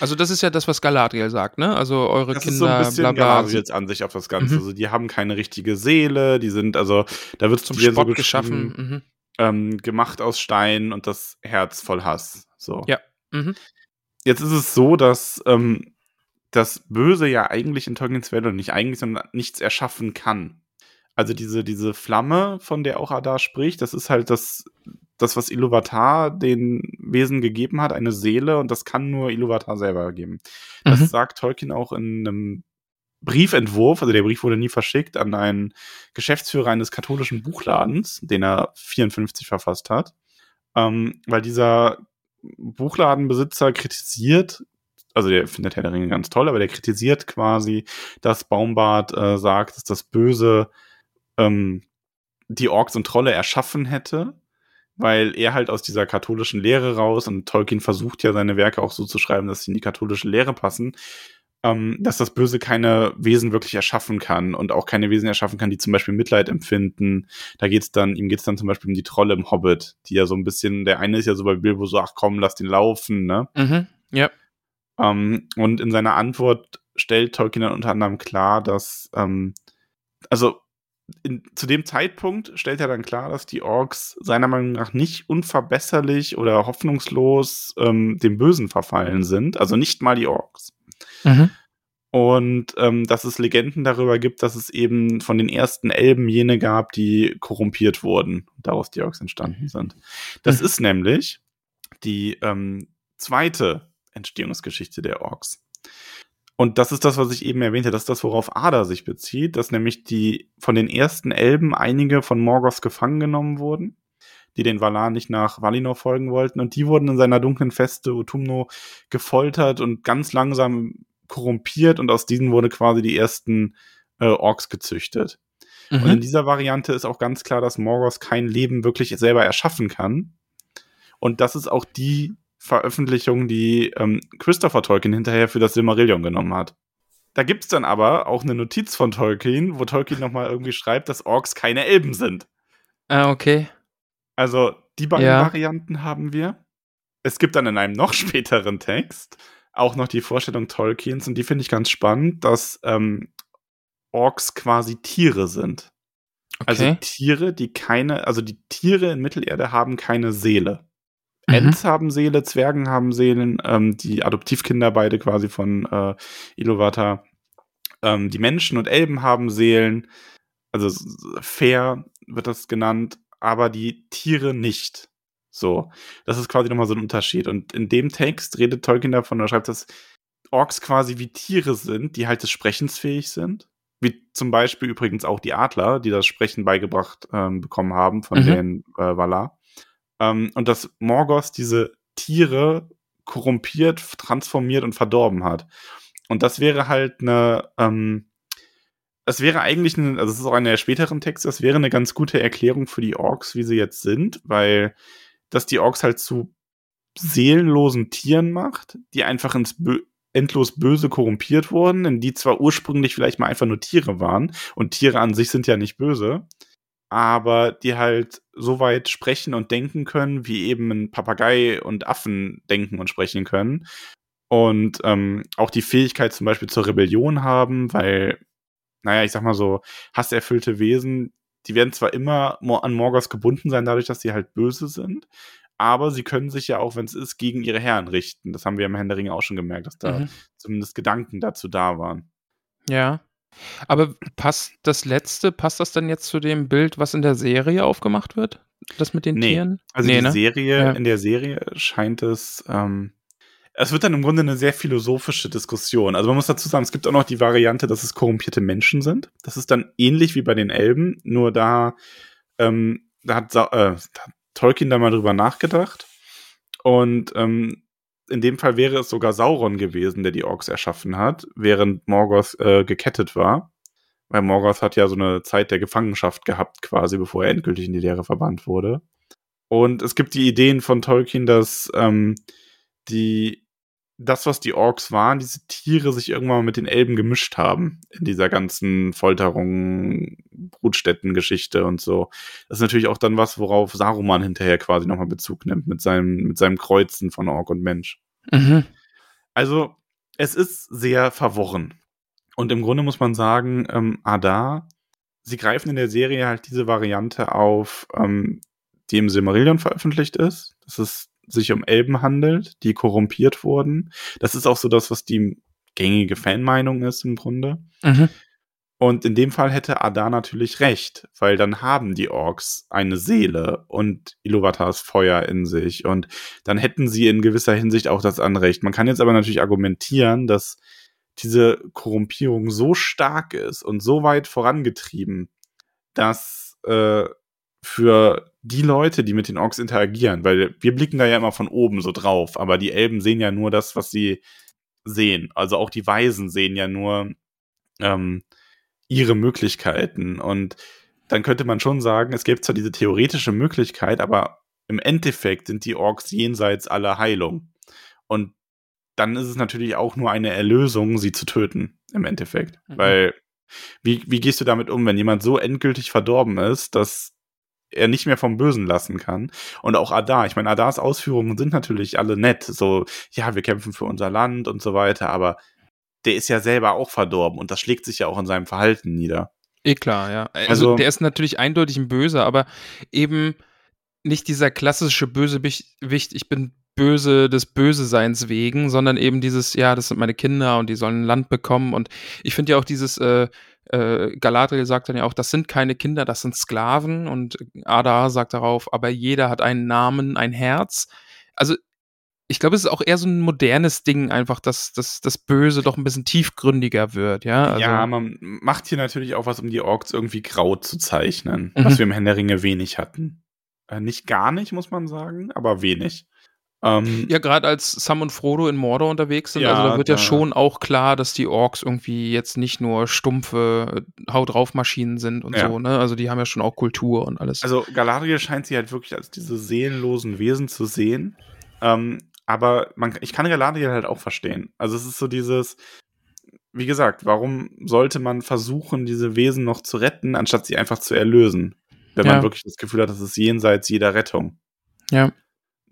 Also das ist ja das, was Galadriel sagt, ne? Also eure das Kinder, ist so ein bisschen bla bla. Galadriels Ansicht auf das Ganze. Mhm. Also die haben keine richtige Seele, die sind, also da wird zum Spott so geschaffen, mhm. Ähm, gemacht aus Stein und das Herz voll Hass. So. Ja. Mhm. Jetzt ist es so, dass ähm, das Böse ja eigentlich in Tolkiens Welt und nicht eigentlich, sondern nichts erschaffen kann. Also diese, diese Flamme, von der auch Adar spricht, das ist halt das das, was Iluvatar den Wesen gegeben hat, eine Seele, und das kann nur Iluvatar selber geben. Das mhm. sagt Tolkien auch in einem Briefentwurf, also der Brief wurde nie verschickt, an einen Geschäftsführer eines katholischen Buchladens, den er 54 verfasst hat, ähm, weil dieser Buchladenbesitzer kritisiert, also der findet Herr der Ringe ganz toll, aber der kritisiert quasi, dass Baumbart äh, sagt, dass das Böse ähm, die Orks und Trolle erschaffen hätte weil er halt aus dieser katholischen Lehre raus und Tolkien versucht ja seine Werke auch so zu schreiben, dass sie in die katholische Lehre passen, ähm, dass das Böse keine Wesen wirklich erschaffen kann und auch keine Wesen erschaffen kann, die zum Beispiel Mitleid empfinden. Da geht's dann, ihm geht's dann zum Beispiel um die Trolle im Hobbit, die ja so ein bisschen, der eine ist ja so bei Bilbo so, ach komm, lass den laufen, ne? Mhm, ja. Ähm, und in seiner Antwort stellt Tolkien dann unter anderem klar, dass, ähm, also in, zu dem Zeitpunkt stellt er dann klar, dass die Orks seiner Meinung nach nicht unverbesserlich oder hoffnungslos ähm, dem Bösen verfallen sind. Also nicht mal die Orks. Mhm. Und ähm, dass es Legenden darüber gibt, dass es eben von den ersten Elben jene gab, die korrumpiert wurden, daraus die Orks entstanden mhm. sind. Das mhm. ist nämlich die ähm, zweite Entstehungsgeschichte der Orks. Und das ist das, was ich eben erwähnte, das ist das, worauf Ada sich bezieht, dass nämlich die von den ersten Elben einige von Morgoth gefangen genommen wurden, die den Valar nicht nach Valinor folgen wollten, und die wurden in seiner dunklen Feste Utumno gefoltert und ganz langsam korrumpiert und aus diesen wurde quasi die ersten äh, Orks gezüchtet. Mhm. Und in dieser Variante ist auch ganz klar, dass Morgoth kein Leben wirklich selber erschaffen kann. Und das ist auch die Veröffentlichung, die ähm, Christopher Tolkien hinterher für das Silmarillion genommen hat. Da gibt es dann aber auch eine Notiz von Tolkien, wo Tolkien nochmal irgendwie schreibt, dass Orks keine Elben sind. Ah, okay. Also die beiden ja. Varianten haben wir. Es gibt dann in einem noch späteren Text auch noch die Vorstellung Tolkiens und die finde ich ganz spannend, dass ähm, Orks quasi Tiere sind. Also okay. Also Tiere, die keine, also die Tiere in Mittelerde haben keine Seele. Mhm. Ents haben Seele, Zwergen haben Seelen, ähm, die Adoptivkinder beide quasi von äh, Iluvatar. Ähm, die Menschen und Elben haben Seelen, also fair wird das genannt, aber die Tiere nicht. So, das ist quasi nochmal so ein Unterschied. Und in dem Text redet Tolkien davon, er schreibt, dass Orks quasi wie Tiere sind, die halt des Sprechens fähig sind. Wie zum Beispiel übrigens auch die Adler, die das Sprechen beigebracht ähm, bekommen haben von mhm. den äh, Valar. Ähm, und dass Morgoth diese Tiere korrumpiert, transformiert und verdorben hat. Und das wäre halt eine, ähm, das wäre eigentlich, eine, also es ist auch einer der späteren Texte, das wäre eine ganz gute Erklärung für die Orks, wie sie jetzt sind, weil das die Orks halt zu seelenlosen Tieren macht, die einfach ins Bö endlos böse korrumpiert wurden, in die zwar ursprünglich vielleicht mal einfach nur Tiere waren, und Tiere an sich sind ja nicht böse, aber die halt so weit sprechen und denken können, wie eben ein Papagei und Affen denken und sprechen können. Und ähm, auch die Fähigkeit zum Beispiel zur Rebellion haben, weil, naja, ich sag mal so, hasserfüllte Wesen, die werden zwar immer an Morgoth gebunden sein, dadurch, dass sie halt böse sind, aber sie können sich ja auch, wenn es ist, gegen ihre Herren richten. Das haben wir im Herrn der Ringe auch schon gemerkt, dass da mhm. zumindest Gedanken dazu da waren. Ja. Aber passt das letzte, passt das dann jetzt zu dem Bild, was in der Serie aufgemacht wird? Das mit den Nee. Tieren? Also Nee, die ne? Serie, Ja. in der Serie scheint es, ähm, es wird dann im Grunde eine sehr philosophische Diskussion. Also man muss dazu sagen, es gibt auch noch die Variante, dass es korrumpierte Menschen sind. Das ist dann ähnlich wie bei den Elben, nur da, ähm, da hat, äh, da hat Tolkien da mal drüber nachgedacht. Und ähm, in dem Fall wäre es sogar Sauron gewesen, der die Orks erschaffen hat, während Morgoth äh, gekettet war. Weil Morgoth hat ja so eine Zeit der Gefangenschaft gehabt, quasi, bevor er endgültig in die Leere verbannt wurde. Und es gibt die Ideen von Tolkien, dass ähm, die das, was die Orks waren, diese Tiere sich irgendwann mal mit den Elben gemischt haben in dieser ganzen Folterung, Brutstätten-Geschichte und so. Das ist natürlich auch dann was, worauf Saruman hinterher quasi nochmal Bezug nimmt mit seinem, mit seinem Kreuzen von Ork und Mensch. Mhm. Also, es ist sehr verworren. Und im Grunde muss man sagen, ähm, Adar, sie greifen in der Serie halt diese Variante auf, ähm, die im Silmarillion veröffentlicht ist. Dass es sich um Elben handelt, die korrumpiert wurden. Das ist auch so das, was die gängige Fanmeinung ist im Grunde. Mhm. Und in dem Fall hätte Adar natürlich recht, weil dann haben die Orks eine Seele und Iluvatars Feuer in sich und dann hätten sie in gewisser Hinsicht auch das Anrecht. Man kann jetzt aber natürlich argumentieren, dass diese Korrumpierung so stark ist und so weit vorangetrieben, dass äh, für die Leute, die mit den Orks interagieren, weil wir blicken da ja immer von oben so drauf, aber die Elben sehen ja nur das, was sie sehen. Also auch die Weisen sehen ja nur ähm, ihre Möglichkeiten. Und dann könnte man schon sagen, es gäbe zwar diese theoretische Möglichkeit, aber im Endeffekt sind die Orks jenseits aller Heilung. Und dann ist es natürlich auch nur eine Erlösung, sie zu töten, im Endeffekt. Mhm. Weil, wie, wie gehst du damit um, wenn jemand so endgültig verdorben ist, dass er nicht mehr vom Bösen lassen kann. Und auch Adar, ich meine, Adars Ausführungen sind natürlich alle nett. So, ja, wir kämpfen für unser Land und so weiter, aber der ist ja selber auch verdorben und das schlägt sich ja auch in seinem Verhalten nieder. Eh klar, ja. Also, Also- der ist natürlich eindeutig ein Böser, aber eben nicht dieser klassische Bösewicht, ich bin böse des Böseseins wegen, sondern eben dieses, ja, das sind meine Kinder und die sollen ein Land bekommen. Und ich finde ja auch dieses, äh, äh, Galadriel sagt dann ja auch, das sind keine Kinder, das sind Sklaven. Und Adar sagt darauf, aber jeder hat einen Namen, ein Herz. Also ich glaube, es ist auch eher so ein modernes Ding, einfach, dass, dass das Böse doch ein bisschen tiefgründiger wird, ja. Also, ja, man macht hier natürlich auch was, um die Orks irgendwie grau zu zeichnen, Mhm. was wir im Herrn der Ringe wenig hatten. Äh, nicht gar nicht, muss man sagen, aber wenig. Ähm, Ja, gerade als Sam und Frodo in Mordor unterwegs sind, Ja, also da wird ja da- schon auch klar, dass die Orks irgendwie jetzt nicht nur stumpfe äh, Haut drauf Maschinen sind und Ja. so, ne? Also die haben ja schon auch Kultur und alles. Also Galadriel scheint sie halt wirklich als diese seelenlosen Wesen zu sehen. Ähm, aber man, ich kann Galadriel halt auch verstehen. Also es ist so dieses, wie gesagt, warum sollte man versuchen, diese Wesen noch zu retten, anstatt sie einfach zu erlösen? Wenn Ja. man wirklich das Gefühl hat, das ist jenseits jeder Rettung. ja.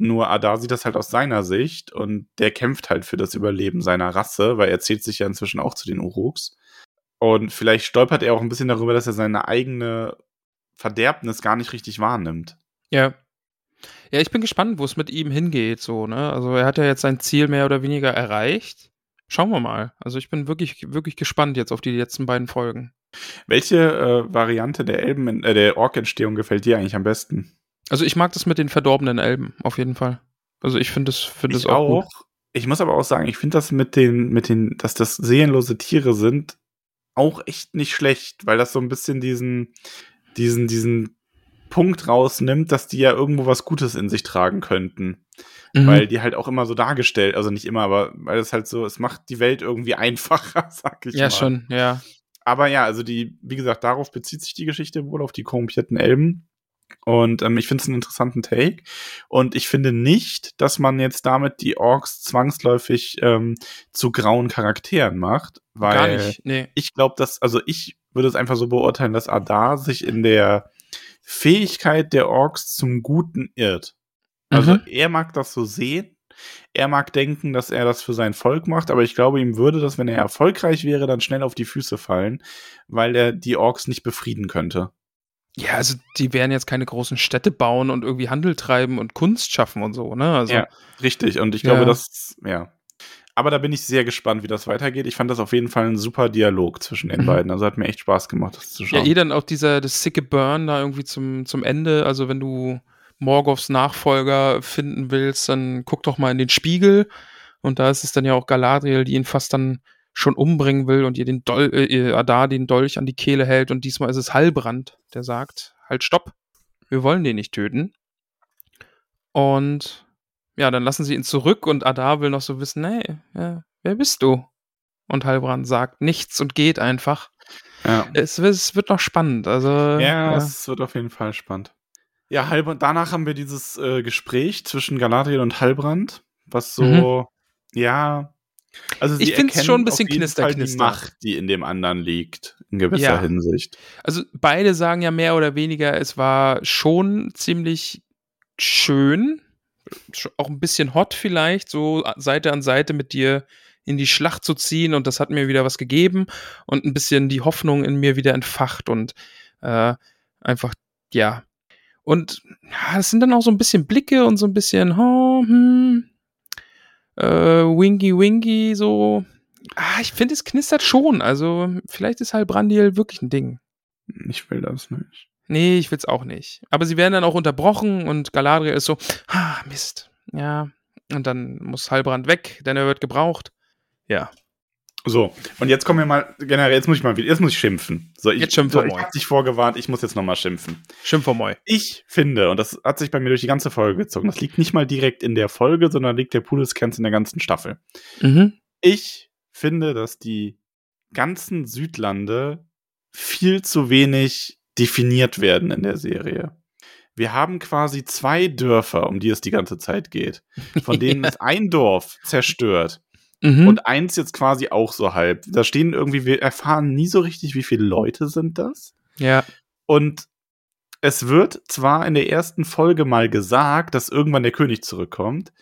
Nur Adar sieht das halt aus seiner Sicht und der kämpft halt für das Überleben seiner Rasse, weil er zählt sich ja inzwischen auch zu den Uruks. Und vielleicht stolpert er auch ein bisschen darüber, dass er seine eigene Verderbnis gar nicht richtig wahrnimmt. Ja. Ja, ich bin gespannt, wo es mit ihm hingeht, so, ne? Also er hat ja jetzt sein Ziel mehr oder weniger erreicht. Schauen wir mal. Also ich bin wirklich, wirklich gespannt jetzt auf die letzten beiden Folgen. Welche äh, Variante der Elben, äh, der Ork-Entstehung gefällt dir eigentlich am besten? Also ich mag das mit den verdorbenen Elben, auf jeden Fall. Also ich finde finde es ich auch, auch. gut. Ich muss aber auch sagen, ich finde das mit den, mit den, dass das seelenlose Tiere sind, auch echt nicht schlecht, weil das so ein bisschen diesen, diesen, diesen Punkt rausnimmt, dass die ja irgendwo was Gutes in sich tragen könnten. Mhm. Weil die halt auch immer so dargestellt, also nicht immer, aber weil es halt so, es macht die Welt irgendwie einfacher, sag ich ja, mal. schon, ja. Aber ja, also die, wie gesagt, darauf bezieht sich die Geschichte wohl, auf die korrumpierten Elben. Und ähm, ich finde es einen interessanten Take. Und ich finde nicht, dass man jetzt damit die Orks zwangsläufig ähm, zu grauen Charakteren macht. Weil Gar nicht. Nee. ich glaube, dass, also ich würde es einfach so beurteilen, dass Adar sich in der Fähigkeit der Orks zum Guten irrt. Also Mhm. er mag das so sehen. Er mag denken, dass er das für sein Volk macht, aber ich glaube, ihm würde das, wenn er erfolgreich wäre, dann schnell auf die Füße fallen, weil er die Orks nicht befrieden könnte. Ja, also die werden jetzt keine großen Städte bauen und irgendwie Handel treiben und Kunst schaffen und so, ne? Also Ja, richtig. Und ich glaube, Ja. das, ja. aber da bin ich sehr gespannt, wie das weitergeht. Ich fand das auf jeden Fall ein super Dialog zwischen den mhm. beiden. Also hat mir echt Spaß gemacht, das zu schauen. Ja, eh dann auch dieser das sicke Burn da irgendwie zum, zum Ende. Also wenn du Morgoths Nachfolger finden willst, dann guck doch mal in den Spiegel. Und da ist es dann ja auch Galadriel, die ihn fast dann schon umbringen will und ihr den Dol äh, Adar den Dolch an die Kehle hält. Und diesmal ist es Hallbrand, der sagt, halt stopp, wir wollen den nicht töten. Und ja, dann lassen sie ihn zurück und Adar will noch so wissen, hey, ja, wer bist du? Und Halbrand sagt nichts und geht einfach. Ja. Es, es wird noch spannend. Also, ja, ja, es wird auf jeden Fall spannend. Ja, Halbrand, danach haben wir dieses äh, Gespräch zwischen Galadriel und Halbrand, was so, mhm. ja, also ich finde es schon ein bisschen knister, knister. Die Macht, die in dem anderen liegt, in gewisser ja. Hinsicht. Also beide sagen ja mehr oder weniger, es war schon ziemlich schön, auch ein bisschen hot vielleicht, so Seite an Seite mit dir in die Schlacht zu ziehen und das hat mir wieder was gegeben und ein bisschen die Hoffnung in mir wieder entfacht und äh, einfach, ja. Und ja, es sind dann auch so ein bisschen Blicke und so ein bisschen, oh, hm, äh, Wingy Wingy, so. Ah, ich finde, es knistert schon. Also, vielleicht ist halt Brandiel wirklich ein Ding. Ich will das nicht. Nee, ich will's auch nicht. Aber sie werden dann auch unterbrochen und Galadriel ist so, ah, Mist. Ja. Und dann muss Halbrand weg, denn er wird gebraucht. Ja. So, und jetzt kommen wir mal, generell, jetzt muss ich mal wieder, jetzt muss ich schimpfen. So, ich, jetzt schimpfen so, ich hab dich vorgewarnt, ich muss jetzt nochmal schimpfen. Schimpfen moi. Ich finde, und das hat sich bei mir durch die ganze Folge gezogen, das liegt nicht mal direkt in der Folge, sondern liegt der Camps in der ganzen Staffel. Mhm. Ich finde, dass die ganzen Südlande viel zu wenig definiert werden in der Serie. Wir haben quasi zwei Dörfer, um die es die ganze Zeit geht, von denen ja. ist ein Dorf zerstört mhm. und eins jetzt quasi auch so halb. Da stehen irgendwie, wir erfahren nie so richtig, wie viele Leute sind das. Ja. Und es wird zwar in der ersten Folge mal gesagt, dass irgendwann der König zurückkommt,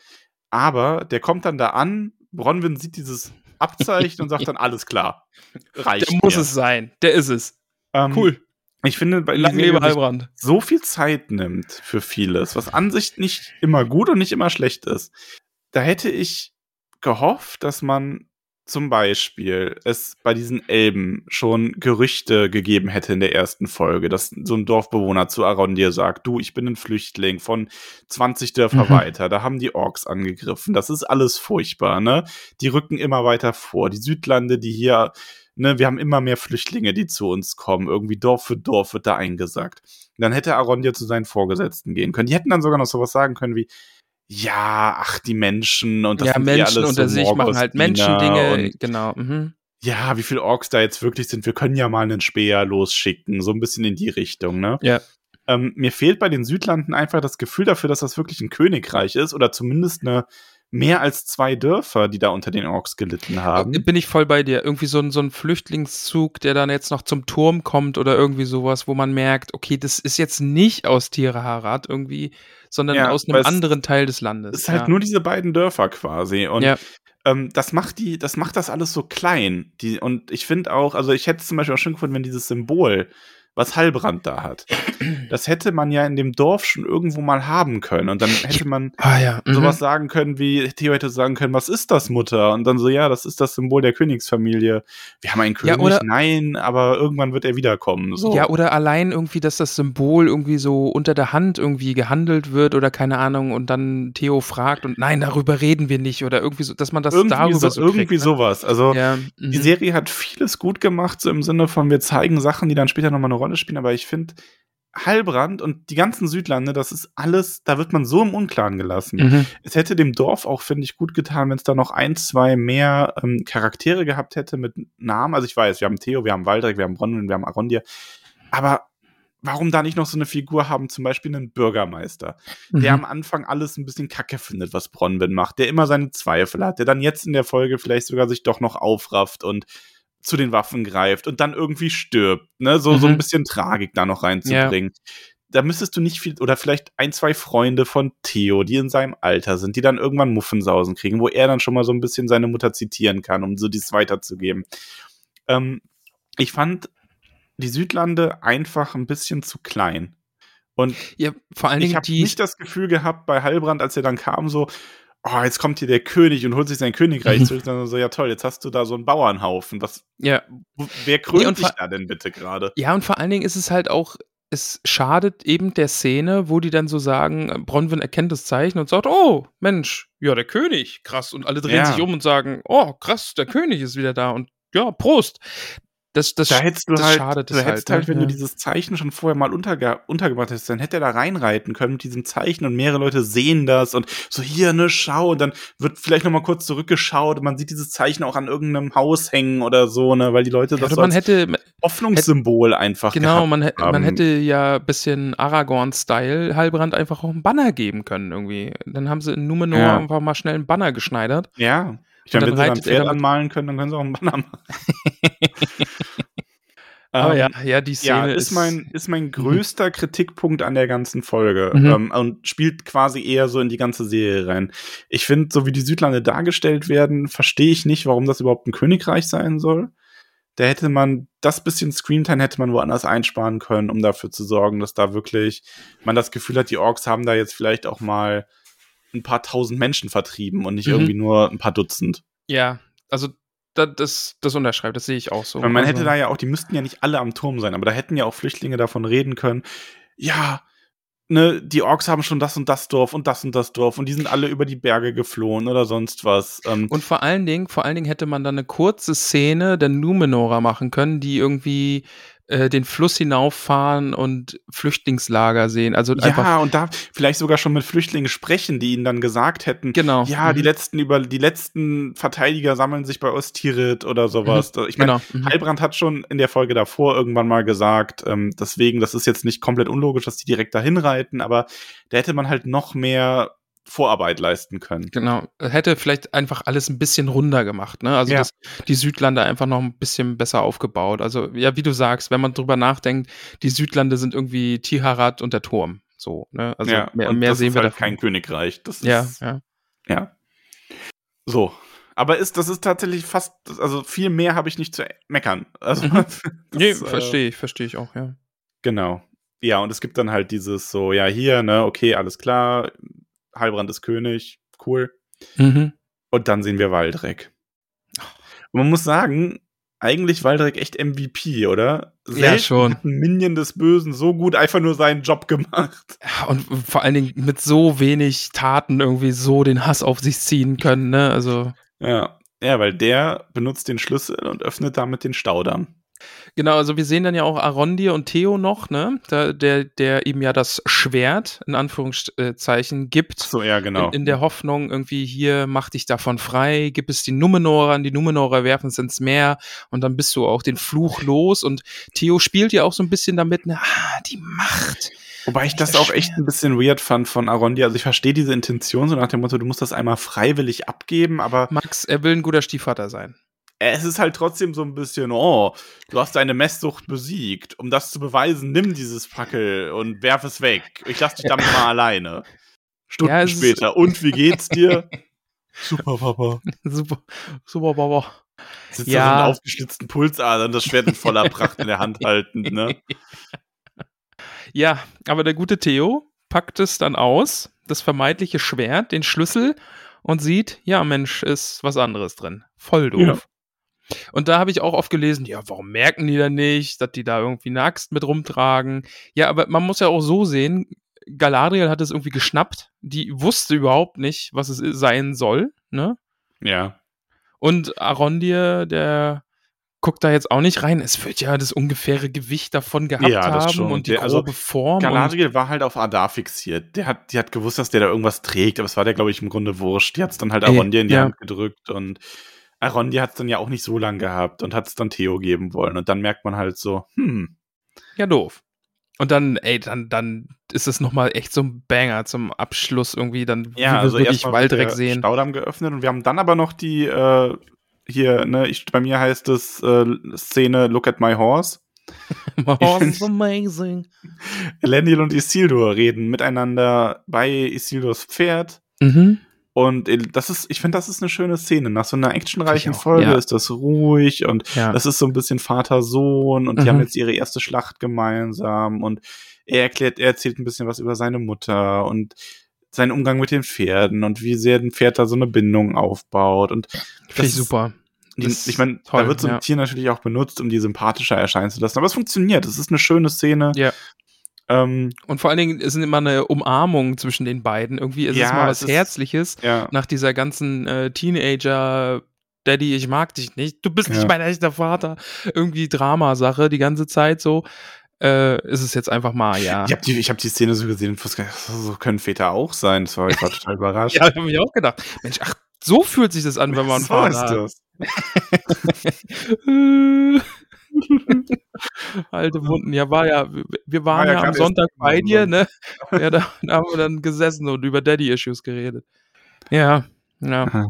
aber der kommt dann da an, Bronwyn sieht dieses Abzeichen und sagt dann, alles klar, reicht. Der muss mir. es sein, der ist es. Ähm, cool ich finde, bei Lang so viel Zeit nimmt für vieles, was an sich nicht immer gut und nicht immer schlecht ist. Da hätte ich gehofft, dass man zum Beispiel es bei diesen Elben schon Gerüchte gegeben hätte in der ersten Folge, dass so ein Dorfbewohner zu Arondir sagt, du, ich bin ein Flüchtling von 20 Dörfer mhm. weiter, da haben die Orks angegriffen, das ist alles furchtbar, ne? Die rücken immer weiter vor, die Südlande, die hier ne, wir haben immer mehr Flüchtlinge, die zu uns kommen. Irgendwie Dorf für Dorf wird da eingesagt. dann hätte Arondir zu seinen Vorgesetzten gehen können. Die hätten dann sogar noch sowas sagen können wie, ja, ach, die Menschen und das ja, sind Menschen unter so sich machen halt Menschendinge, genau. Mhm. Ja, wie viele Orks da jetzt wirklich sind, wir können ja mal einen Speer losschicken, so ein bisschen in die Richtung, ne? Ja. Ähm, mir fehlt bei den Südlanden einfach das Gefühl dafür, dass das wirklich ein Königreich ist oder zumindest eine mehr als zwei Dörfer, die da unter den Orks gelitten haben. Bin ich voll bei dir. Irgendwie so ein, so ein Flüchtlingszug, der dann jetzt noch zum Turm kommt oder irgendwie sowas, wo man merkt, okay, das ist jetzt nicht aus Tiraharat irgendwie, sondern ja, aus einem anderen Teil des Landes. Es ist halt ja. nur diese beiden Dörfer quasi. Und ja. ähm, das macht die, das macht das alles so klein. Die, und ich finde auch, also ich hätte es zum Beispiel auch schön gefunden, wenn dieses Symbol was Hallbrand da hat. Das hätte man ja in dem Dorf schon irgendwo mal haben können. Und dann hätte man ah, ja. mhm. sowas sagen können, wie Theo hätte sagen können, was ist das, Mutter? Und dann so, ja, das ist das Symbol der Königsfamilie. Wir haben einen König, ja, oder, nein, aber irgendwann wird er wiederkommen. So. Ja, oder allein irgendwie, dass das Symbol irgendwie so unter der Hand irgendwie gehandelt wird oder keine Ahnung und dann Theo fragt und nein, darüber reden wir nicht oder irgendwie so, dass man das irgendwie darüber so, so Irgendwie kriegt, ne? sowas. Also ja, die mhm. Serie hat vieles gut gemacht, so im Sinne von, wir zeigen Sachen, die dann später nochmal eine Rolle spielen, aber ich finde, Heilbrand und die ganzen Südlande, das ist alles, da wird man so im Unklaren gelassen. Mhm. Es hätte dem Dorf auch, finde ich, gut getan, wenn es da noch ein, zwei mehr ähm, Charaktere gehabt hätte mit Namen. Also ich weiß, wir haben Theo, wir haben Waldreck, wir haben Bronwyn, wir haben Arondir. Aber warum da nicht noch so eine Figur haben, zum Beispiel einen Bürgermeister, mhm. der am Anfang alles ein bisschen kacke findet, was Bronwyn macht, der immer seine Zweifel hat, der dann jetzt in der Folge vielleicht sogar sich doch noch aufrafft und zu den Waffen greift und dann irgendwie stirbt, ne? So, mhm. so ein mhm. bisschen Tragik da noch reinzubringen. Ja. Da müsstest du nicht viel, oder vielleicht ein, zwei Freunde von Theo, die in seinem Alter sind, die dann irgendwann Muffensausen kriegen, wo er dann schon mal so ein bisschen seine Mutter zitieren kann, um so dies weiterzugeben. Ähm, ich fand die Südlande einfach ein bisschen zu klein. Und ja, vor allen Dingen ich habe nicht das Gefühl gehabt bei Heilbrand, als er dann kam, so, oh, jetzt kommt hier der König und holt sich sein Königreich zurück, sondern so, ja toll, jetzt hast du da so einen Bauernhaufen. Was, Ja. wer krönt und dich da denn bitte gerade? Ja, und vor allen Dingen ist es halt auch, es schadet eben der Szene, wo die dann so sagen, äh, Bronwyn erkennt das Zeichen und sagt, oh, Mensch, ja, der König, krass. Und alle drehen Ja. sich um und sagen, oh, krass, der König ist wieder da und ja, Prost. Das, das, Da hättest du das halt, schadet es hättest halt, halt, ne? wenn Ja. du dieses Zeichen schon vorher mal unterge untergebracht hättest, dann hätte er da reinreiten können mit diesem Zeichen und mehrere Leute sehen das und so hier, ne, schau, und dann wird vielleicht noch mal kurz zurückgeschaut und man sieht dieses Zeichen auch an irgendeinem Haus hängen oder so, ne, weil die Leute Ja, das so man als hätte, Hoffnungssymbol einfach genau, man, hä- man hätte ja ein bisschen Aragorn-Style Heilbrand einfach auch einen Banner geben können irgendwie. Dann haben sie in Numenor Ja. einfach mal schnell einen Banner geschneidert. Ja. Ich meine, wenn sie ein er Pferd anmalen können, dann können sie auch einen Banner machen. Aber Ähm, ja, ja, die Szene ja, ist mein, ist mein größter Kritikpunkt an der ganzen Folge Mhm. ähm, und spielt quasi eher so in die ganze Serie rein. Ich finde, so wie die Südlande dargestellt werden, verstehe ich nicht, warum das überhaupt ein Königreich sein soll. Da hätte man, das bisschen Screamtime hätte man woanders einsparen können, um dafür zu sorgen, dass da wirklich man das Gefühl hat, die Orks haben da jetzt vielleicht auch mal ein paar tausend Menschen vertrieben und nicht Mhm. irgendwie nur ein paar Dutzend. Ja, also da, das, das unterschreibt, das sehe ich auch so. Weil man also, hätte da ja auch, die müssten ja nicht alle am Turm sein, aber da hätten ja auch Flüchtlinge davon reden können, ja, ne, die Orks haben schon das und das Dorf und das und das Dorf und die sind alle über die Berge geflohen oder sonst was. Ähm, Und vor allen Dingen, vor allen Dingen hätte man dann eine kurze Szene der Numenorer machen können, die irgendwie äh, den Fluss hinauffahren und Flüchtlingslager sehen. Also einfach ja, und da vielleicht sogar schon mit Flüchtlingen sprechen, die ihnen dann gesagt hätten, genau. ja, die Mhm. letzten über die letzten Verteidiger sammeln sich bei Osttirit oder sowas. Ich meine, genau. Mhm. Heilbrand hat schon in der Folge davor irgendwann mal gesagt, ähm, deswegen, das ist jetzt nicht komplett unlogisch, dass die direkt dahin reiten, aber da hätte man halt noch mehr Vorarbeit leisten können. Genau, hätte vielleicht einfach alles ein bisschen runder gemacht, ne? Also Ja. das, die Südlande einfach noch ein bisschen besser aufgebaut. Also ja, wie du sagst, wenn man drüber nachdenkt, die Südlande sind irgendwie Tiharat und der Turm. So, ne? Also ja, mehr, und mehr das sehen ist wir halt davon. kein Königreich. Das ja, ist, ja. ja. So. Aber ist, das ist tatsächlich fast, also viel mehr habe ich nicht zu meckern. Also, Mhm. das, Nee, äh, verstehe ich, verstehe ich auch, ja. Genau. Ja, und es gibt dann halt dieses so, ja, hier, ne, okay, alles klar, Heilbrand ist König, cool. Mhm. Und dann sehen wir Waldreck. Und man muss sagen, eigentlich Waldreck echt MVP, oder? Ja, schon. hat ein Minion des Bösen so gut einfach nur seinen Job gemacht. Und vor allen Dingen mit so wenig Taten irgendwie so den Hass auf sich ziehen können, ne? Also, Ja. Ja, weil der benutzt den Schlüssel und öffnet damit den Staudamm. Genau, also wir sehen dann ja auch Arondir und Theo noch, ne? Da, der, der ihm ja das Schwert, in Anführungszeichen, gibt. So, ja, genau. In, in der Hoffnung, irgendwie hier, mach dich davon frei, gib es die Numenorern, die Numenorer werfen es ins Meer und dann bist du auch den Fluch los. Und Theo spielt ja auch so ein bisschen damit, ne, ah, die Macht. Wobei ich das das auch echt ein bisschen weird fand von Arondi. Also ich verstehe diese Intention so nach dem Motto, du musst das einmal freiwillig abgeben, aber Max, er will ein guter Stiefvater sein. Es ist halt trotzdem so ein bisschen, oh, du hast deine Messsucht besiegt. Um das zu beweisen, nimm dieses Fackel und werf es weg. Ich lass dich damit mal alleine. Stunden Ja, später. Und wie geht's dir? Super, Papa. Super, super, Baba. Sitzt Ja. da so mit aufgeschlitzten Pulsadern, das Schwert in voller Pracht in der Hand haltend, ne? Ja, aber der gute Theo packt es dann aus, das vermeintliche Schwert, den Schlüssel und sieht, ja, Mensch, ist was anderes drin. Voll doof. Ja. Und da habe ich auch oft gelesen, ja, warum merken die denn nicht, dass die da irgendwie eine Axt mit rumtragen? Ja, aber man muss ja auch so sehen, Galadriel hat es irgendwie geschnappt, die wusste überhaupt nicht, was es sein soll, ne? Ja. Und Arondir, der guckt da jetzt auch nicht rein. Es wird ja das ungefähre Gewicht davon gehabt Ja, das haben schon. und die Der- also grobe Form. Galadriel war halt auf Adar fixiert. Der hat, die hat gewusst, dass der da irgendwas trägt, aber es war der, glaube ich, im Grunde wurscht. Die hat es dann halt Ey, Arondir in die ja. Hand gedrückt und Arondir hat es dann ja auch nicht so lang gehabt und hat es dann Theo geben wollen. Und dann merkt man halt so, hm, Ja, doof. Und dann, ey, dann, dann ist es nochmal echt so ein Banger zum Abschluss irgendwie, dann ja, also wir wirklich Waldreck sehen. Staudamm geöffnet und wir haben dann aber noch die, äh, hier, ne, ich, bei mir heißt es äh, Szene Look at my horse. Oh, this is amazing. Elendil und Isildur reden miteinander bei Isildurs Pferd. Mhm. Und äh, das ist, ich finde, das ist eine schöne Szene. Nach so einer actionreichen Folge ja. ist das ruhig und Ja. das ist so ein bisschen Vater-Sohn und die Mhm. haben jetzt ihre erste Schlacht gemeinsam und er erklärt, er erzählt ein bisschen was über seine Mutter und sein Umgang mit den Pferden und wie sehr ein Pferd da so eine Bindung aufbaut. Und Finde ich super. Die, ich meine, da wird so ein ja. Tier natürlich auch benutzt, um die sympathischer erscheinen zu lassen. Aber es funktioniert. Es ist eine schöne Szene. Ja. Ähm, und vor allen Dingen ist immer eine Umarmung zwischen den beiden. Irgendwie ist ja, es mal was es Herzliches ja. nach dieser ganzen äh, Teenager- Daddy, ich mag dich nicht, du bist nicht mein echter Vater. Irgendwie Dramasache die ganze Zeit so. Äh, ist es jetzt einfach mal, ja. Ich habe die, hab die Szene so gesehen, so können Väter auch sein. Das war, ich war total überrascht. ja, habe ich auch gedacht. Mensch, ach, so fühlt sich das an, wenn man so Vater ist das. Alte Wunden. Ja, war ja, wir waren ja, ja am Sonntag bei dir, ne? Ja, da, da, haben wir dann gesessen und über Daddy-Issues geredet. Ja, ja.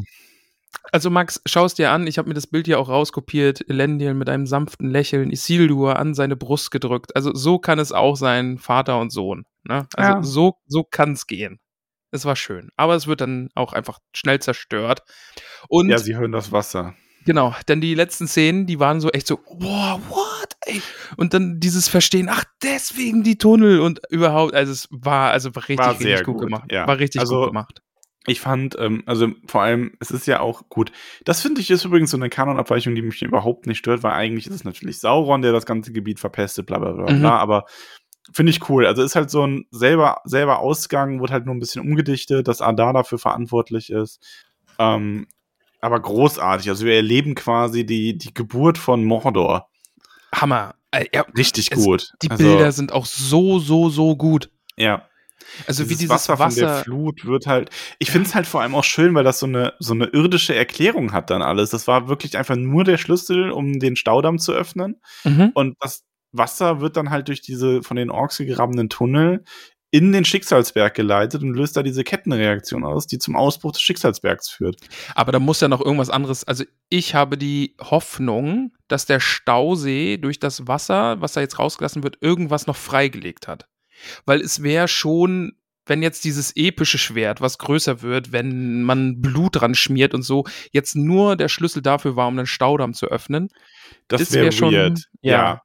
Also Max, schau es dir an. Ich habe mir das Bild hier auch rauskopiert. Elendil mit einem sanften Lächeln, Isildur an seine Brust gedrückt. Also so kann es auch sein, Vater und Sohn. Ne? Also ja. so, so kann es gehen. Es war schön. Aber es wird dann auch einfach schnell zerstört. Und ja, sie hören das Wasser. Genau, denn die letzten Szenen, die waren so echt so, wow, what? Ey? Und dann dieses Verstehen, ach, deswegen die Tunnel und überhaupt, also es war also richtig, war richtig gut, gut, gemacht. Ja. War richtig also, gut gemacht. Ich fand, ähm, also vor allem, es ist ja auch gut. Das finde ich ist übrigens so eine Kanonabweichung, die mich überhaupt nicht stört, weil eigentlich ist es natürlich Sauron, der das ganze Gebiet verpestet, bla bla bla, mhm. bla aber finde ich cool. Also ist halt so ein selber, selber Ausgang, wird halt nur ein bisschen umgedichtet, dass Adar dafür verantwortlich ist. Ähm, aber großartig. Also wir erleben quasi die, die Geburt von Mordor. Hammer. Äh, ja, Richtig es, gut. Die also, Bilder sind auch so, so, so gut. Ja. Also dieses wie dieses Wasser, Wasser, von der Flut wird halt. Ich ja. finde es halt vor allem auch schön, weil das so eine so eine irdische Erklärung hat dann alles. Das war wirklich einfach nur der Schlüssel, um den Staudamm zu öffnen. Mhm. Und das Wasser wird dann halt durch diese von den Orks gegrabenen Tunnel in den Schicksalsberg geleitet und löst da diese Kettenreaktion aus, die zum Ausbruch des Schicksalsbergs führt. Aber da muss ja noch irgendwas anderes. Also ich habe die Hoffnung, dass der Stausee durch das Wasser, was da jetzt rausgelassen wird, irgendwas noch freigelegt hat. Weil es wäre schon, wenn jetzt dieses epische Schwert, was größer wird, wenn man Blut dran schmiert und so, jetzt nur der Schlüssel dafür war, um den Staudamm zu öffnen. Das wäre wär schon, weird. ja. ja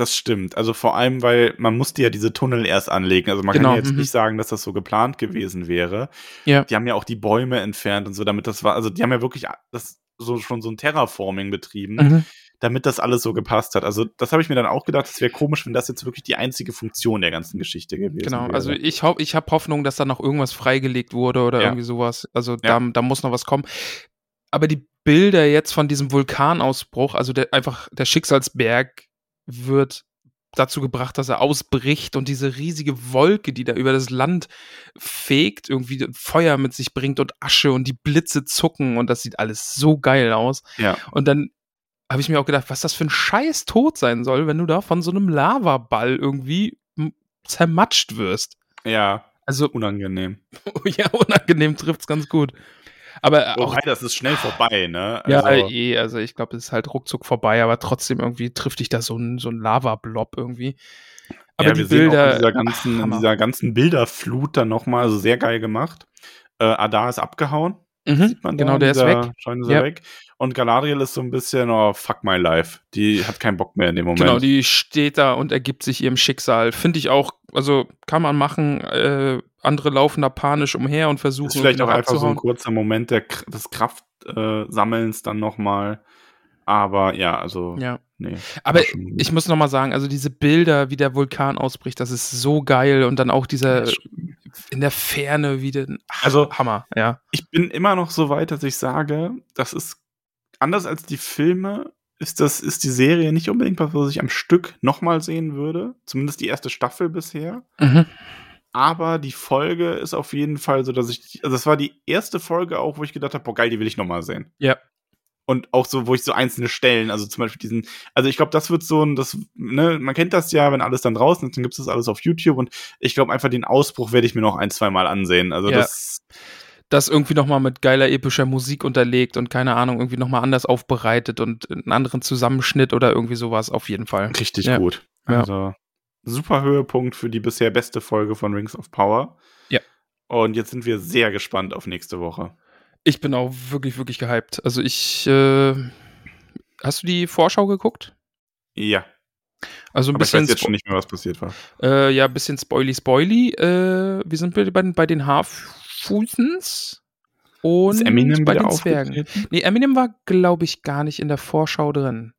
das stimmt. Also vor allem, weil man musste ja diese Tunnel erst anlegen. Also man genau. kann jetzt mhm. nicht sagen, dass das so geplant gewesen wäre. Ja. Die haben ja auch die Bäume entfernt und so, damit das war, also die haben ja wirklich das so schon so ein Terraforming betrieben, mhm. damit das alles so gepasst hat. Also das habe ich mir dann auch gedacht, es wäre komisch, wenn das jetzt wirklich die einzige Funktion der ganzen Geschichte gewesen genau. wäre. Genau, also ich, ho ich habe Hoffnung, dass da noch irgendwas freigelegt wurde oder ja. irgendwie sowas. Also ja. da, da muss noch was kommen. Aber die Bilder jetzt von diesem Vulkanausbruch, also der, einfach der Schicksalsberg wird dazu gebracht, dass er ausbricht und diese riesige Wolke, die da über das Land fegt, irgendwie Feuer mit sich bringt und Asche und die Blitze zucken und das sieht alles so geil aus. Ja. Und dann habe ich mir auch gedacht, was das für ein scheiß Tod sein soll, wenn du da von so einem Lavaball irgendwie zermatscht wirst. Ja. Also unangenehm. ja, unangenehm trifft's ganz gut. Aber Wobei, auch, das ist schnell vorbei, ne? Also, ja, eh, also ich glaube, es ist halt ruckzuck vorbei, aber trotzdem irgendwie trifft dich da so ein, so ein Lava-Blob irgendwie. Aber ja, die Bilder. in dieser ganzen, in dieser ganzen Bilderflut dann nochmal, also sehr geil gemacht. Äh, Adar ist abgehauen. Mhm, sieht man da, genau, der ist weg. Schein ist ja. weg. Und Galadriel ist so ein bisschen, oh, fuck my life. Die hat keinen Bock mehr in dem Moment. Genau, die steht da und ergibt sich ihrem Schicksal. Finde ich auch, also kann man machen. Äh, andere laufen da panisch umher und versuchen. Ist vielleicht auch einfach so ein kurzer Moment der, des Kraftsammelns äh, dann nochmal. Aber ja, also. Ja. Nee, Aber ich muss nochmal sagen, also diese Bilder, wie der Vulkan ausbricht, das ist so geil und dann auch dieser in der Ferne wieder. Also Hammer, ja. Ich bin immer noch so weit, dass ich sage, das ist anders als die Filme, ist das, ist die Serie nicht unbedingt was, was ich am Stück nochmal sehen würde. Zumindest die erste Staffel bisher. Mhm. Aber die Folge ist auf jeden Fall so, dass ich, also das war die erste Folge auch, wo ich gedacht habe, boah geil, die will ich nochmal sehen. Ja, und auch so, wo ich so einzelne Stellen, also zum Beispiel diesen, also ich glaube, das wird so ein, das, ne, man kennt das ja, wenn alles dann draußen ist, dann gibt es das alles auf YouTube und ich glaube einfach den Ausbruch werde ich mir noch ein, zwei Mal ansehen. Also ja. das. Das irgendwie nochmal mit geiler epischer Musik unterlegt und keine Ahnung, irgendwie nochmal anders aufbereitet und einen anderen Zusammenschnitt oder irgendwie sowas auf jeden Fall. Richtig ja. gut. Also ja. Super Höhepunkt für die bisher beste Folge von Rings of Power. Ja. Und jetzt sind wir sehr gespannt auf nächste Woche. Ich bin auch wirklich, wirklich gehypt. Also ich, äh, hast du die Vorschau geguckt? Ja. Also ein Aber ich bisschen, weiß jetzt schon nicht mehr, was passiert war. äh, ja, ein bisschen spoily, spoily. Äh, wir sind bei, bei, den Haarfußens und Ist Eminem bei den Zwergen. Nee, Eminem war, glaube ich, gar nicht in der Vorschau drin.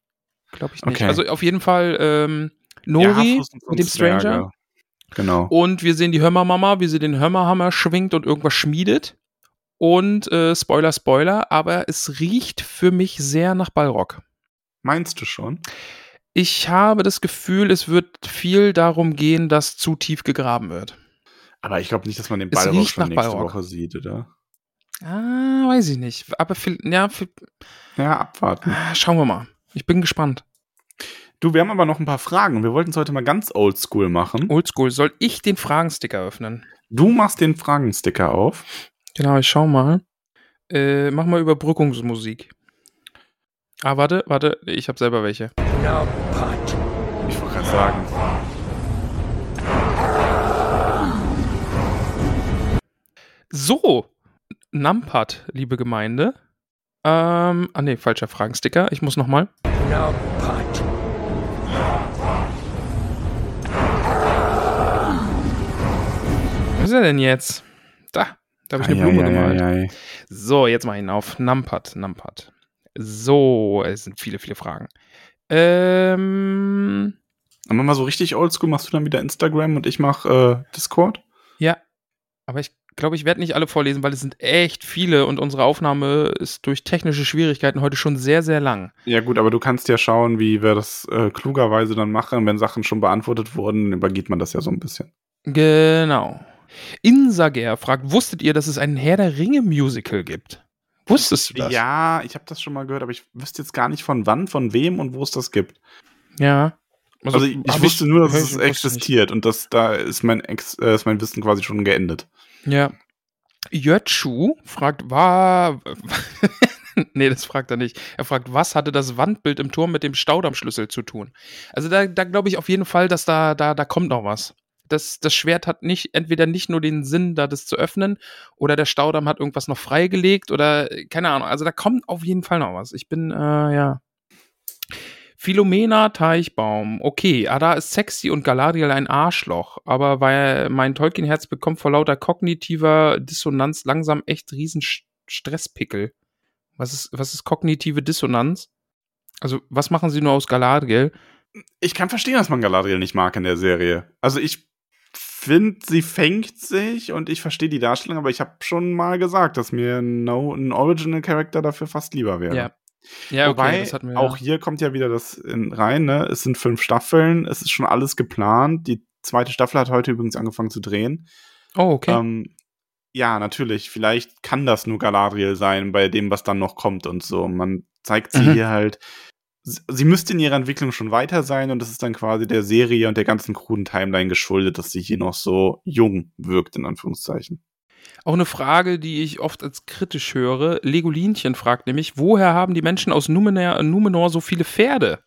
Glaube ich nicht. Okay. Also auf jeden Fall ähm, Nori Haarfußen mit dem. Stranger. Genau. Und wir sehen die Hörmermama, wie sie den Hörmerhammer schwingt und irgendwas schmiedet. Und äh, Spoiler, Spoiler, aber es riecht für mich sehr nach Ballrock. Meinst du schon? Ich habe das Gefühl, es wird viel darum gehen, dass zu tief gegraben wird. Aber ich glaube nicht, dass man den Ballrock schon nach nächste Ballrock. Woche sieht, oder? Ah, weiß ich nicht. Aber viel, ja, viel, Ja, abwarten. ah, schauen wir mal. Ich bin gespannt. Du, wir haben aber noch ein paar Fragen. Wir wollten es heute mal ganz oldschool machen. Oldschool, soll ich den Fragensticker öffnen? Du machst den Fragensticker auf. Genau, ich schau mal. Äh, mach mal Überbrückungsmusik. Ah, warte, warte, ich habe selber welche. Ich wollte gerade sagen. So, Numpad, liebe Gemeinde. Ähm, ah nee, falscher Fragensticker. Ich muss noch mal. Ist er denn jetzt? Da, da habe ich eine Blume gemalt. Eieieiei. So, jetzt mach ich ihn auf. Numpad, Numpad. So, es sind viele, viele Fragen. Ähm, Aber mal so richtig oldschool machst du dann wieder Instagram und ich mach äh, Discord? ja. Aber ich glaube, ich werde nicht alle vorlesen, weil es sind echt viele und unsere Aufnahme ist durch technische Schwierigkeiten heute schon sehr, sehr lang. Ja gut, aber du kannst ja schauen, wie wir das äh, klugerweise dann machen. Wenn Sachen schon beantwortet wurden, übergeht man das ja so ein bisschen. Genau. Insager fragt, wusstet ihr, dass es ein Herr der Ringe Musical gibt? Wusstest du das? Ja, ich habe das schon mal gehört, aber ich wüsste jetzt gar nicht von wann, von wem und wo es das gibt. Ja. Also, ich, ich hab wusste nur, dass es ich- ich existiert und das, da ist mein, Ex, äh, ist mein Wissen quasi schon geendet. Ja. Jötschu fragt, war. nee, das fragt er nicht. Er fragt, was hatte das Wandbild im Turm mit dem Staudammschlüssel zu tun? Also da, da glaube ich auf jeden Fall, dass da, da, da kommt noch was. Das, das Schwert hat nicht, entweder nicht nur den Sinn, da das zu öffnen, oder der Staudamm hat irgendwas noch freigelegt oder äh, keine Ahnung. Also da kommt auf jeden Fall noch was. Ich bin, äh, ja. Philomena Teichbaum. Okay, Ada ist sexy und Galadriel ein Arschloch, aber weil mein Tolkien-Herz bekommt vor lauter kognitiver Dissonanz langsam echt riesen Stresspickel. Was ist, was ist kognitive Dissonanz? Also, was machen sie nur aus Galadriel? Ich kann verstehen, dass man Galadriel nicht mag in der Serie. Also ich finde, sie fängt sich und ich verstehe die Darstellung, aber ich habe schon mal gesagt, dass mir ein, no, ein Original Character dafür fast lieber wäre. Ja. Ja, Wobei, hatten wir. auch hier kommt ja wieder das in, rein, ne? Es sind fünf Staffeln, es ist schon alles geplant. Die zweite Staffel hat heute übrigens angefangen zu drehen. Oh, okay. Ähm, ja, natürlich, vielleicht kann das nur Galadriel sein bei dem, was dann noch kommt und so. Man zeigt sie Mhm. hier halt. Sie müsste in ihrer Entwicklung schon weiter sein und das ist dann quasi der Serie und der ganzen kruden Timeline geschuldet, dass sie hier noch so jung wirkt, in Anführungszeichen. Auch eine Frage, die ich oft als kritisch höre. Legolinchen fragt nämlich, woher haben die Menschen aus Numenor, Numenor so viele Pferde?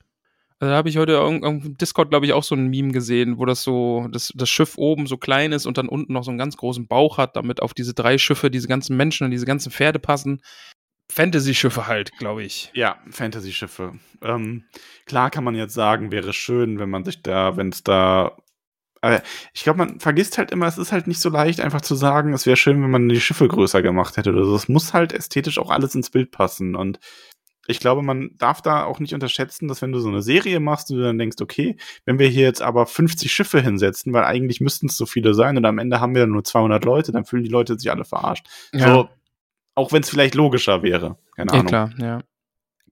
Also da habe ich heute auf Discord, glaube ich, auch so ein Meme gesehen, wo das so, das, das Schiff oben so klein ist und dann unten noch so einen ganz großen Bauch hat, damit auf diese drei Schiffe diese ganzen Menschen und diese ganzen Pferde passen. Fantasy-Schiffe halt, glaube ich. Ja, Fantasy-Schiffe. Ähm, klar kann man jetzt sagen, wäre schön, wenn man sich da, wenn es da. Aber ich glaube, man vergisst halt immer, es ist halt nicht so leicht, einfach zu sagen, es wäre schön, wenn man die Schiffe größer gemacht hätte oder so. Es muss halt ästhetisch auch alles ins Bild passen. Und ich glaube, man darf da auch nicht unterschätzen, dass wenn du so eine Serie machst, du dann denkst, okay, wenn wir hier jetzt aber 50 Schiffe hinsetzen, weil eigentlich müssten es so viele sein und am Ende haben wir dann nur 200 Leute, dann fühlen die Leute sich alle verarscht. So, auch wenn es vielleicht logischer wäre. Keine Ja, Ahnung. klar, ja.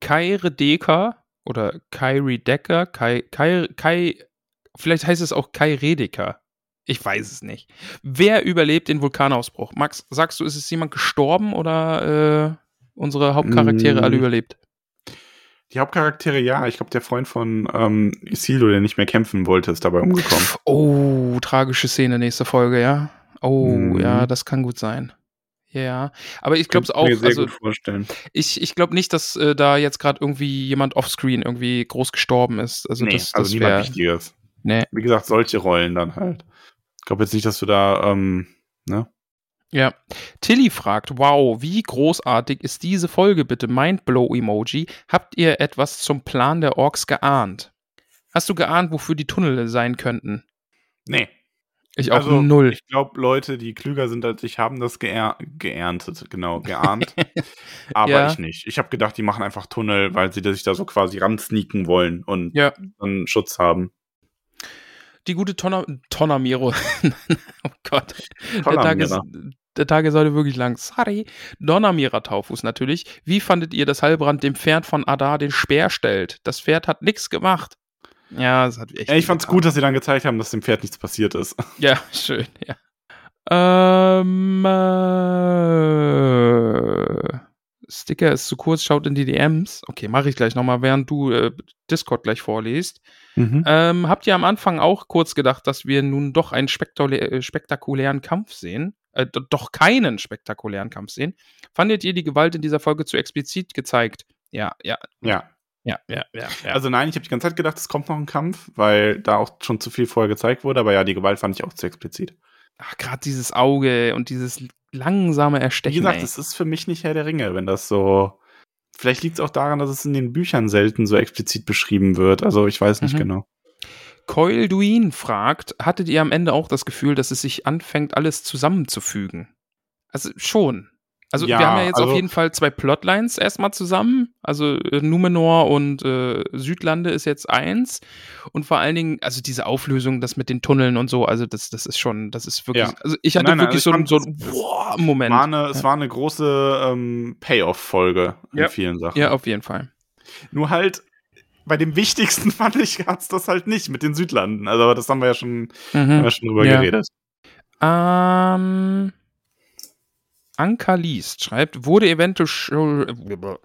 Kai Redeker oder Kai Redeker, Kai, Kai, Kai, vielleicht heißt es auch Kai Redeker. Ich weiß es nicht. Wer überlebt den Vulkanausbruch? Max, sagst du, ist es jemand gestorben oder äh, unsere Hauptcharaktere Mm. alle überlebt? Die Hauptcharaktere, ja. Ich glaube, der Freund von ähm, Isildur, der nicht mehr kämpfen wollte, ist dabei umgekommen. Oh, tragische Szene, nächste Folge, ja. Oh, Mhm. ja, das kann gut sein. Ja, aber ich glaube es auch, mir sehr also gut vorstellen. ich, ich glaube nicht, dass äh, da jetzt gerade irgendwie jemand offscreen irgendwie groß gestorben ist. Also nee, das, also das niemand wäre. Wichtiges. Nee. Wie gesagt, solche Rollen dann halt. Ich glaube jetzt nicht, dass du da, ähm, ne? Ja. Tilly fragt, wow, wie großartig ist diese Folge bitte? Mindblow-Emoji. Habt ihr etwas zum Plan der Orks geahnt? Hast du geahnt, wofür die Tunnel sein könnten? Nee. Ich auch also, null. Ich glaube, Leute, die klüger sind als ich, haben das geer geerntet, genau, geahnt. Aber ja. ich nicht. Ich habe gedacht, die machen einfach Tunnel, weil sie sich da so quasi ransneaken wollen und ja. dann Schutz haben. Die gute Tonner Tonnermiro. oh Gott. Der Tag, ist, der Tag ist heute wirklich lang. Sorry. Donnermira Taufus natürlich. Wie fandet ihr, dass Heilbrand dem Pferd von Adar den Speer stellt? Das Pferd hat nichts gemacht. Ja, das hat echt. Ja, ich fand's gut, dass sie dann gezeigt haben, dass dem Pferd nichts passiert ist. Ja, schön, ja. Ähm, äh, Sticker ist zu kurz, schaut in die DMs. Okay, mache ich gleich nochmal, während du äh, Discord gleich vorliest. Mhm. Ähm, habt ihr am Anfang auch kurz gedacht, dass wir nun doch einen spektakulä spektakulären Kampf sehen? Äh, doch keinen spektakulären Kampf sehen? Fandet ihr die Gewalt in dieser Folge zu explizit gezeigt? Ja, ja. Ja. Ja, ja, ja, ja. Also nein, ich habe die ganze Zeit gedacht, es kommt noch ein Kampf, weil da auch schon zu viel vorher gezeigt wurde, aber ja, die Gewalt fand ich auch zu explizit. Ach, gerade dieses Auge und dieses langsame Erstechen. Wie gesagt, es ist für mich nicht Herr der Ringe, wenn das so. Vielleicht liegt es auch daran, dass es in den Büchern selten so explizit beschrieben wird. Also ich weiß nicht mhm. genau. Coil Duin fragt, hattet ihr am Ende auch das Gefühl, dass es sich anfängt, alles zusammenzufügen? Also schon. Also ja, wir haben ja jetzt also, auf jeden Fall zwei Plotlines erstmal zusammen. Also äh, Numenor und äh, Südlande ist jetzt eins. Und vor allen Dingen, also diese Auflösung, das mit den Tunneln und so, also das, das ist schon, das ist wirklich, ja. also ich hatte nein, nein, wirklich also so, so einen boah, Moment. War eine, ja. Es war eine große ähm, Payoff-Folge in vielen Sachen. Ja, auf jeden Fall. Nur halt, bei dem wichtigsten fand ich hat's das halt nicht mit den Südlanden. Also das haben wir ja schon, mhm. haben wir schon drüber geredet. Ähm Anka liest, schreibt, wurde eventuell,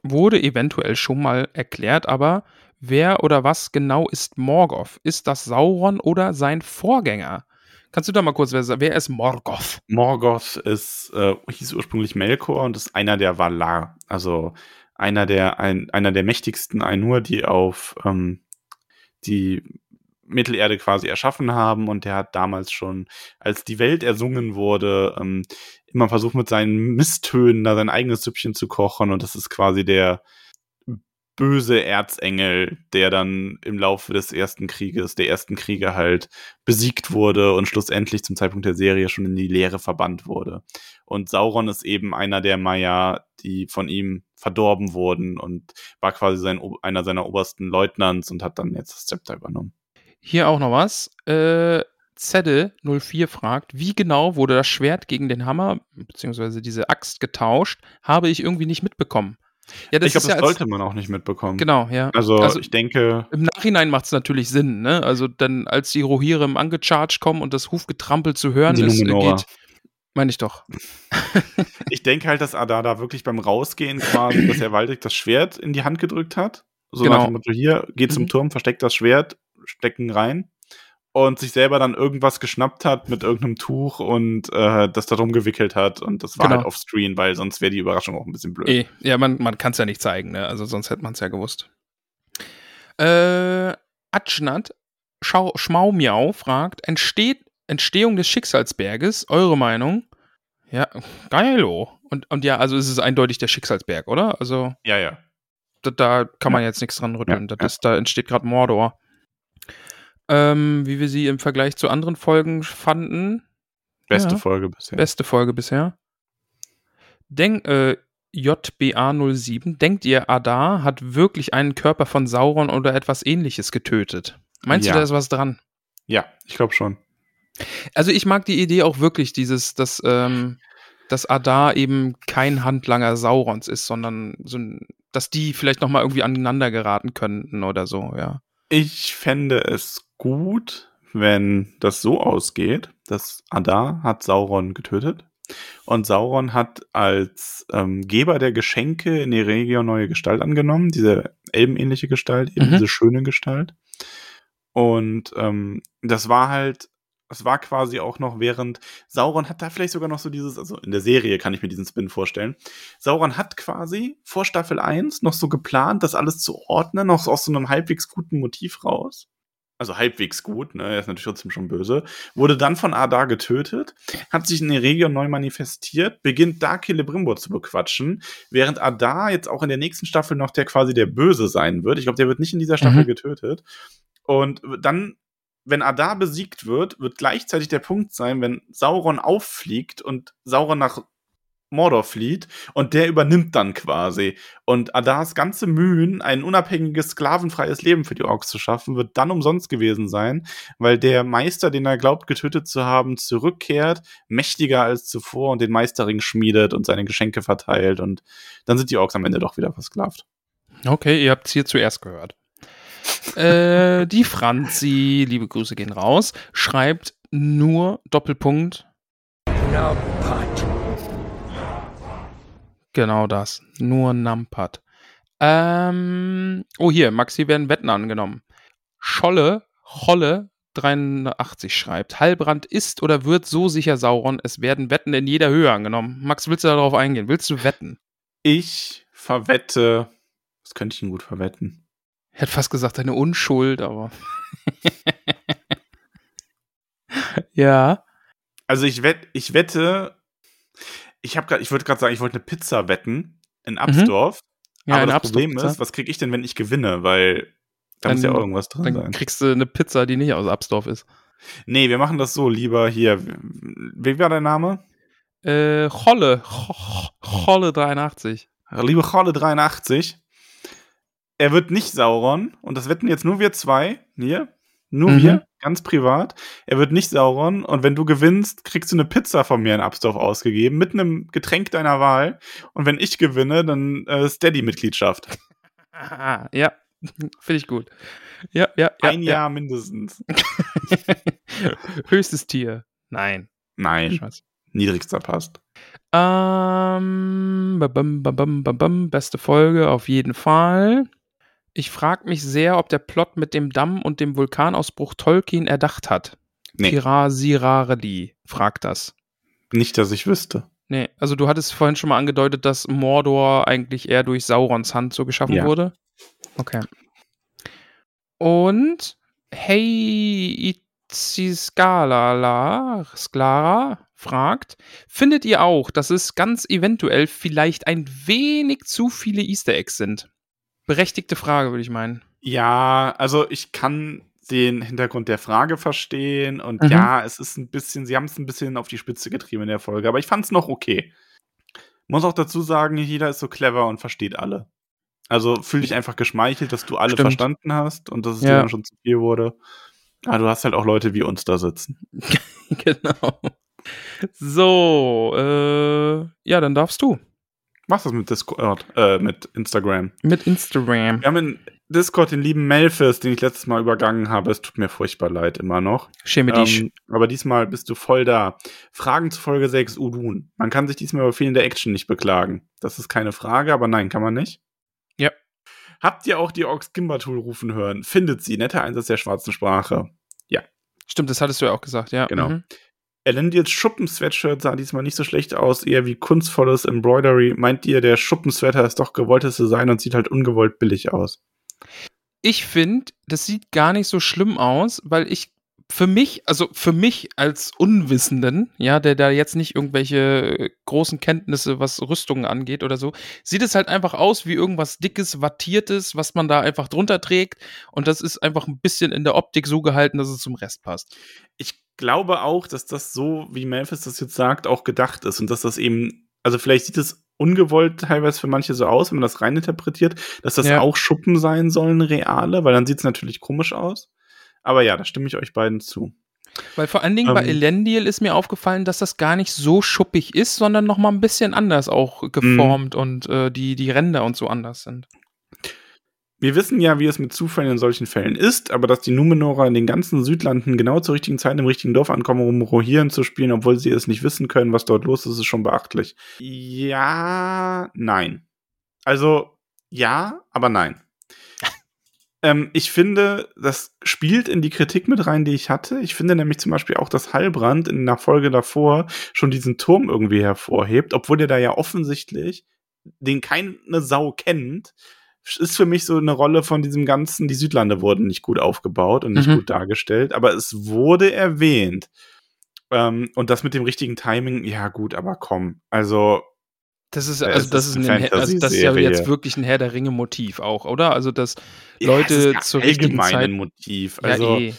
wurde eventuell schon mal erklärt, aber wer oder was genau ist Morgoth? Ist das Sauron oder sein Vorgänger? Kannst du da mal kurz, wer, wer ist Morgoth? Morgoth ist, äh, hieß ursprünglich Melkor und ist einer der Valar, also einer der, ein, einer der mächtigsten Ainur, die auf ähm, die Mittelerde quasi erschaffen haben und der hat damals schon, als die Welt ersungen wurde, ähm, immer versucht mit seinen Misstönen da sein eigenes Süppchen zu kochen und das ist quasi der böse Erzengel, der dann im Laufe des ersten Krieges, der ersten Kriege halt besiegt wurde und schlussendlich zum Zeitpunkt der Serie schon in die Leere verbannt wurde. Und Sauron ist eben einer der Maya, die von ihm verdorben wurden und war quasi sein, einer seiner obersten Leutnants und hat dann jetzt das Zepter übernommen. Hier auch noch was. Äh, Zedde04 fragt, wie genau wurde das Schwert gegen den Hammer, beziehungsweise diese Axt getauscht, habe ich irgendwie nicht mitbekommen. Ja, ich glaube, das ja sollte man auch nicht mitbekommen. Genau, ja. Also, also ich denke. Im Nachhinein macht es natürlich Sinn, ne? Also dann, als die Rohirrim angecharged kommen und das Hufgetrampel zu hören die ist, geht. Meine ich doch. ich denke halt, dass Adada wirklich beim Rausgehen quasi, dass er Waldek das Schwert in die Hand gedrückt hat. So genau. nach dem Motto, hier, geht zum mhm. Turm, versteckt das Schwert, stecken rein und sich selber dann irgendwas geschnappt hat mit irgendeinem Tuch und äh, das da drum gewickelt hat und das war genau. halt auf Screen, weil sonst wäre die Überraschung auch ein bisschen blöd. E, ja, man, man kann es ja nicht zeigen, ne? Also sonst hätte man es ja gewusst. Äh, Atschnat Schau, Schmaumiau fragt, entsteht Entstehung des Schicksalsberges, eure Meinung? Ja, geilo. Und, und ja, also ist es eindeutig der Schicksalsberg, oder? Also. Ja, ja. Da, da kann man jetzt nichts dran rütteln. Ja, das ist, da entsteht gerade Mordor ähm, wie wir sie im Vergleich zu anderen Folgen fanden. Beste ja, Folge bisher. Beste Folge bisher. Denk, äh, JBA07, denkt ihr, Adar hat wirklich einen Körper von Sauron oder etwas ähnliches getötet? Meinst ja. du, da ist was dran? Ja, ich glaube schon. Also ich mag die Idee auch wirklich, dieses, dass, ähm, dass Adar eben kein Handlanger Saurons ist, sondern so dass die vielleicht nochmal irgendwie aneinander geraten könnten oder so, ja. Ich fände es gut, wenn das so ausgeht, dass Adar hat Sauron getötet und Sauron hat als ähm, Geber der Geschenke in die Region neue Gestalt angenommen, diese elbenähnliche Gestalt, eben mhm. diese schöne Gestalt. Und ähm, das war halt, es war quasi auch noch während Sauron hat da vielleicht sogar noch so dieses, also in der Serie kann ich mir diesen Spin vorstellen. Sauron hat quasi vor Staffel 1 noch so geplant, das alles zu ordnen, noch aus so einem halbwegs guten Motiv raus also halbwegs gut, ne, er ist natürlich trotzdem schon böse, wurde dann von Adar getötet, hat sich in der Region neu manifestiert, beginnt da Celebrimbor zu bequatschen, während Adar jetzt auch in der nächsten Staffel noch der quasi der Böse sein wird. Ich glaube, der wird nicht in dieser Staffel mhm. getötet. Und dann, wenn Adar besiegt wird, wird gleichzeitig der Punkt sein, wenn Sauron auffliegt und Sauron nach Mordor flieht und der übernimmt dann quasi. Und Adars ganze Mühen, ein unabhängiges, sklavenfreies Leben für die Orks zu schaffen, wird dann umsonst gewesen sein, weil der Meister, den er glaubt, getötet zu haben, zurückkehrt, mächtiger als zuvor und den Meisterring schmiedet und seine Geschenke verteilt und dann sind die Orks am Ende doch wieder versklavt. Okay, ihr habt es hier zuerst gehört. äh, die Franzi, liebe Grüße gehen raus, schreibt nur Doppelpunkt. No. Genau das. Nur Numpad. Ähm, oh, hier, Maxi werden Wetten angenommen. Scholle, Cholle 83 schreibt, Heilbrand ist oder wird so sicher Sauron, es werden Wetten in jeder Höhe angenommen. Max, willst du darauf eingehen? Willst du wetten? Ich verwette, das könnte ich ihn gut verwetten. Er hat fast gesagt, eine Unschuld, aber. ja. Also ich, wett, ich wette, ich habe gerade, ich wollte gerade sagen, ich wollte eine Pizza wetten in. Absdorf. Mhm. Ja, aber das Absdorf Problem Pizza. ist, was kriege ich denn, wenn ich gewinne? Weil da dann, muss ja auch irgendwas drin dann sein. Dann kriegst du eine Pizza, die nicht aus Absdorf ist. Nee, wir machen das so lieber hier. Wie war dein Name? Äh, Cholle. Cholle 83. Liebe Cholle 83. Er wird nicht Sauron und das wetten jetzt nur wir zwei. Hier. Nur mhm. wir, ganz privat. Er wird nicht Sauron und wenn du gewinnst, kriegst du eine Pizza von mir in Absdorf ausgegeben mit einem Getränk deiner Wahl. Und wenn ich gewinne, dann äh, Steady-Mitgliedschaft. ja, finde ich gut. Ja, ja, ja Ein ja. Jahr mindestens. Höchstes Tier. Nein. Nein. Niedrigster passt. Ähm, bam, bam, bam, beste Folge auf jeden Fall. Ich frage mich sehr, ob der Plot mit dem Damm und dem Vulkanausbruch Tolkien erdacht hat. Nee. Pirasirareli fragt das. Nicht, dass ich wüsste. Nee, also du hattest vorhin schon mal angedeutet, dass Mordor eigentlich eher durch Saurons Hand so geschaffen ja. wurde. Okay. Und Hey Itziskalala Sklara fragt, findet ihr auch, dass es ganz eventuell vielleicht ein wenig zu viele Easter Eggs sind? Berechtigte Frage, würde ich meinen. Ja, also ich kann den Hintergrund der Frage verstehen und mhm. ja, es ist ein bisschen, sie haben es ein bisschen auf die Spitze getrieben in der Folge, aber ich fand es noch okay. Muss auch dazu sagen, jeder ist so clever und versteht alle. Also fühl dich einfach geschmeichelt, dass du alle Stimmt. verstanden hast und dass es ja. dir dann schon zu viel wurde. Aber du hast halt auch Leute wie uns da sitzen. genau. So, äh, ja, dann darfst du. Was ist mit Discord, äh, mit Instagram? Mit Instagram. Wir haben in Discord den lieben Melfis, den ich letztes Mal übergangen habe. Es tut mir furchtbar leid, immer noch. Schäme dich. Ähm, aber diesmal bist du voll da. Fragen zu Folge 6 Udun. Man kann sich diesmal über fehlende Action nicht beklagen. Das ist keine Frage, aber nein, kann man nicht. Ja. Habt ihr auch die Orks Gimbatul rufen hören? Findet sie. Netter Einsatz der schwarzen Sprache. Ja. Stimmt, das hattest du ja auch gesagt, ja. Genau. Mhm. Elendils Schuppen-Sweatshirt sah diesmal nicht so schlecht aus, eher wie kunstvolles Embroidery. Meint ihr, der Schuppensweater ist doch gewolltes Design und sieht halt ungewollt billig aus? Ich finde, das sieht gar nicht so schlimm aus, weil ich für mich, also für mich als Unwissenden, ja, der da jetzt nicht irgendwelche großen Kenntnisse, was Rüstungen angeht oder so, sieht es halt einfach aus wie irgendwas dickes, wattiertes, was man da einfach drunter trägt. Und das ist einfach ein bisschen in der Optik so gehalten, dass es zum Rest passt. Ich glaube auch, dass das so, wie Memphis das jetzt sagt, auch gedacht ist und dass das eben, also vielleicht sieht es ungewollt teilweise für manche so aus, wenn man das reininterpretiert, dass das ja. auch Schuppen sein sollen, reale, weil dann sieht es natürlich komisch aus. Aber ja, da stimme ich euch beiden zu. Weil vor allen Dingen ähm, bei Elendil ist mir aufgefallen, dass das gar nicht so schuppig ist, sondern noch mal ein bisschen anders auch geformt mhm. und äh, die, die Ränder und so anders sind. Wir wissen ja, wie es mit Zufällen in solchen Fällen ist, aber dass die Numenorer in den ganzen Südlanden genau zur richtigen Zeit im richtigen Dorf ankommen, um Rohirrim zu spielen, obwohl sie es nicht wissen können, was dort los ist, ist schon beachtlich. Ja, nein. Also, ja, aber nein. ähm, ich finde, das spielt in die Kritik mit rein, die ich hatte. Ich finde nämlich zum Beispiel auch, dass Heilbrand in der Folge davor schon diesen Turm irgendwie hervorhebt, obwohl der da ja offensichtlich den keine Sau kennt, ist für mich so eine Rolle von diesem ganzen, die Südlande wurden nicht gut aufgebaut und nicht mhm. gut dargestellt, aber es wurde erwähnt. Ähm, und das mit dem richtigen Timing, ja gut, aber komm. Also, Das ist, also das ist ein, also das ist ja jetzt wirklich ein Herr der Ringe-Motiv auch, oder? Also, dass Ja, Leute ja zur richtigen Zeit. Motiv. Ja, Also, eh.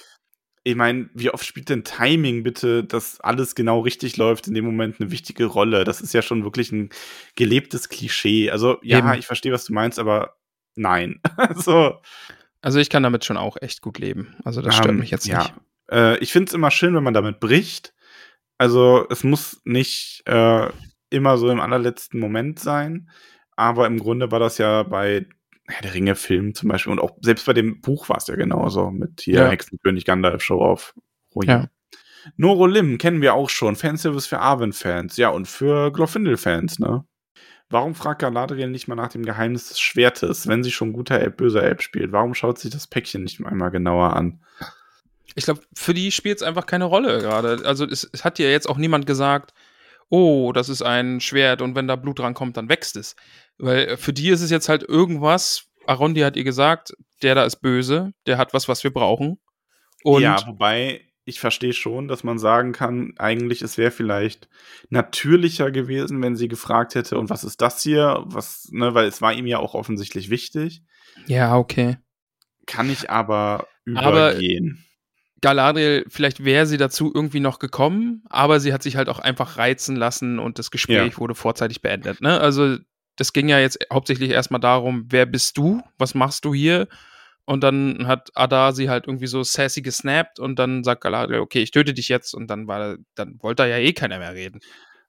ich meine, wie oft spielt denn Timing bitte, dass alles genau richtig läuft, in dem Moment eine wichtige Rolle? Das ist ja schon wirklich ein gelebtes Klischee. Also, ja, Eben. ich verstehe, was du meinst, aber nein. also, Also, ich kann damit schon auch echt gut leben. Also, das stört ähm, mich jetzt ja. nicht. Äh, ich finde es immer schön, wenn man damit bricht. Also, es muss nicht äh, immer so im allerletzten Moment sein. Aber im Grunde war das ja bei Herr der Ringe-Film zum Beispiel und auch selbst bei dem Buch war es ja genauso mit hier Ja. Hexenkönig Gandalf Show auf. Ja. Noro Lim kennen wir auch schon. Fanservice für Arwen-Fans. Ja, und für Glorfindel-Fans, ne? Warum fragt Galadriel nicht mal nach dem Geheimnis des Schwertes, wenn sie schon guter Elb, böser Elb spielt? Warum schaut sich das Päckchen nicht einmal genauer an? Ich glaube, für die spielt es einfach keine Rolle gerade. Also, es, es hat ja jetzt auch niemand gesagt, oh, das ist ein Schwert und wenn da Blut rankommt, dann wächst es. Weil äh, für die ist es jetzt halt irgendwas. Arondi hat ihr gesagt, der da ist böse, der hat was, was wir brauchen. Und ja, wobei ich verstehe schon, dass man sagen kann, eigentlich es wäre vielleicht natürlicher gewesen, wenn sie gefragt hätte, und was ist das hier? Was, ne, weil es war ihm ja auch offensichtlich wichtig. ja, okay. Kann ich aber Aber- übergehen. Galadriel, vielleicht wäre sie dazu irgendwie noch gekommen, aber sie hat sich halt auch einfach reizen lassen und das Gespräch wurde vorzeitig beendet. Ne? Also das ging ja jetzt hauptsächlich erstmal darum, wer bist du, was machst du hier? Und dann hat Ada sie halt irgendwie so sassy gesnappt und dann sagt Galadriel, okay, ich töte dich jetzt und dann war, dann wollte da ja eh keiner mehr reden.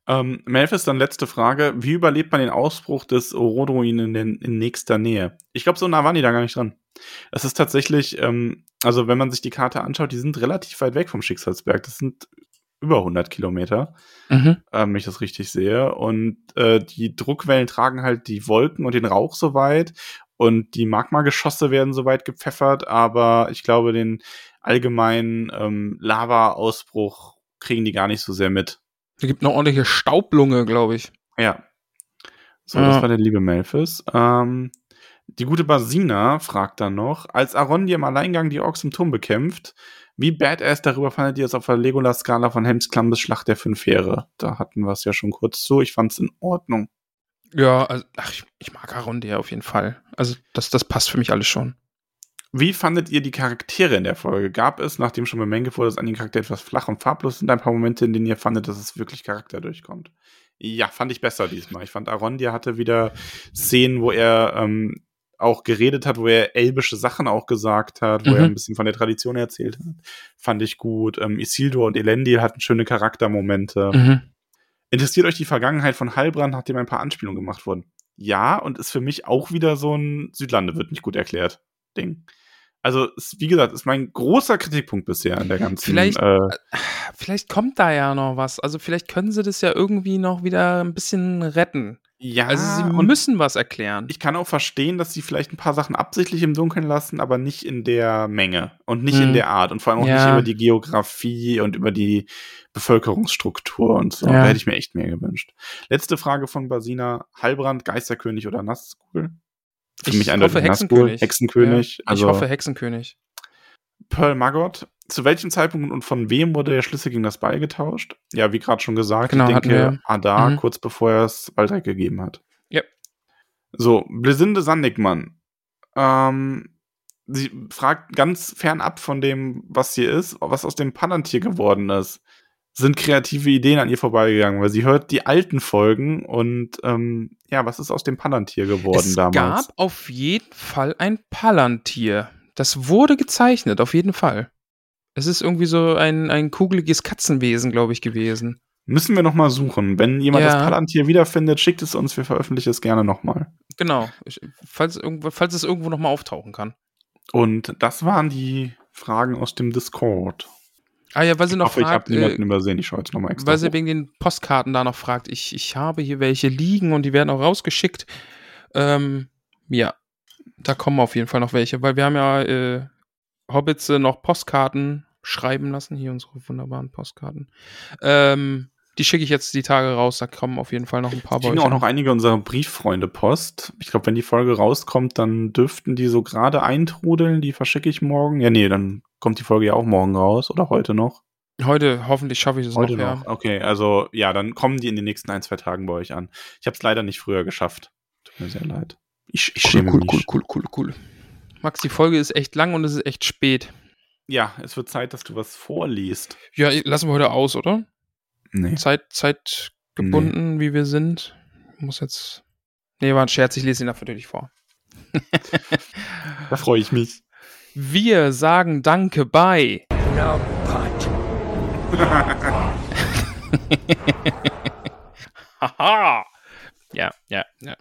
Ähm, Melfis, dann letzte Frage. Wie überlebt man den Ausbruch des Orodruin in, den, in nächster Nähe? Ich glaube, so nah waren die da gar nicht dran. Es ist tatsächlich, ähm, also wenn man sich die Karte anschaut, die sind relativ weit weg vom Schicksalsberg. Das sind über 100 Kilometer. Mhm. ähm, wenn ich das richtig sehe. Und äh, die Druckwellen tragen halt die Wolken und den Rauch so weit. Und die Magma-Geschosse werden so weit gepfeffert, aber ich glaube, den allgemeinen ähm, Lava-Ausbruch kriegen die gar nicht so sehr mit. Es gibt eine ordentliche Staublunge, glaube ich. Ja. So, Ja. das war der liebe Melphis. Ähm, die gute Basina fragt dann noch, als Arondi im Alleingang die Orks im Turm bekämpft, wie badass darüber fandet ihr es auf der Legolas-Skala von Helms Klamm bis Schlacht der Fünf Heere? Da hatten wir es ja schon kurz zu. Ich fand es in Ordnung. Ja, also, ach, ich, ich mag Arondi ja auf jeden Fall. Also das, das passt für mich alles schon. Wie fandet ihr die Charaktere in der Folge? Gab es, nachdem schon bemängelt wurde, dass einige Charaktere etwas flach und farblos sind, ein paar Momente, in denen ihr fandet, dass es wirklich Charakter durchkommt? Ja, fand ich besser diesmal. Ich fand, Arondia hatte wieder Szenen, wo er ähm, auch geredet hat, wo er elbische Sachen auch gesagt hat, wo Mhm. er ein bisschen von der Tradition erzählt hat. Fand ich gut. Ähm, Isildur und Elendil hatten schöne Charaktermomente. Mhm. Interessiert euch die Vergangenheit von Heilbrand, nachdem ein paar Anspielungen gemacht wurden? Ja, und ist für mich auch wieder so ein Südlande wird nicht gut erklärt Ding. Also, ist, wie gesagt, ist mein großer Kritikpunkt bisher an der ganzen. Vielleicht- äh, Vielleicht kommt da ja noch was. Also vielleicht können sie das ja irgendwie noch wieder ein bisschen retten. Ja, Also sie müssen was erklären. ich kann auch verstehen, dass sie vielleicht ein paar Sachen absichtlich im Dunkeln lassen, aber nicht in der Menge und nicht Hm. in der Art und vor allem auch Ja. nicht über die Geografie und über die Bevölkerungsstruktur und so. Ja. Da hätte ich mir echt mehr gewünscht. Letzte Frage von Basina: Halbrand, Geisterkönig oder Nazgul? Für Ich mich eindeutig hoffe Hexenkönig. Hexenkönig. Ja, also ich hoffe Hexenkönig. Pearl Maggot. Zu welchem Zeitpunkt und von wem wurde der Schlüssel gegen das Beil getauscht? Ja, wie gerade schon gesagt, Genau, ich denke. Adar, Mhm. kurz bevor er es Waldreck gegeben hat. Ja. So, Blisinde Sandigmann. Ähm, sie fragt ganz fernab von dem, was hier ist, was aus dem Palantir geworden ist. Sind kreative Ideen an ihr vorbeigegangen, weil sie hört die alten Folgen und ähm, ja, was ist aus dem Palantir geworden es damals? gab auf jeden Fall ein Palantir. Das wurde gezeichnet, auf jeden Fall. Es ist irgendwie so ein, ein kugeliges Katzenwesen, glaube ich, gewesen. Müssen wir noch mal suchen. Wenn jemand Ja. das Palantir wiederfindet, schickt es uns, wir veröffentlichen es gerne noch mal. Genau. Ich, falls, irgendwo, falls es irgendwo nochmal auftauchen kann. Und das waren die Fragen aus dem Discord. Ah ja, weil sie Ich noch hoffe, ich fragt, habe niemanden äh, übersehen. Ich schaue jetzt noch mal extra. weil sie hoch. wegen den Postkarten da noch fragt. Ich, ich habe hier welche liegen und die werden auch rausgeschickt. Ähm, ja, da kommen auf jeden Fall noch welche, weil wir haben ja äh, Hobbits noch Postkarten schreiben lassen. Hier unsere wunderbaren Postkarten. Ähm, die schicke ich jetzt die Tage raus. Da kommen auf jeden Fall noch ein paar bei euch auch noch einige unserer Brieffreunde Post. Ich glaube, wenn die Folge rauskommt, dann dürften die so gerade eintrudeln. Die verschicke ich morgen. Ja, nee, dann kommt die Folge ja auch morgen raus oder heute noch. Heute hoffentlich schaffe ich es noch, Heute ja. noch. Okay, also ja, dann kommen die in den nächsten ein, zwei Tagen bei euch an. Ich habe es leider nicht früher geschafft. Tut mir sehr leid. Ich, ich Cool, schäme cool, mich. cool, cool, cool, cool. Max, die Folge ist echt lang und es ist echt spät. Ja, es wird Zeit, dass du was vorliest. Ja, lassen wir heute aus, oder? Nee. Zeit, zeitgebunden, wie wir sind. Muss jetzt. Nee, war ein Scherz, ich lese ihn natürlich vor. Da freue ich mich. Wir sagen Danke bei. Haha. Ja, ja, ja.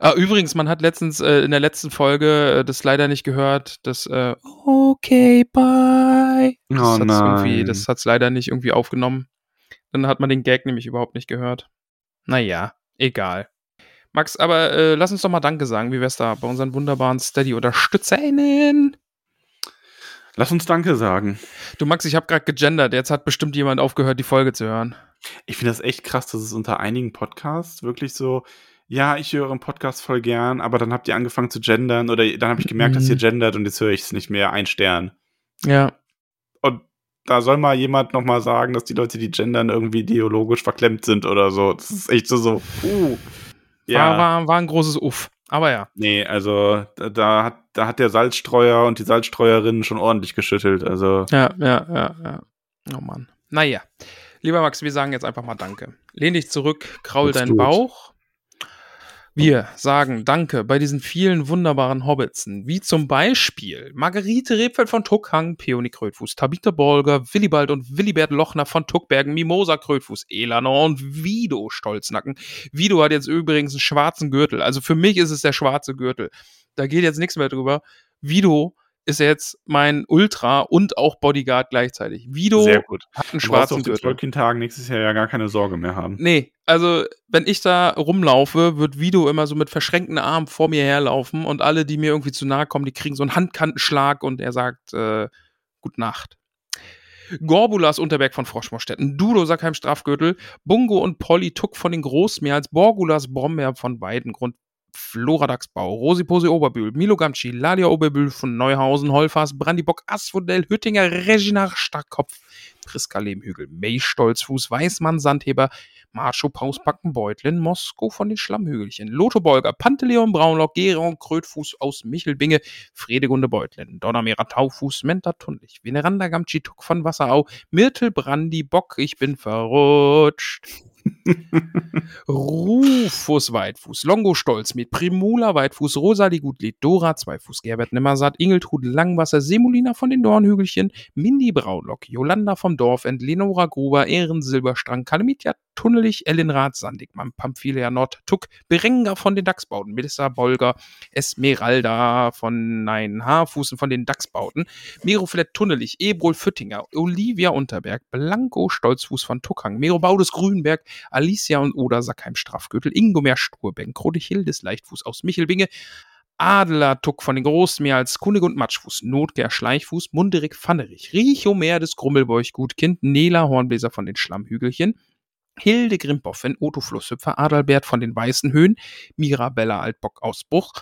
Ah, übrigens, man hat letztens äh, in der letzten Folge äh, das leider nicht gehört, das äh, Okay, bye. Das Oh hat's irgendwie, nein. das hat's leider nicht irgendwie aufgenommen. Dann hat man den Gag nämlich überhaupt nicht gehört. Naja, egal. Max, aber äh, lass uns doch mal Danke sagen. Wie wär's da bei unseren wunderbaren Steady-UnterstützerInnen? Lass uns Danke sagen. Du Max, ich habe gerade gegendert. Jetzt hat bestimmt jemand aufgehört, die Folge zu hören. Ich finde das echt krass, dass es unter einigen Podcasts wirklich so, ja, ich höre einen Podcast voll gern, aber dann habt ihr angefangen zu gendern oder dann habe ich gemerkt, dass Mhm. ihr gendert und jetzt höre ich es nicht mehr. Ein Stern. Ja. Und da soll mal jemand noch mal sagen, dass die Leute, die gendern, irgendwie ideologisch verklemmt sind oder so. Das ist echt so so. Uh. War, war, war ein großes Uff. Aber ja. Nee, also da, da, hat, da hat der Salzstreuer und die Salzstreuerin schon ordentlich geschüttelt. Also Ja, ja, ja, ja. Oh Mann. Naja. Lieber Max, wir sagen jetzt einfach mal Danke. Lehn dich zurück, kraul Let's deinen it. Bauch. Wir sagen Danke bei diesen vielen wunderbaren Hobbitsen, wie zum Beispiel Margarete Rebfeld von Tuckhang, Peony Krötfuß, Tabitha Bolger, Willibald und Willibert Lochner von Tuckbergen, Mimosa Krötfuß, Elanor und Vido Stolznacken. Vido hat jetzt übrigens einen schwarzen Gürtel. Also für mich ist es der schwarze Gürtel. Da geht jetzt nichts mehr drüber. Vido ist jetzt mein Ultra und auch Bodyguard gleichzeitig. Vido sehr gut. hat einen Du brauchst schwarzen auf den Gürtel. Tolkien-Tagen nächstes Jahr ja gar keine Sorge mehr haben. Nee, also wenn ich da rumlaufe, wird Vido immer so mit verschränkten Armen vor mir herlaufen und alle, die mir irgendwie zu nahe kommen, die kriegen so einen Handkantenschlag und er sagt äh, Gute Nacht. Gorbulas Unterberg von Froschmorstetten, Dudo Sackheim Strafgürtel, Bungo und Polly Tuck von den Großmeerls, Borgulas Brombeer von Weidengrund, Floradaxbau, Rosiposi Oberbühl, Milo Gamci, Ladia Oberbühl von Neuhausen, Holfers, Brandibock, Asphodel, Hüttinger, Regina Starkkopf, Priska Lehmhügel, May Stolzfuß, Weißmann, Sandheber, Macho Pausbacken, Beutlin, Mosko von den Schlammhügelchen, Lotho Bolger, Panteleon Braunlock, Geron Krötfuß aus Michelbinge, Fredegunde Beutlin, Donnermeerer Taufuß, Menta Tunlich, Veneranda Gamci Tuck von Wasserau, Myrtel Brandi Bock, ich bin verrutscht. Rufus Weitfuß, Longo Stolzmiet, Primula Weitfuß, Rosalie Gutlied, Dora Zweifuß, Gerbert Nimmersatt, Ingeltrud Langwasser, Semolina von den Dornhügelchen, Mindy Braunlock, Jolanda vom Dorfend, Lenora Gruber, Ehren Silberstrang, Kalamitja Tunnelig, Ellenrath, Sandigmann, Pamphilia Nord, Tuck, Berenga von den Dachsbauten, Melissa Bolger, Esmeralda von Nein Haarfußen von den Dachsbauten, Meroflett Tunnelig, Ebrol Füttinger, Olivia Unterberg, Blanco Stolzfuß von Tuckhang, Mero Baudes Grünberg, Alicia und Oda Sackheim Strafgürtel, Ingomer Sturbenk, Rodechildes Leichtfuß aus Michelbinge, Adler Tuck von den Großmeers, Kunig und Matschfuß, Notger Schleichfuß, Munderig Pfannerich, Richomer des Grummelbeuch Gutkind, Nela Hornbläser von den Schlammhügelchen, Hilde Grimpoffen, Otto Flusshüpfer, Adalbert von den Weißen Höhen, Mirabella Altbock Ausbruch,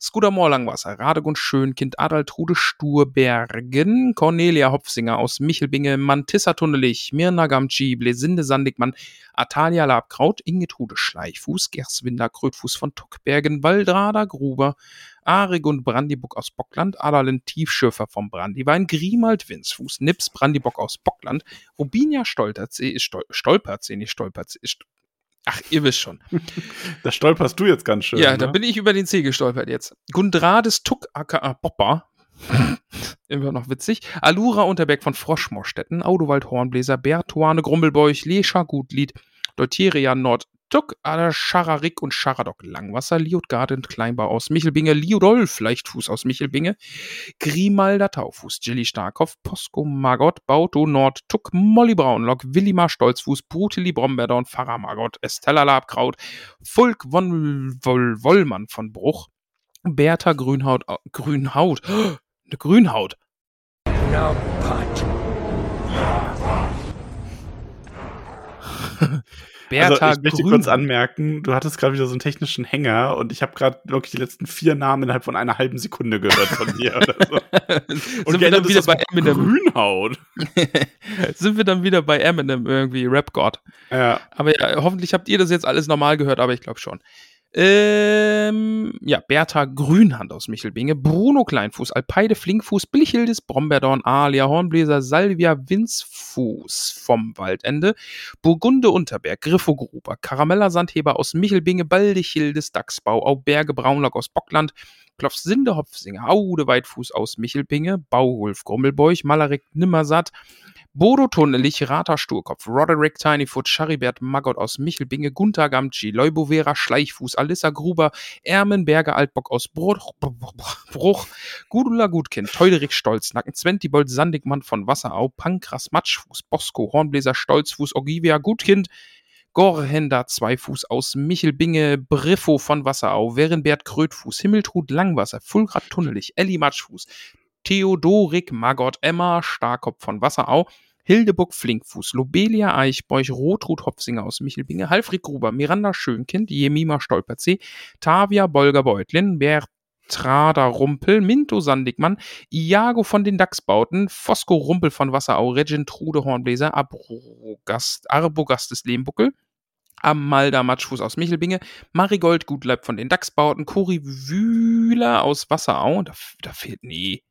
Skudamor Langwasser, Radegund Schönkind, Adaltrude Sturbergen, Cornelia Hopfsinger aus Michelbinge, Mantissa Tunnelich, Mirna Gamci, Blesinde Sandigmann, Atalia Labkraut, Ingetrude Schleichfuß, Gerswinder Krötfuß von Tuckbergen, Waldrada Gruber, Aregund Brandibuck aus Bockland, Adalin Tiefschürfer vom Brandiwein, Grimald Winzfuß, Nips Brandibock aus Bockland, Rubinia Stolterzee, Stol Stolperzee, nicht Stolperzee, St Ach, ihr wisst schon. Da stolperst du jetzt ganz schön. Ja, ne? da bin ich über den C gestolpert jetzt. Gundrades Tuck aka Popper. Immer noch witzig. Alura Unterberg von Froschmorstetten, Audowald Hornbläser, Bertuane Grumbelbeuch, Lescha Gutlied, Deuteria Nord, Tuck, Ada Schararik und Scharadock Langwasser, Liotgarden Kleinbau aus Michelbinge, Liodolf Leichtfuß aus Michelbinge, Grimalder Taufuß, Jilly Starkopf, Posko Margot, Bauto Nord, Tuck, Molly Braunlock, Willimar Stolzfuß, Bruteli Bromberdorn, Pfarrer Margot, Estella Labkraut, Fulk von Woll Wollmann von Bruch, Bertha Grünhaut, Grünhaut, Grünhaut. Bertha also ich möchte Grün. kurz anmerken, du hattest gerade wieder so einen technischen Hänger und ich habe gerade wirklich die letzten vier Namen innerhalb von einer halben Sekunde gehört von dir oder so. Sind wir dann wieder bei Eminem? Grünhaut. Sind wir dann wieder bei Eminem irgendwie, Rap-God. Ja. Aber ja, hoffentlich habt ihr das jetzt alles normal gehört, aber ich glaube schon. Ähm, ja, Bertha Grünhand aus Michelbinge, Bruno Kleinfuß, Alpeide Flinkfuß, Billichildes, Brombeerdorn, Alia Hornbläser, Salvia Winzfuß vom Waldende, Burgunde Unterberg, Griffo Gruber, Karameller Sandheber aus Michelbinge, Baldichildes, Dachsbau, Auberge Braunlock aus Bockland, Klopfsinde Hopfsinger, Aude Weitfuß aus Michelbinge, Bauwulf Grummelbeuch, Malarik Nimmersatt, Bodo Tunnelich, Rata Sturkopf, Roderick Tinyfoot, Charibert Maggot aus Michelbinge, Gunther Gamci, Leubovera Schleichfuß, Alissa Gruber, Ermenberger Altbock aus Bruch, Bruch Gudula Gutkind, Teuderich Stolznacken, Zwentibold Sandigmann von Wasserau, Pankras Matschfuß, Bosco, Hornbläser Stolzfuß, Ogivia Gutkind, Gorhender Zweifuß aus Michelbinge, Briffo von Wasserau, Werenbert Krötfuß, Himmeltrud Langwasser, Fulgrad Tunnelich, Elli Matschfuß, Theodorik Magott, Emma Starkopf von Wasserau, Hildeburg Flinkfuß, Lobelia Eichbeuch, Rotrud Hopfsinger aus Michelbinge, Halfried Gruber, Miranda Schönkind, Jemima Stolperzee, Tavia Bolger Beutlin, Bertrada Rumpel, Minto Sandigmann, Iago von den Dachsbauten, Fosco Rumpel von Wasserau, Regentrude Hornbläser, Abrogast, Arbogastes Lehmbuckel, Amalda Matschfuß aus Michelbinge, Marigold Gutleib von den Dachsbauten, Cori Wühler aus Wasserau, da, da fehlt, nee,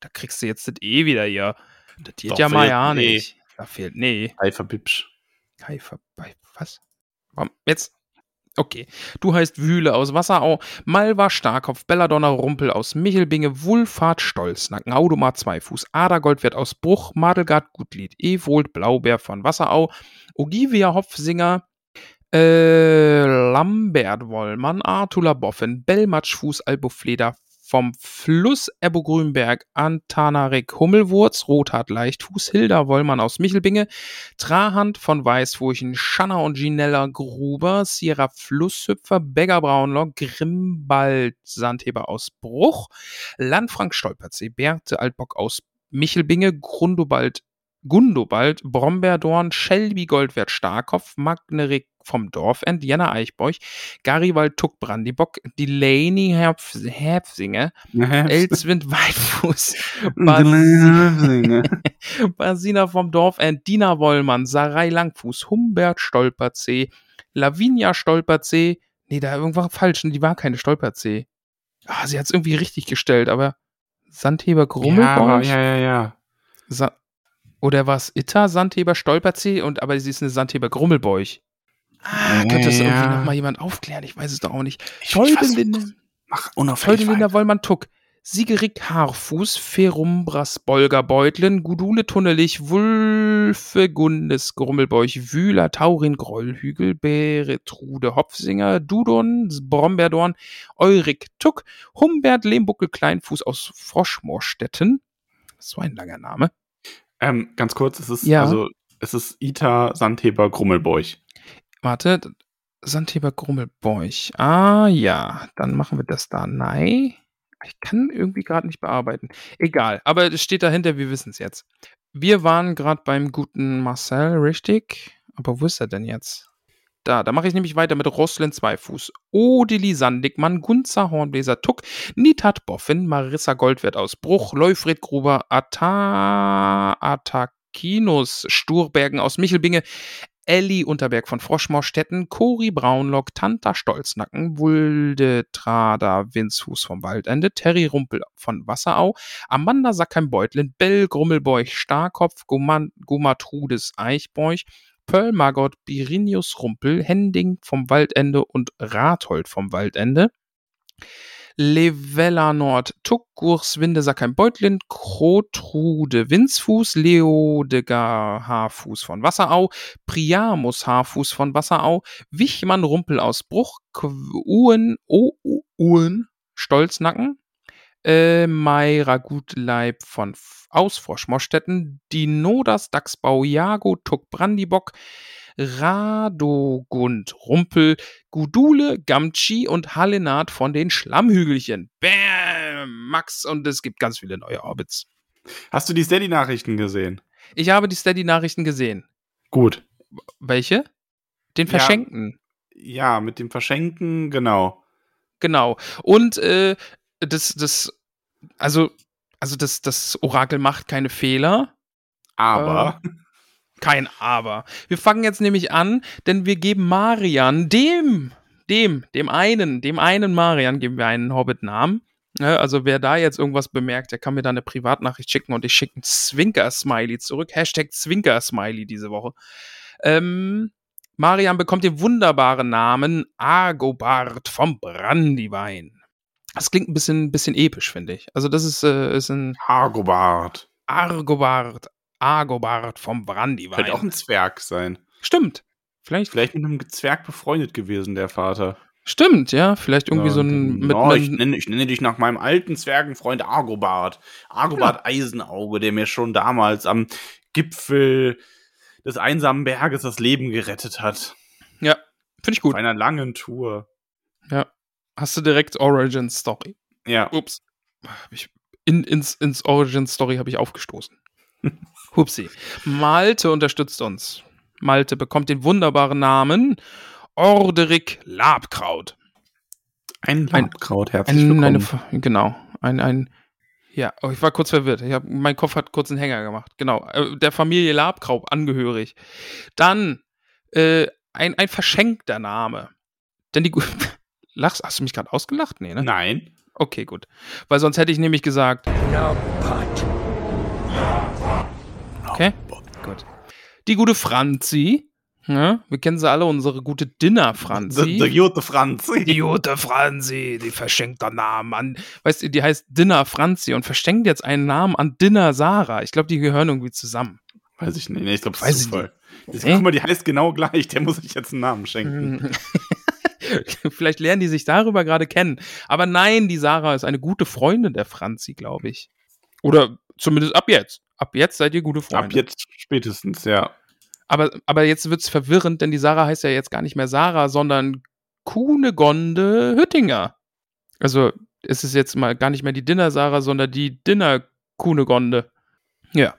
da kriegst du jetzt das E wieder hier. Das geht Doch, ja mal ja nee. nicht. Da fehlt, nee. Eifer Bipsch. Bei, was? Warum? Jetzt. Okay. Du heißt Wühle aus Wasserau, Malva Starkopf, Belladonna Rumpel aus Michelbinge, Wulfahrt Stolznacken, Audomar Zweifuß, Adergoldwert aus Bruch, Madelgard Gutlied, Ewold Blaubeer von Wasserau, Ogivia Hopfsinger, äh, Lambert Wollmann, Artula Boffin, Bellmatschfuß Albufleder vom Fluss Ebbo Grünberg, Antanarik Hummelwurz, Rothart Leichtfuß, Hilda Wollmann aus Michelbinge, Trahand von Weißfurchen, Schanna und Ginella Gruber, Sierra Flusshüpfer, Begger Braunlock, Grimbald Sandheber aus Bruch, Landfrank Stolperzee, Berthe Altbock aus Michelbinge, Grundobald Gundobald, Brombeerdorn, Shelby Goldwert Starkopf, Magnerik vom Dorfend, Jenna Eichbeuch, Garibald Tuck Brandibock, Delaney Herf Herfsinger, Elswind Weitfuß, Bas Basina vom Dorfend, Dina Wollmann, Sarai Langfuß, Humbert Stolperzee, Lavinia Stolperzee, nee, da irgendwas falsch, die war keine Stolperzee. Ah, sie hat es irgendwie richtig gestellt, aber Sandheber Ja, Grummelbeuch? ja, ja, ja. Sa oder war es Itta Sandheber Stolperzee und aber sie ist eine Sandheber Grummelbeuch. Ah, könnte das Ja. irgendwie nochmal jemand aufklären? Ich weiß es doch auch nicht. Ich- Teudelinde, Mach weiter. Wollmann Tuck. Sigerik Haarfuß, Ferumbras Bolger Beutlin, Gudule Tunnelich, Wulfe Gundes Grummelbeuch, Wühler Taurin Grollhügel, Beretrude Hopfsinger, Dudon Brombeerdorn, Eurik Tuck, Humbert Lehmbuckel Kleinfuß aus Froschmoorstetten. So ein langer Name. Ähm, ganz kurz, es ist Ja. also es ist Ita Sandheber Grummelbeuch. Warte, Sandheber Grummelbeuch. Ah ja, dann machen wir das da. Nein. Ich kann irgendwie gerade nicht bearbeiten. Egal, aber es steht dahinter, wir wissen es jetzt. Wir waren gerade beim guten Marcel, richtig? Aber wo ist er denn jetzt? Da, da mache ich nämlich weiter mit Roslin Zweifuß, Odili Sandigmann, Gunzer Hornbläser Tuck, Nitat Boffin, Marissa Goldwert aus Bruch, Leufried Gruber, Ata Atakinus Sturbergen aus Michelbinge, Elli Unterberg von Froschmorstetten, Cori Braunlock, Tanta Stolznacken, Wulde Trader Winzhus vom Waldende, Terry Rumpel von Wasserau, Amanda Sackheim-Beutlin, Bell Grummelbeuch Starkopf, Gumatrudes Eichbeuch, Pearl Margot, Birinius Rumpel, Hending vom Waldende und Rathold vom Waldende. Levella Nord, Tuck, Gurs, Winde, Sackheim, Beutlin, Krotrude, Winzfuß, Leodegar, Haarfuß von Wasserau, Priamus, Haarfuß von Wasserau, Wichmann, Rumpel aus Bruch, Uen, O, Stolznacken, äh, Mayra Gutleib von aus Froschmorstetten, Dinodas, Dachsbau, Jago, Tuck, Brandibock, Radogund, Rumpel, Gudule, Gamci und Hallenat von den Schlammhügelchen. Bam! Max und es gibt ganz viele neue Orbits. Hast du die Steady-Nachrichten gesehen? Ich habe die Steady-Nachrichten gesehen. Gut. Welche? Den Ja. Verschenkten. Ja, mit dem Verschenken, genau. Genau. Und äh, das, das, also, also das, das Orakel macht keine Fehler. Aber Kein Aber. Wir fangen jetzt nämlich an, denn wir geben Marian, dem, dem, dem einen, dem einen Marian geben wir einen Hobbit-Namen. Ne, also wer da jetzt irgendwas bemerkt, der kann mir da eine Privatnachricht schicken und ich schicke einen Zwinker-Smiley zurück. Hashtag Zwinker-Smiley diese Woche. Ähm, Marian bekommt den wunderbaren Namen Agobard vom Brandywein. Das klingt ein bisschen, bisschen episch, finde ich. Also das ist, äh, ist ein Argobard. Argobard, Agobard vom Brandywein. Könnte auch ein Zwerg sein. Stimmt. Vielleicht, Vielleicht mit einem Zwerg befreundet gewesen, der Vater. stimmt, ja. Vielleicht irgendwie Ja, so ein mit oh, ich, nenne, ich nenne dich nach meinem alten Zwergenfreund Argobard. Argobard Eisenauge, der mir schon damals am Gipfel des einsamen Berges das Leben gerettet hat. Ja, finde ich Auf gut. einer langen Tour. Hast du direkt Origin Story. Ja. Ups. In, ins, ins Origin Story habe ich aufgestoßen. Hupsi. Malte unterstützt uns. Malte bekommt den wunderbaren Namen Orderik Labkraut. Ein Labkraut, herzlich Ein, willkommen. eine, genau. Ein, ein, ja, oh, ich war kurz verwirrt. Ich hab, mein Kopf hat kurz einen Hänger gemacht. Genau. Äh, Der Familie Labkraut angehörig. Dann äh, ein, ein verschenkter Name. Denn die. Lachst, hast du mich gerade ausgelacht? Nee, ne? Nein. Okay, gut. Weil sonst hätte ich nämlich gesagt. Okay, gut. Die gute Franzi. Ja, wir kennen sie alle, unsere gute Dinner Franzi. Der gute Franzi. Die gute Franzi, die verschenkt einen Namen an. Weißt du, die heißt Dinner Franzi und verschenkt jetzt einen Namen an Dinner Sarah. Ich glaube, die gehören irgendwie zusammen. Weiß ich nicht. Nee, ich glaube, das Weiß ist. Das, Nee? Guck mal, die heißt genau gleich. Der muss sich jetzt einen Namen schenken. Vielleicht lernen die sich darüber gerade kennen. Aber nein, die Sarah ist eine gute Freundin der Franzi, glaube ich. Oder zumindest ab jetzt. Ab jetzt seid ihr gute Freunde. Ab jetzt spätestens, ja. Aber, aber jetzt wird's verwirrend, denn die Sarah heißt ja jetzt gar nicht mehr Sarah, sondern Kunegonde Hüttinger. Also es ist jetzt mal gar nicht mehr die Dinner Sarah, sondern die Dinner Kunegonde. Ja.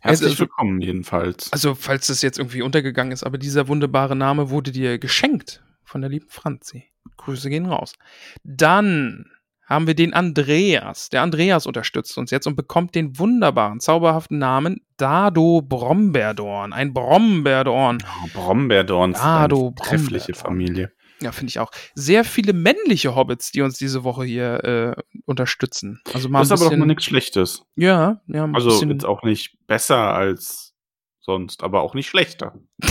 Herzlich willkommen jedenfalls. Also falls das jetzt irgendwie untergegangen ist, aber dieser wunderbare Name wurde dir geschenkt von der lieben Franzi. Grüße gehen raus. Dann haben wir den Andreas. Der Andreas unterstützt uns jetzt und bekommt den wunderbaren, zauberhaften Namen Dado Brombeerdorn. Ein Brombeerdorn. Oh, Brombeerdorn ist Ah, eine treffliche. Familie. Ja, finde ich auch. Sehr viele männliche Hobbits, die uns diese Woche hier äh, unterstützen. Also mal Das ist aber doch mal nichts Schlechtes. Ja, ja, Also bisschen, jetzt auch nicht besser als sonst, aber auch nicht schlechter.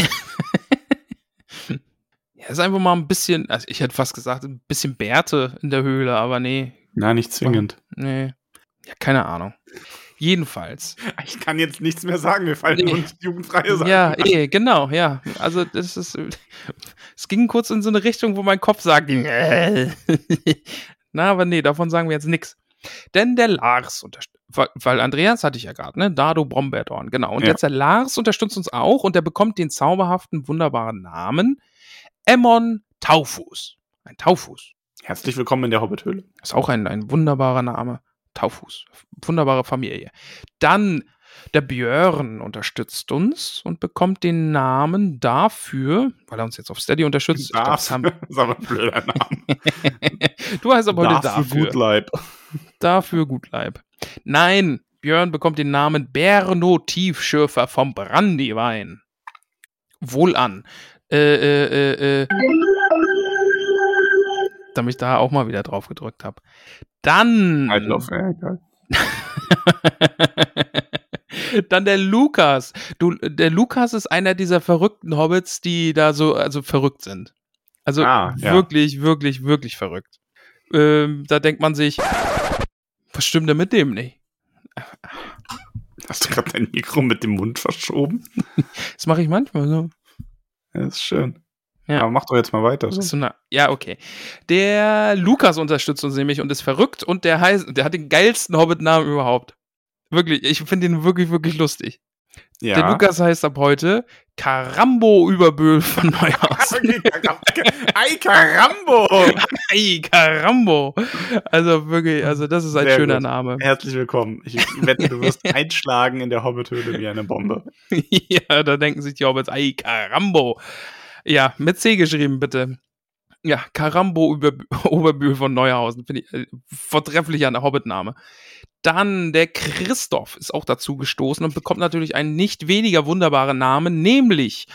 ja, ist einfach mal ein bisschen, also ich hätte fast gesagt, ein bisschen Bärte in der Höhle, aber nee, Na, nicht zwingend. nee. Ja, keine Ahnung. Jedenfalls. Ich kann jetzt nichts mehr sagen, mir fallen Nee. nur jugendfreie Sachen. Ja, eh, genau, ja. Also das ist, es ging kurz in so eine Richtung, wo mein Kopf sagt, äh. na, aber nee, davon sagen wir jetzt nichts. Denn der Lars unterstützt, weil, Andreas hatte ich ja gerade, ne? Dado Brombeerdorn, genau. Und Ja. jetzt der Lars unterstützt uns auch und der bekommt den zauberhaften, wunderbaren Namen Emmon Taufuß. Ein Taufuß. Herzlich willkommen in der Hobbithöhle. Ist auch ein, ein wunderbarer Name. Taufuß. Wunderbare Familie. Dann der Björn unterstützt uns und bekommt den Namen dafür, weil er uns jetzt auf Steady unterstützt. Glaub, das haben, ist aber ein blöder Name. du heißt aber heute dafür. Gutleib. Dafür Gutleib. Nein, Björn bekommt den Namen Berno Tiefschürfer vom Brandywein. Wohlan. Äh, äh, äh, äh. Damit ich da auch mal wieder drauf gedrückt habe. Dann. Altlauf, ja, egal. Dann der Lukas. Du, der Lukas ist einer dieser verrückten Hobbits, die da so, also verrückt sind. Also Ah, ja. wirklich, wirklich, wirklich verrückt. Ähm, da denkt man sich, was stimmt denn mit dem nicht? Hast du gerade dein Mikro mit dem Mund verschoben? Das mache ich manchmal so. Das ist schön. Ja. Aber mach doch jetzt mal weiter. So ja, okay. Der Lukas unterstützt uns nämlich und ist verrückt und der heißt, der hat den geilsten Hobbit-Namen überhaupt. Wirklich, ich finde ihn wirklich, wirklich lustig. Ja. Der Lukas heißt ab heute Karambo Überböhl von Neuhaus. Ei, Karambo! Ey, Karambo! Also wirklich, also das ist ein Sehr schöner gut. Name. Herzlich willkommen. Ich wette, du wirst einschlagen in der Hobbithöhle wie eine Bombe. ja, da denken sich die Hobbits, ey, Karambo. Ja, mit C geschrieben, bitte. Ja, Karambo Oberbühl von Neuhausen. Finde ich äh, vortrefflicher Hobbit-Name. Dann der Christoph ist auch dazu gestoßen und bekommt natürlich einen nicht weniger wunderbaren Namen, nämlich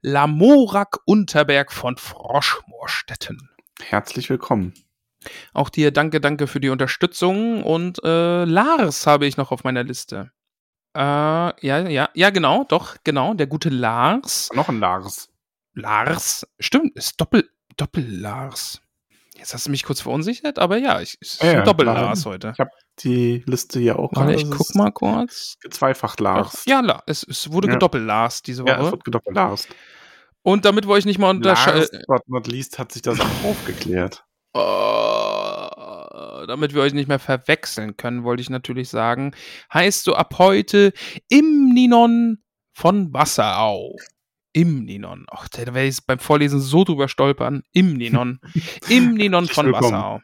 Lamorak Unterberg von Froschmoorstetten. Herzlich willkommen. Auch dir danke, danke für die Unterstützung. Und äh, Lars habe ich noch auf meiner Liste. Äh, ja, ja, ja, genau, doch, genau, der gute Lars. Noch ein Lars. Lars, stimmt, ist Doppel, Doppel-Lars. Jetzt hast du mich kurz verunsichert, aber ja, ich, ist ja, ein Doppel-Lars heute. Ich habe die Liste hier auch. Warte, ich guck mal kurz. Gezweifacht Lars. Ja, es, es wurde ja. gedoppelt Lars diese Woche. Ja, es wird gedoppelt Lars. Und damit wollte ich nicht mal unterscheiden. Last but not least hat sich das auch aufgeklärt. Oh, damit wir euch nicht mehr verwechseln können, wollte ich natürlich sagen, heißt du ab heute im Ninon von Wasserau. Im Ninon. Ach, da werde ich beim Vorlesen so drüber stolpern. Im Ninon. Im Ninon von Wasserau.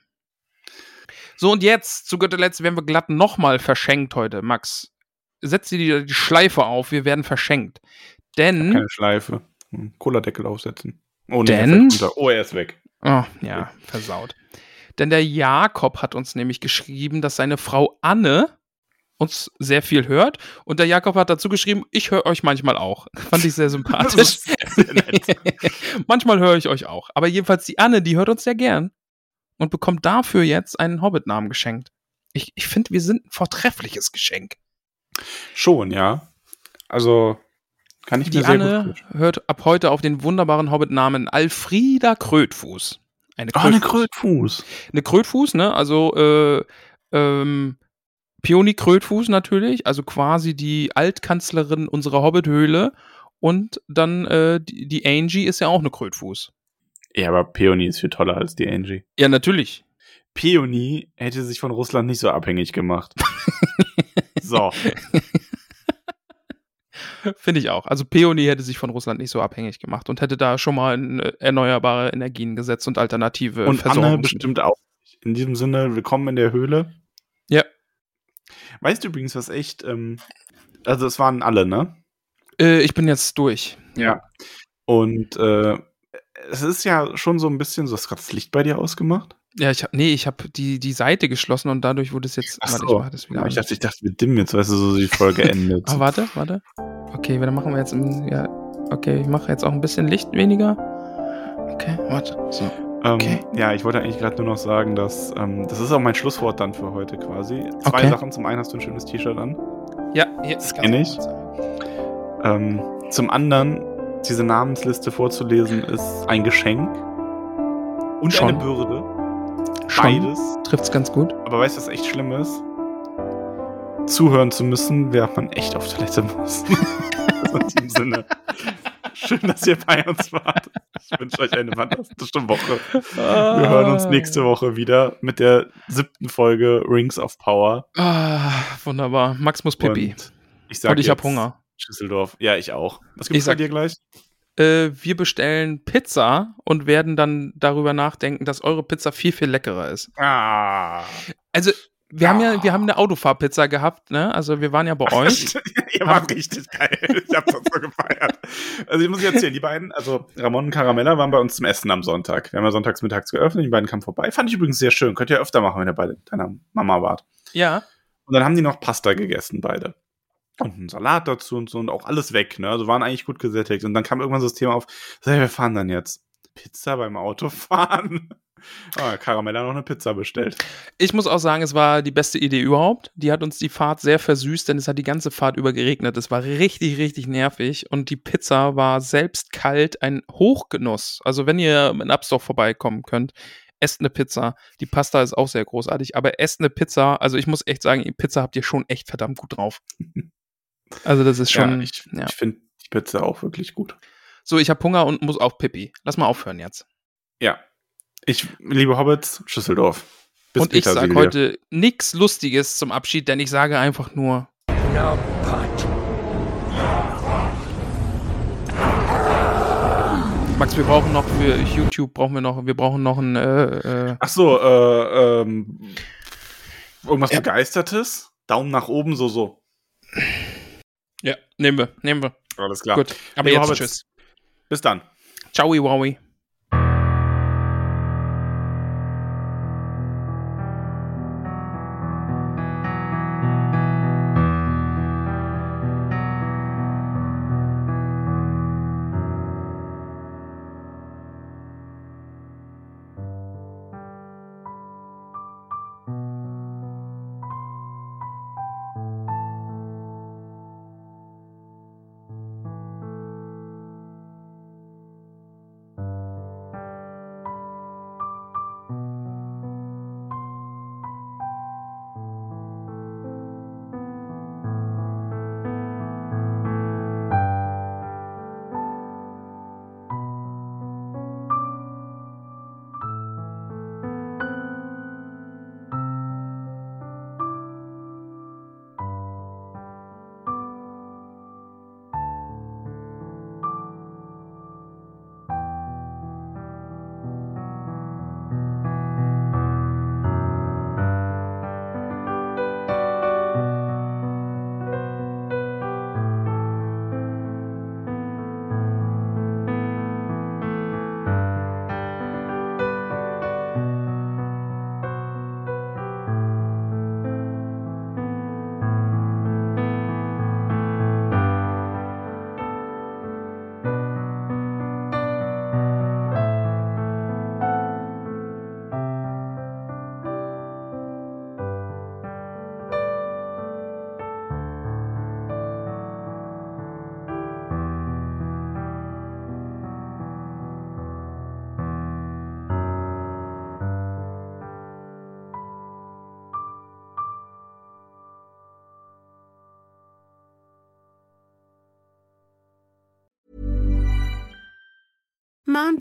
So, und jetzt, zu guter Letzt, werden wir glatt nochmal verschenkt heute. Max, setz dir die, die, Schleife auf, wir werden verschenkt. Denn. Keine Schleife. Cola-Deckel aufsetzen. Oh, nee, denn. Oh, er ist weg. Oh, ja, versaut. Denn der Jakob hat uns nämlich geschrieben, dass seine Frau Anne uns sehr viel hört. Und der Jakob hat dazu geschrieben, ich höre euch manchmal auch. Fand ich sehr sympathisch. Sehr manchmal höre ich euch auch. Aber jedenfalls die Anne, die hört uns sehr gern und bekommt dafür jetzt einen Hobbit-Namen geschenkt. Ich, ich finde, wir sind ein vortreffliches Geschenk. Schon, ja. Also kann ich die mir sehr Anne gut hört ab heute auf den wunderbaren Hobbit-Namen Alfrida Krötfuß. Eine Krötfuß. Oh, eine Krötfuß. Eine Krötfuß, ne? Also äh, ähm, Pioni Krötfuß natürlich, also quasi die Altkanzlerin unserer Hobbithöhle. Und dann äh, die, die Angie ist ja auch eine Krötfuß. Ja, aber Peony ist viel toller als die Angie. Ja, natürlich. Peony hätte sich von Russland nicht so abhängig gemacht. so. Finde ich auch. Also Peony hätte sich von Russland nicht so abhängig gemacht und hätte da schon mal in äh, erneuerbare Energien gesetzt und alternative und Anne bestimmt auch. In diesem Sinne, willkommen in der Höhle. Ja. Weißt du übrigens, was echt, ähm, also es waren alle, ne? Äh, ich bin jetzt durch. Ja. Und äh, es ist ja schon so ein bisschen, so hast gerade das Licht bei dir ausgemacht? Ja, ich hab, nee, ich habe die, die Seite geschlossen und dadurch wurde es jetzt. Ach so. warte, ich, das wieder ich dachte, ich dachte, wir dimmen jetzt, weißt du, so die Folge endet. ah, warte, warte. Okay, dann machen wir jetzt, im, ja, okay, ich mache jetzt auch ein bisschen Licht weniger. Okay, warte. So. Ähm, okay. ja, ich wollte eigentlich gerade nur noch sagen, dass ähm, das ist auch mein Schlusswort dann für heute quasi. Zwei okay. Sachen. Zum einen hast du ein schönes T-Shirt an. Ja, jetzt kenne ich. Ähm, zum anderen, diese Namensliste vorzulesen, ist ein Geschenk und Schon. eine Bürde. Schon. Beides. Trifft's ganz gut. Aber weißt du, was echt schlimm ist? Zuhören zu müssen, während man echt auf Toilette muss. also in diesem Sinne. Schön, dass ihr bei uns wart. Ich wünsche euch eine fantastische Woche. Wir hören uns nächste Woche wieder mit der siebten Folge Rings of Power. Ah, wunderbar. Max muss pipi. Und ich Und ich habe Hunger. Schüsseldorf. Ja, ich auch. Was gibt's bei dir gleich? Äh, wir bestellen Pizza und werden dann darüber nachdenken, dass eure Pizza viel, viel leckerer ist. Ah. Also, wir ah. haben ja, wir haben eine Autofahrpizza gehabt, ne? Also wir waren ja bei euch. Ihr wart richtig geil. Ich hab das so gefeiert. Also ich muss jetzt erzählen, die beiden, also Ramon und Caramella waren bei uns zum Essen am Sonntag. Wir haben ja sonntags mittags geöffnet, die beiden kamen vorbei. Fand ich übrigens sehr schön. Könnt ihr öfter machen, wenn ihr beide deiner Mama wart. Ja. Und dann haben die noch Pasta gegessen, beide und einen Salat dazu und so und auch alles weg, ne? Also waren eigentlich gut gesättigt. Und dann kam irgendwann so das Thema auf, so, wir fahren dann jetzt. Pizza beim Autofahren. Ah, Karamella noch eine Pizza bestellt. Ich muss auch sagen, es war die beste Idee überhaupt. Die hat uns die Fahrt sehr versüßt, denn es hat die ganze Fahrt über geregnet. Es war richtig, richtig nervig und die Pizza war selbst kalt ein Hochgenuss. Also wenn ihr in Absdorf vorbeikommen könnt, esst eine Pizza. Die Pasta ist auch sehr großartig, aber esst eine Pizza. Also ich muss echt sagen, Pizza habt ihr schon echt verdammt gut drauf. Also das ist schon. Ja, ich, ja. ich finde die Pizza auch wirklich gut. So, ich habe Hunger und muss auch Pippi. Lass mal aufhören jetzt. Ja. Ich liebe Hobbits, Schüsseldorf. Bis und ich sage heute nichts Lustiges zum Abschied, denn ich sage einfach nur. No. Max, wir brauchen noch für YouTube brauchen wir noch, wir brauchen noch ein. Äh, äh Ach so, äh, ähm, irgendwas ja. Begeistertes? Daumen nach oben, so so. Ja, nehmen wir, nehmen wir. Alles klar. Gut, aber Liebe jetzt tschüss. Bis dann. Ciao, Wowie.